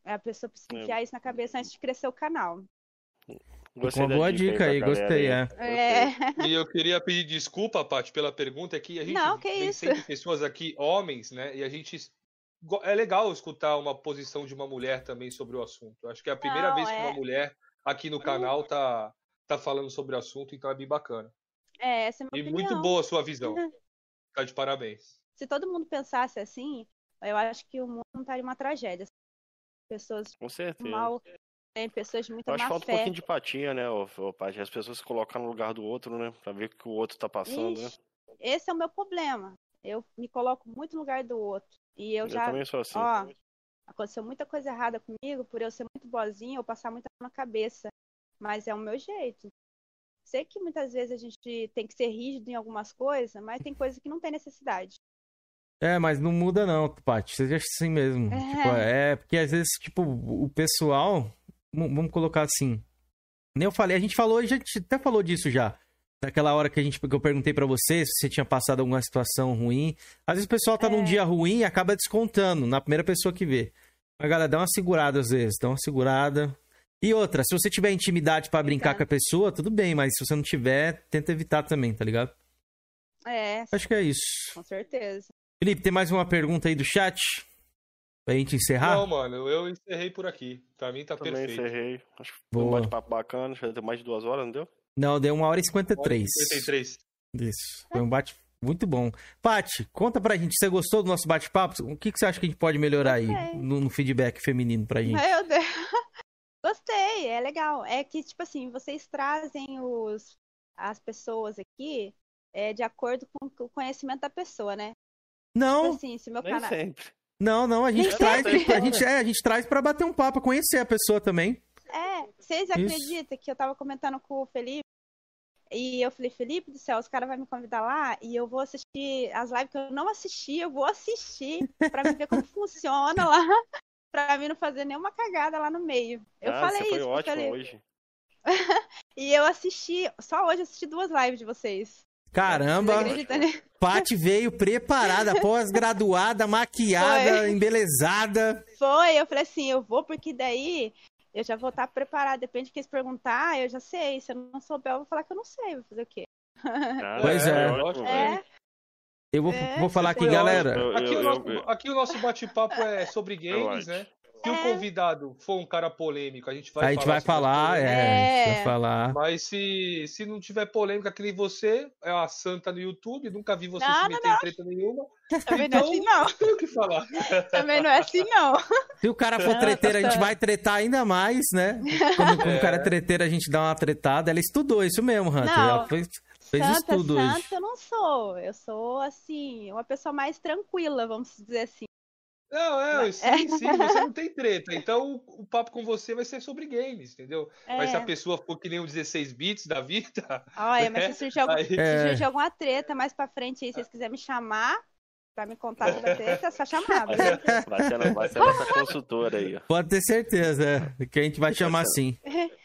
A pessoa precisa É. enfiar isso na cabeça antes de crescer o canal. Gostei uma boa dica dica aí, galera gostei, é. É. E eu queria pedir desculpa, Paty, pela pergunta, é que a gente Não, que tem isso. sempre pessoas aqui, homens, né? E a gente. É legal escutar uma posição de uma mulher também sobre o assunto. Eu acho que é a primeira Não, vez que é- uma mulher aqui no canal tá, tá falando sobre o assunto, então é bem bacana. É, essa é a E minha muito opinião. boa a sua visão. Tá de parabéns. Se todo mundo pensasse assim, eu acho que o mundo não estaria uma tragédia. Pessoas Com certeza. mal, tem pessoas que má falta um fé. pouquinho de empatia, né, ô, ô, Paty? As pessoas se colocam no lugar do outro, né? Pra ver o que o outro tá passando, né? Ixi, esse é o meu problema. Eu me coloco muito no lugar do outro. E eu, Eu já. também sou assim. Ó, aconteceu muita coisa errada comigo por eu ser muito boazinha ou passar muita na cabeça. Mas é o meu jeito. Sei que muitas vezes a gente tem que ser rígido em algumas coisas, mas tem coisas que não tem necessidade. É, mas não muda não, Paty. Seja assim mesmo. É. Tipo, é, porque às vezes, tipo, o pessoal. Vamos colocar assim. Nem eu falei, a gente falou, a gente até falou disso já. Naquela hora que, a gente, que eu perguntei pra você se você tinha passado alguma situação ruim. Às vezes o pessoal tá num dia ruim e acaba descontando na primeira pessoa que vê. Mas, galera, dá uma segurada às vezes, dá uma segurada. E outra, se você tiver intimidade pra brincar com a pessoa, tudo bem, mas se você não tiver, tenta evitar também, tá ligado? É, Acho que é isso. com certeza. Felipe, tem mais uma pergunta aí do chat? Pra gente encerrar? Não, mano, eu encerrei por aqui. Pra mim tá Também perfeito. encerrei. Acho que foi um bate-papo bacana. Já deu mais de duas horas, não deu? Não, deu uma hora e 53. 53. Isso. Foi um bate muito bom. Paty, conta pra gente. Você gostou do nosso bate-papo? O que, que você acha que a gente pode melhorar aí Gostei. no, no feedback feminino pra gente? Meu Deus. Gostei, é legal. É que, tipo assim, vocês trazem os, as pessoas aqui é, de acordo com o conhecimento da pessoa, né? Não, Tipo assim, se meu Nem canal. sempre. Não, não. A gente Nem traz, sempre. a gente, é, a gente traz pra bater um papo, conhecer a pessoa também. É, vocês acreditam que eu tava comentando com o Felipe E eu falei, Felipe do céu, os caras vão me convidar lá e eu vou assistir as lives que eu não assisti, eu vou assistir pra me ver como funciona lá, pra mim não fazer nenhuma cagada lá no meio. Eu ah, falei você foi isso, eu ótimo falei- hoje. E eu assisti, só hoje eu assisti duas lives de vocês. Caramba, né? Paty veio preparada, pós-graduada, maquiada, Foi. embelezada. Foi, eu falei assim, eu vou porque daí eu já vou estar preparada. Depende de quem se perguntar, eu já sei. Se eu não souber, eu vou falar que eu não sei. Vou fazer o quê? Pois é. É. velho. Eu vou, É, vou falar aqui, galera. ótimo. Aqui, Eu- o eu- nosso, aqui o nosso bate-papo é sobre games, né? Se o É. convidado for um cara polêmico, a gente vai a gente falar vai as falar, é, gente É. vai falar. Mas se, se não tiver polêmica que nem você, é a santa no YouTube, nunca vi você Não, se não, meter em treta nenhuma. Também não é Então, assim, não. não tem o que falar. Também não é assim, não. Se o cara for Não, treteiro, a gente tá vai tretar ainda mais, né? Quando, quando É. o cara é treteiro, a gente dá uma tretada. Ela estudou isso mesmo, Hunter. Não. Ela fez, fez Santa, estudo santa hoje. eu não sou. Eu sou, assim, uma pessoa mais tranquila, vamos dizer assim. Não, é, sim, É. sim, você não tem treta. Então o, o papo com você vai ser sobre games, entendeu? Mas se a É. pessoa for que nem o 16 bits da vida. Olha, mas né, se surgir, algum, aí- se É. surgir alguma treta mais pra frente aí, se vocês quiserem me chamar pra me contar sobre a treta, é só chamar. Vai beleza? ser, vai ser, vai ser nossa consultora aí, ó. Pode ter certeza, é, que a gente vai chamar assim.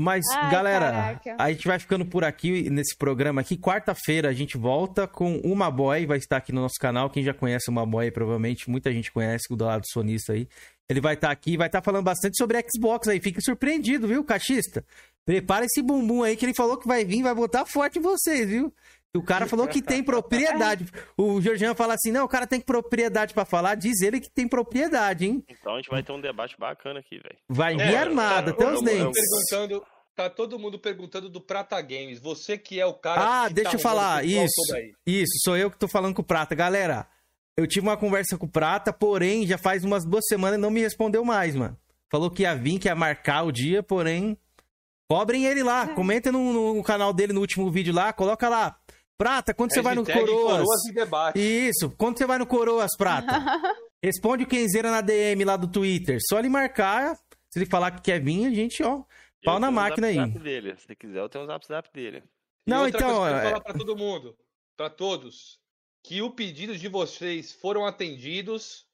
Mas, Ai, galera, caraca. a gente vai ficando por aqui nesse programa aqui. Quarta-feira a gente volta com uma boy, vai estar aqui no nosso canal. Quem já conhece uma boy, provavelmente, muita gente conhece o do lado sonista aí. Ele vai estar aqui, vai estar falando bastante sobre Xbox aí. Fique surpreendido, viu, cachista? Prepara esse bumbum aí que ele falou que vai vir, vai botar forte em vocês, viu? O cara falou que tem propriedade. O Georgiano fala assim: não, o cara tem propriedade pra falar. Diz ele que tem propriedade, hein? Então a gente vai ter um debate bacana aqui, velho. Vai vir É, armado, até todo os mundo dentes. perguntando, tá todo mundo perguntando do Prata Games. Você que é o cara Ah, que deixa tá eu falar. Isso. Isso, sou eu que tô falando com o Prata. Galera, eu tive uma conversa com o Prata, porém, já faz umas duas semanas e não me respondeu mais, mano. Falou que ia vir, que ia marcar o dia, porém. Cobrem ele lá. Comentem no, no canal dele no último vídeo lá. Coloca lá. Prata, quando você vai no Coroas? Coroas e debate. Isso, quando você vai no Coroas, Prata? Responde o Kenzeira na DM lá do Twitter. Só ele marcar. Se ele falar que quer vir, a gente, ó, pau Eu na máquina aí. dele. Se quiser, eu tenho o zap zap dele. E Não, outra então, coisa que eu quero é- falar pra todo mundo, pra todos, que o pedido de vocês foram atendidos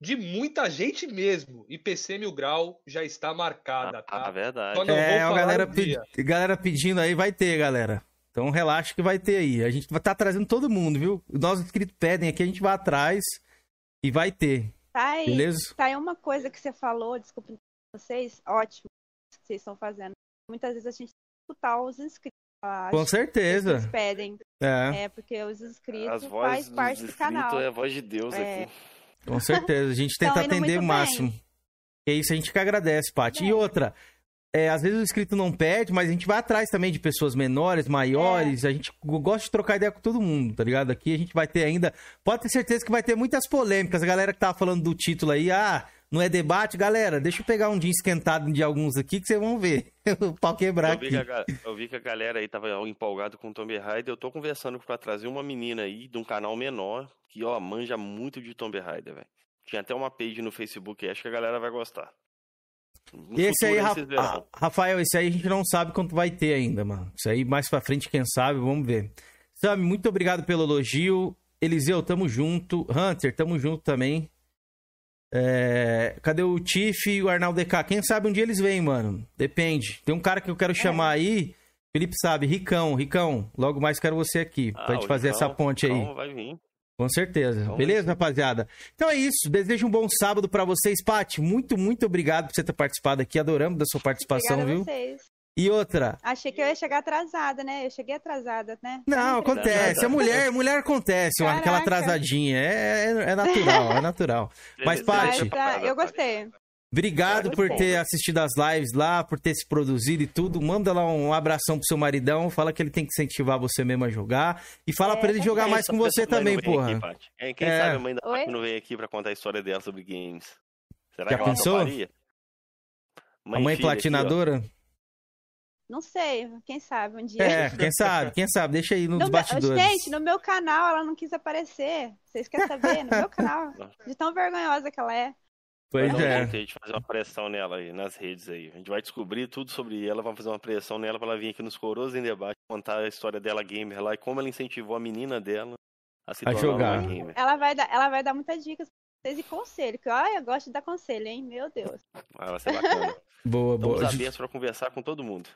de muita gente mesmo. E PC Mil Grau já está marcada, tá? Ah, verdade. Só não É, vou a falar galera, dia. pe- galera pedindo aí, vai ter, galera. Então relaxa que vai ter aí. A gente vai estar trazendo todo mundo, viu? Os nossos inscritos pedem aqui, a gente vai atrás e vai ter. Tá aí, Beleza? tá aí uma coisa que você falou, desculpa vocês, ótimo que vocês estão fazendo. Muitas vezes a gente tem que escutar os inscritos. Com certeza. pessoas pedem. É. É, porque os inscritos faz parte do canal. é a voz de Deus É. aqui. Com certeza. A gente tenta atender o máximo. É isso, a gente que agradece, Paty. E outra, é, às vezes o inscrito não pede, mas a gente vai atrás também de pessoas menores, maiores. A gente gosta de trocar ideia com todo mundo, tá ligado? Aqui a gente vai ter ainda. Pode ter certeza que vai ter muitas polêmicas. A galera que tava falando do título aí, ah, não é debate, galera. Deixa eu pegar um dia esquentado de alguns aqui que vocês vão ver. o pau quebrar Eu vi, aqui. que a, eu vi que a galera aí tava empolgado com o Tomb Raider. Eu tô conversando pra trazer uma menina aí de um canal menor que, ó, manja muito de Tomb Raider, velho. Tinha até uma page no Facebook aí, acho que a galera vai gostar. Esse aí, Ra- ah, Rafael, esse aí a gente não sabe quanto vai ter ainda, mano. Isso aí mais pra frente, quem sabe, vamos ver. Sam, muito obrigado pelo elogio. Eliseu, tamo junto. Hunter, tamo junto também. É, Cadê o Tiff e o Arnaldo DK? Quem sabe um dia eles vêm, mano. Depende. Tem um cara que eu quero chamar aí. Felipe sabe, Ricão, Ricão. Logo mais quero você aqui. Ah, pra gente fazer Ricão- essa ponte aí. Ricão vai vir. Com certeza. Então, Beleza, rapaziada? Então é isso. Desejo um bom sábado pra vocês. Paty, muito, muito obrigado por você ter participado aqui. Adoramos da sua participação, Obrigada a viu? vocês. E outra. Achei que eu ia chegar atrasada, né? Eu cheguei atrasada, né? Não, acontece. A mulher, mulher acontece, uma- aquela Caraca. atrasadinha. É, é- é natural, é natural. Mas, Mas, Paty, tá, eu gostei. Obrigado por ter assistido as lives lá, por ter se produzido e tudo. Manda lá um abração pro seu maridão. Fala que ele tem que incentivar você mesmo a jogar. E fala pra ele jogar Quem mais com você mãe também, porra. aqui, Paty? Quem, É. sabe a mãe da? Paty não veio aqui pra contar a história dela sobre games? Será Já que ela pensou? toparia? A mãe filha aqui, platinadora? Não sei, quem sabe um dia. É, quem sabe, quem sabe. Deixa aí nos No meu- bastidores. Gente, no meu canal ela não quis aparecer. Vocês querem saber? No meu canal. De tão vergonhosa que ela é. Pois vai um é. jeito aí de fazer uma pressão nela aí, nas redes aí. A gente vai descobrir tudo sobre ela, vamos fazer uma pressão nela pra ela vir aqui nos Coroas em Debate, contar a história dela gamer lá e como ela incentivou a menina dela a se A tornar jogar. uma gamer. Ela vai dar, ela vai dar muitas dicas pra vocês e conselho, que olha, eu gosto de dar conselho, hein? Meu Deus. Ah, vai ser bacana. Boa, Estamos boa. abertos pra conversar com todo mundo.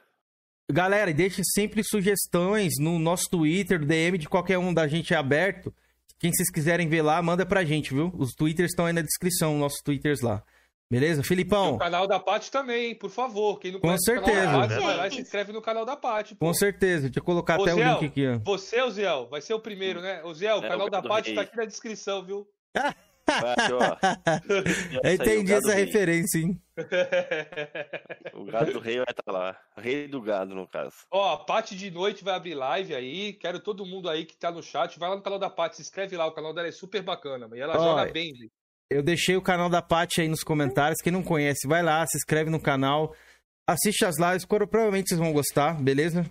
Galera, e deixe sempre sugestões no nosso Twitter, DM de qualquer um da gente é aberto. Quem vocês quiserem ver lá, manda pra gente, viu? Os Twitters estão aí na descrição, nossos Twitters lá. Beleza? E Filipão, o canal da Paty também, por favor. Quem não Com conhece o canal certeza. vai lá e se inscreve no canal da Paty. com certeza. Deixa eu colocar Ô, até o link aqui, ó. Você, Oziel, vai ser o primeiro, né? Oziel, o É, canal o da Paty tá aqui na descrição, viu? Vai, ó. Eu entendi essa Rei. referência, hein? O gado do rei vai estar lá. O rei do gado, no caso. Ó, a Paty de noite vai abrir live aí. Quero todo mundo aí que tá no chat. Vai lá no canal da Paty, se inscreve lá. O canal dela é super bacana, mano. E ela Ó, joga bem. Eu deixei o canal da Paty aí nos comentários. Quem não conhece, vai lá, se inscreve no canal. Assiste as lives, coro- provavelmente vocês vão gostar, beleza?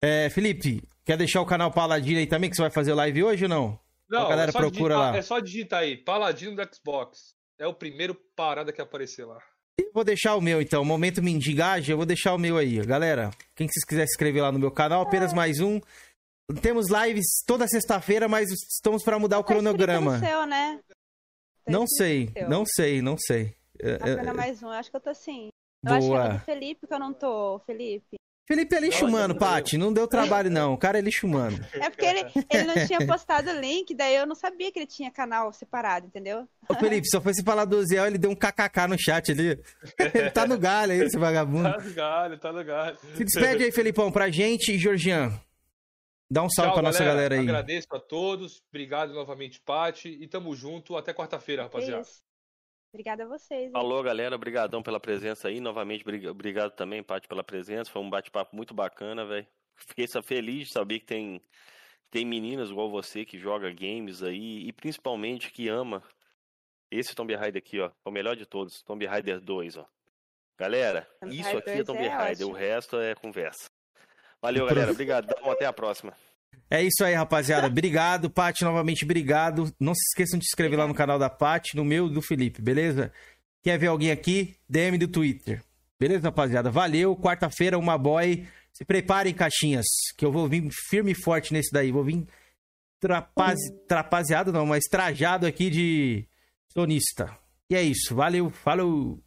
É, Felipe, quer deixar o canal Paladino aí também, que você vai fazer live hoje ou não? Não, a galera é só procura digitar, lá. É só digitar aí, Paladino do Xbox. É o primeiro parada que aparecer lá. Eu vou deixar o meu então, momento mendigagem, eu vou deixar o meu aí. Galera, quem vocês quiser se inscrever lá no meu canal, apenas mais um. Temos lives toda sexta-feira, mas estamos para mudar o Tá cronograma. no seu, né? Tá Não sei, não sei, não sei. É, Apenas é, mais um, eu acho que eu tô assim. Eu acho que é do Felipe que eu não tô, Felipe. Felipe é lixo humano, Paty. Não deu trabalho, não. O cara é lixo humano. É porque ele, ele não tinha postado o link, daí eu não sabia que ele tinha canal separado, entendeu? Ô, Felipe, só foi se falar do Ziel, ele deu um kkk no chat ali. Ele tá no galho aí, esse vagabundo. Tá no galho, tá no galho. Se despede aí, Felipão, pra gente e Georgian. Dá um salve Tchau, pra nossa galera aí. Agradeço a todos. Obrigado novamente, Paty. E tamo junto. Até quarta-feira, rapaziada. Isso. Obrigada a vocês. hein? Alô, galera, obrigadão pela presença aí. Novamente, briga- obrigado também, Paty, pela presença. Foi um bate-papo muito bacana, velho. Fiquei só feliz de saber que tem, tem meninas igual você que joga games aí e principalmente que ama esse Tomb Raider aqui, ó. É o melhor de todos, Tomb Raider 2, ó. Galera, Tomb isso Raider aqui é 2 Tomb é Raider, o resto é conversa. Valeu, galera. Obrigadão, até a próxima. É isso aí, rapaziada. Obrigado, Paty, novamente obrigado. Não se esqueçam de se inscrever lá no canal da Paty, no meu e do Felipe, beleza? Quer ver alguém aqui? DM do Twitter. Beleza, rapaziada? Valeu. Quarta-feira, uma boy. Se preparem, caixinhas, que eu vou vir firme e forte nesse daí. Vou vir trapaz... trapazeado, não, mas trajado aqui de sonista. E é isso. Valeu. Falou.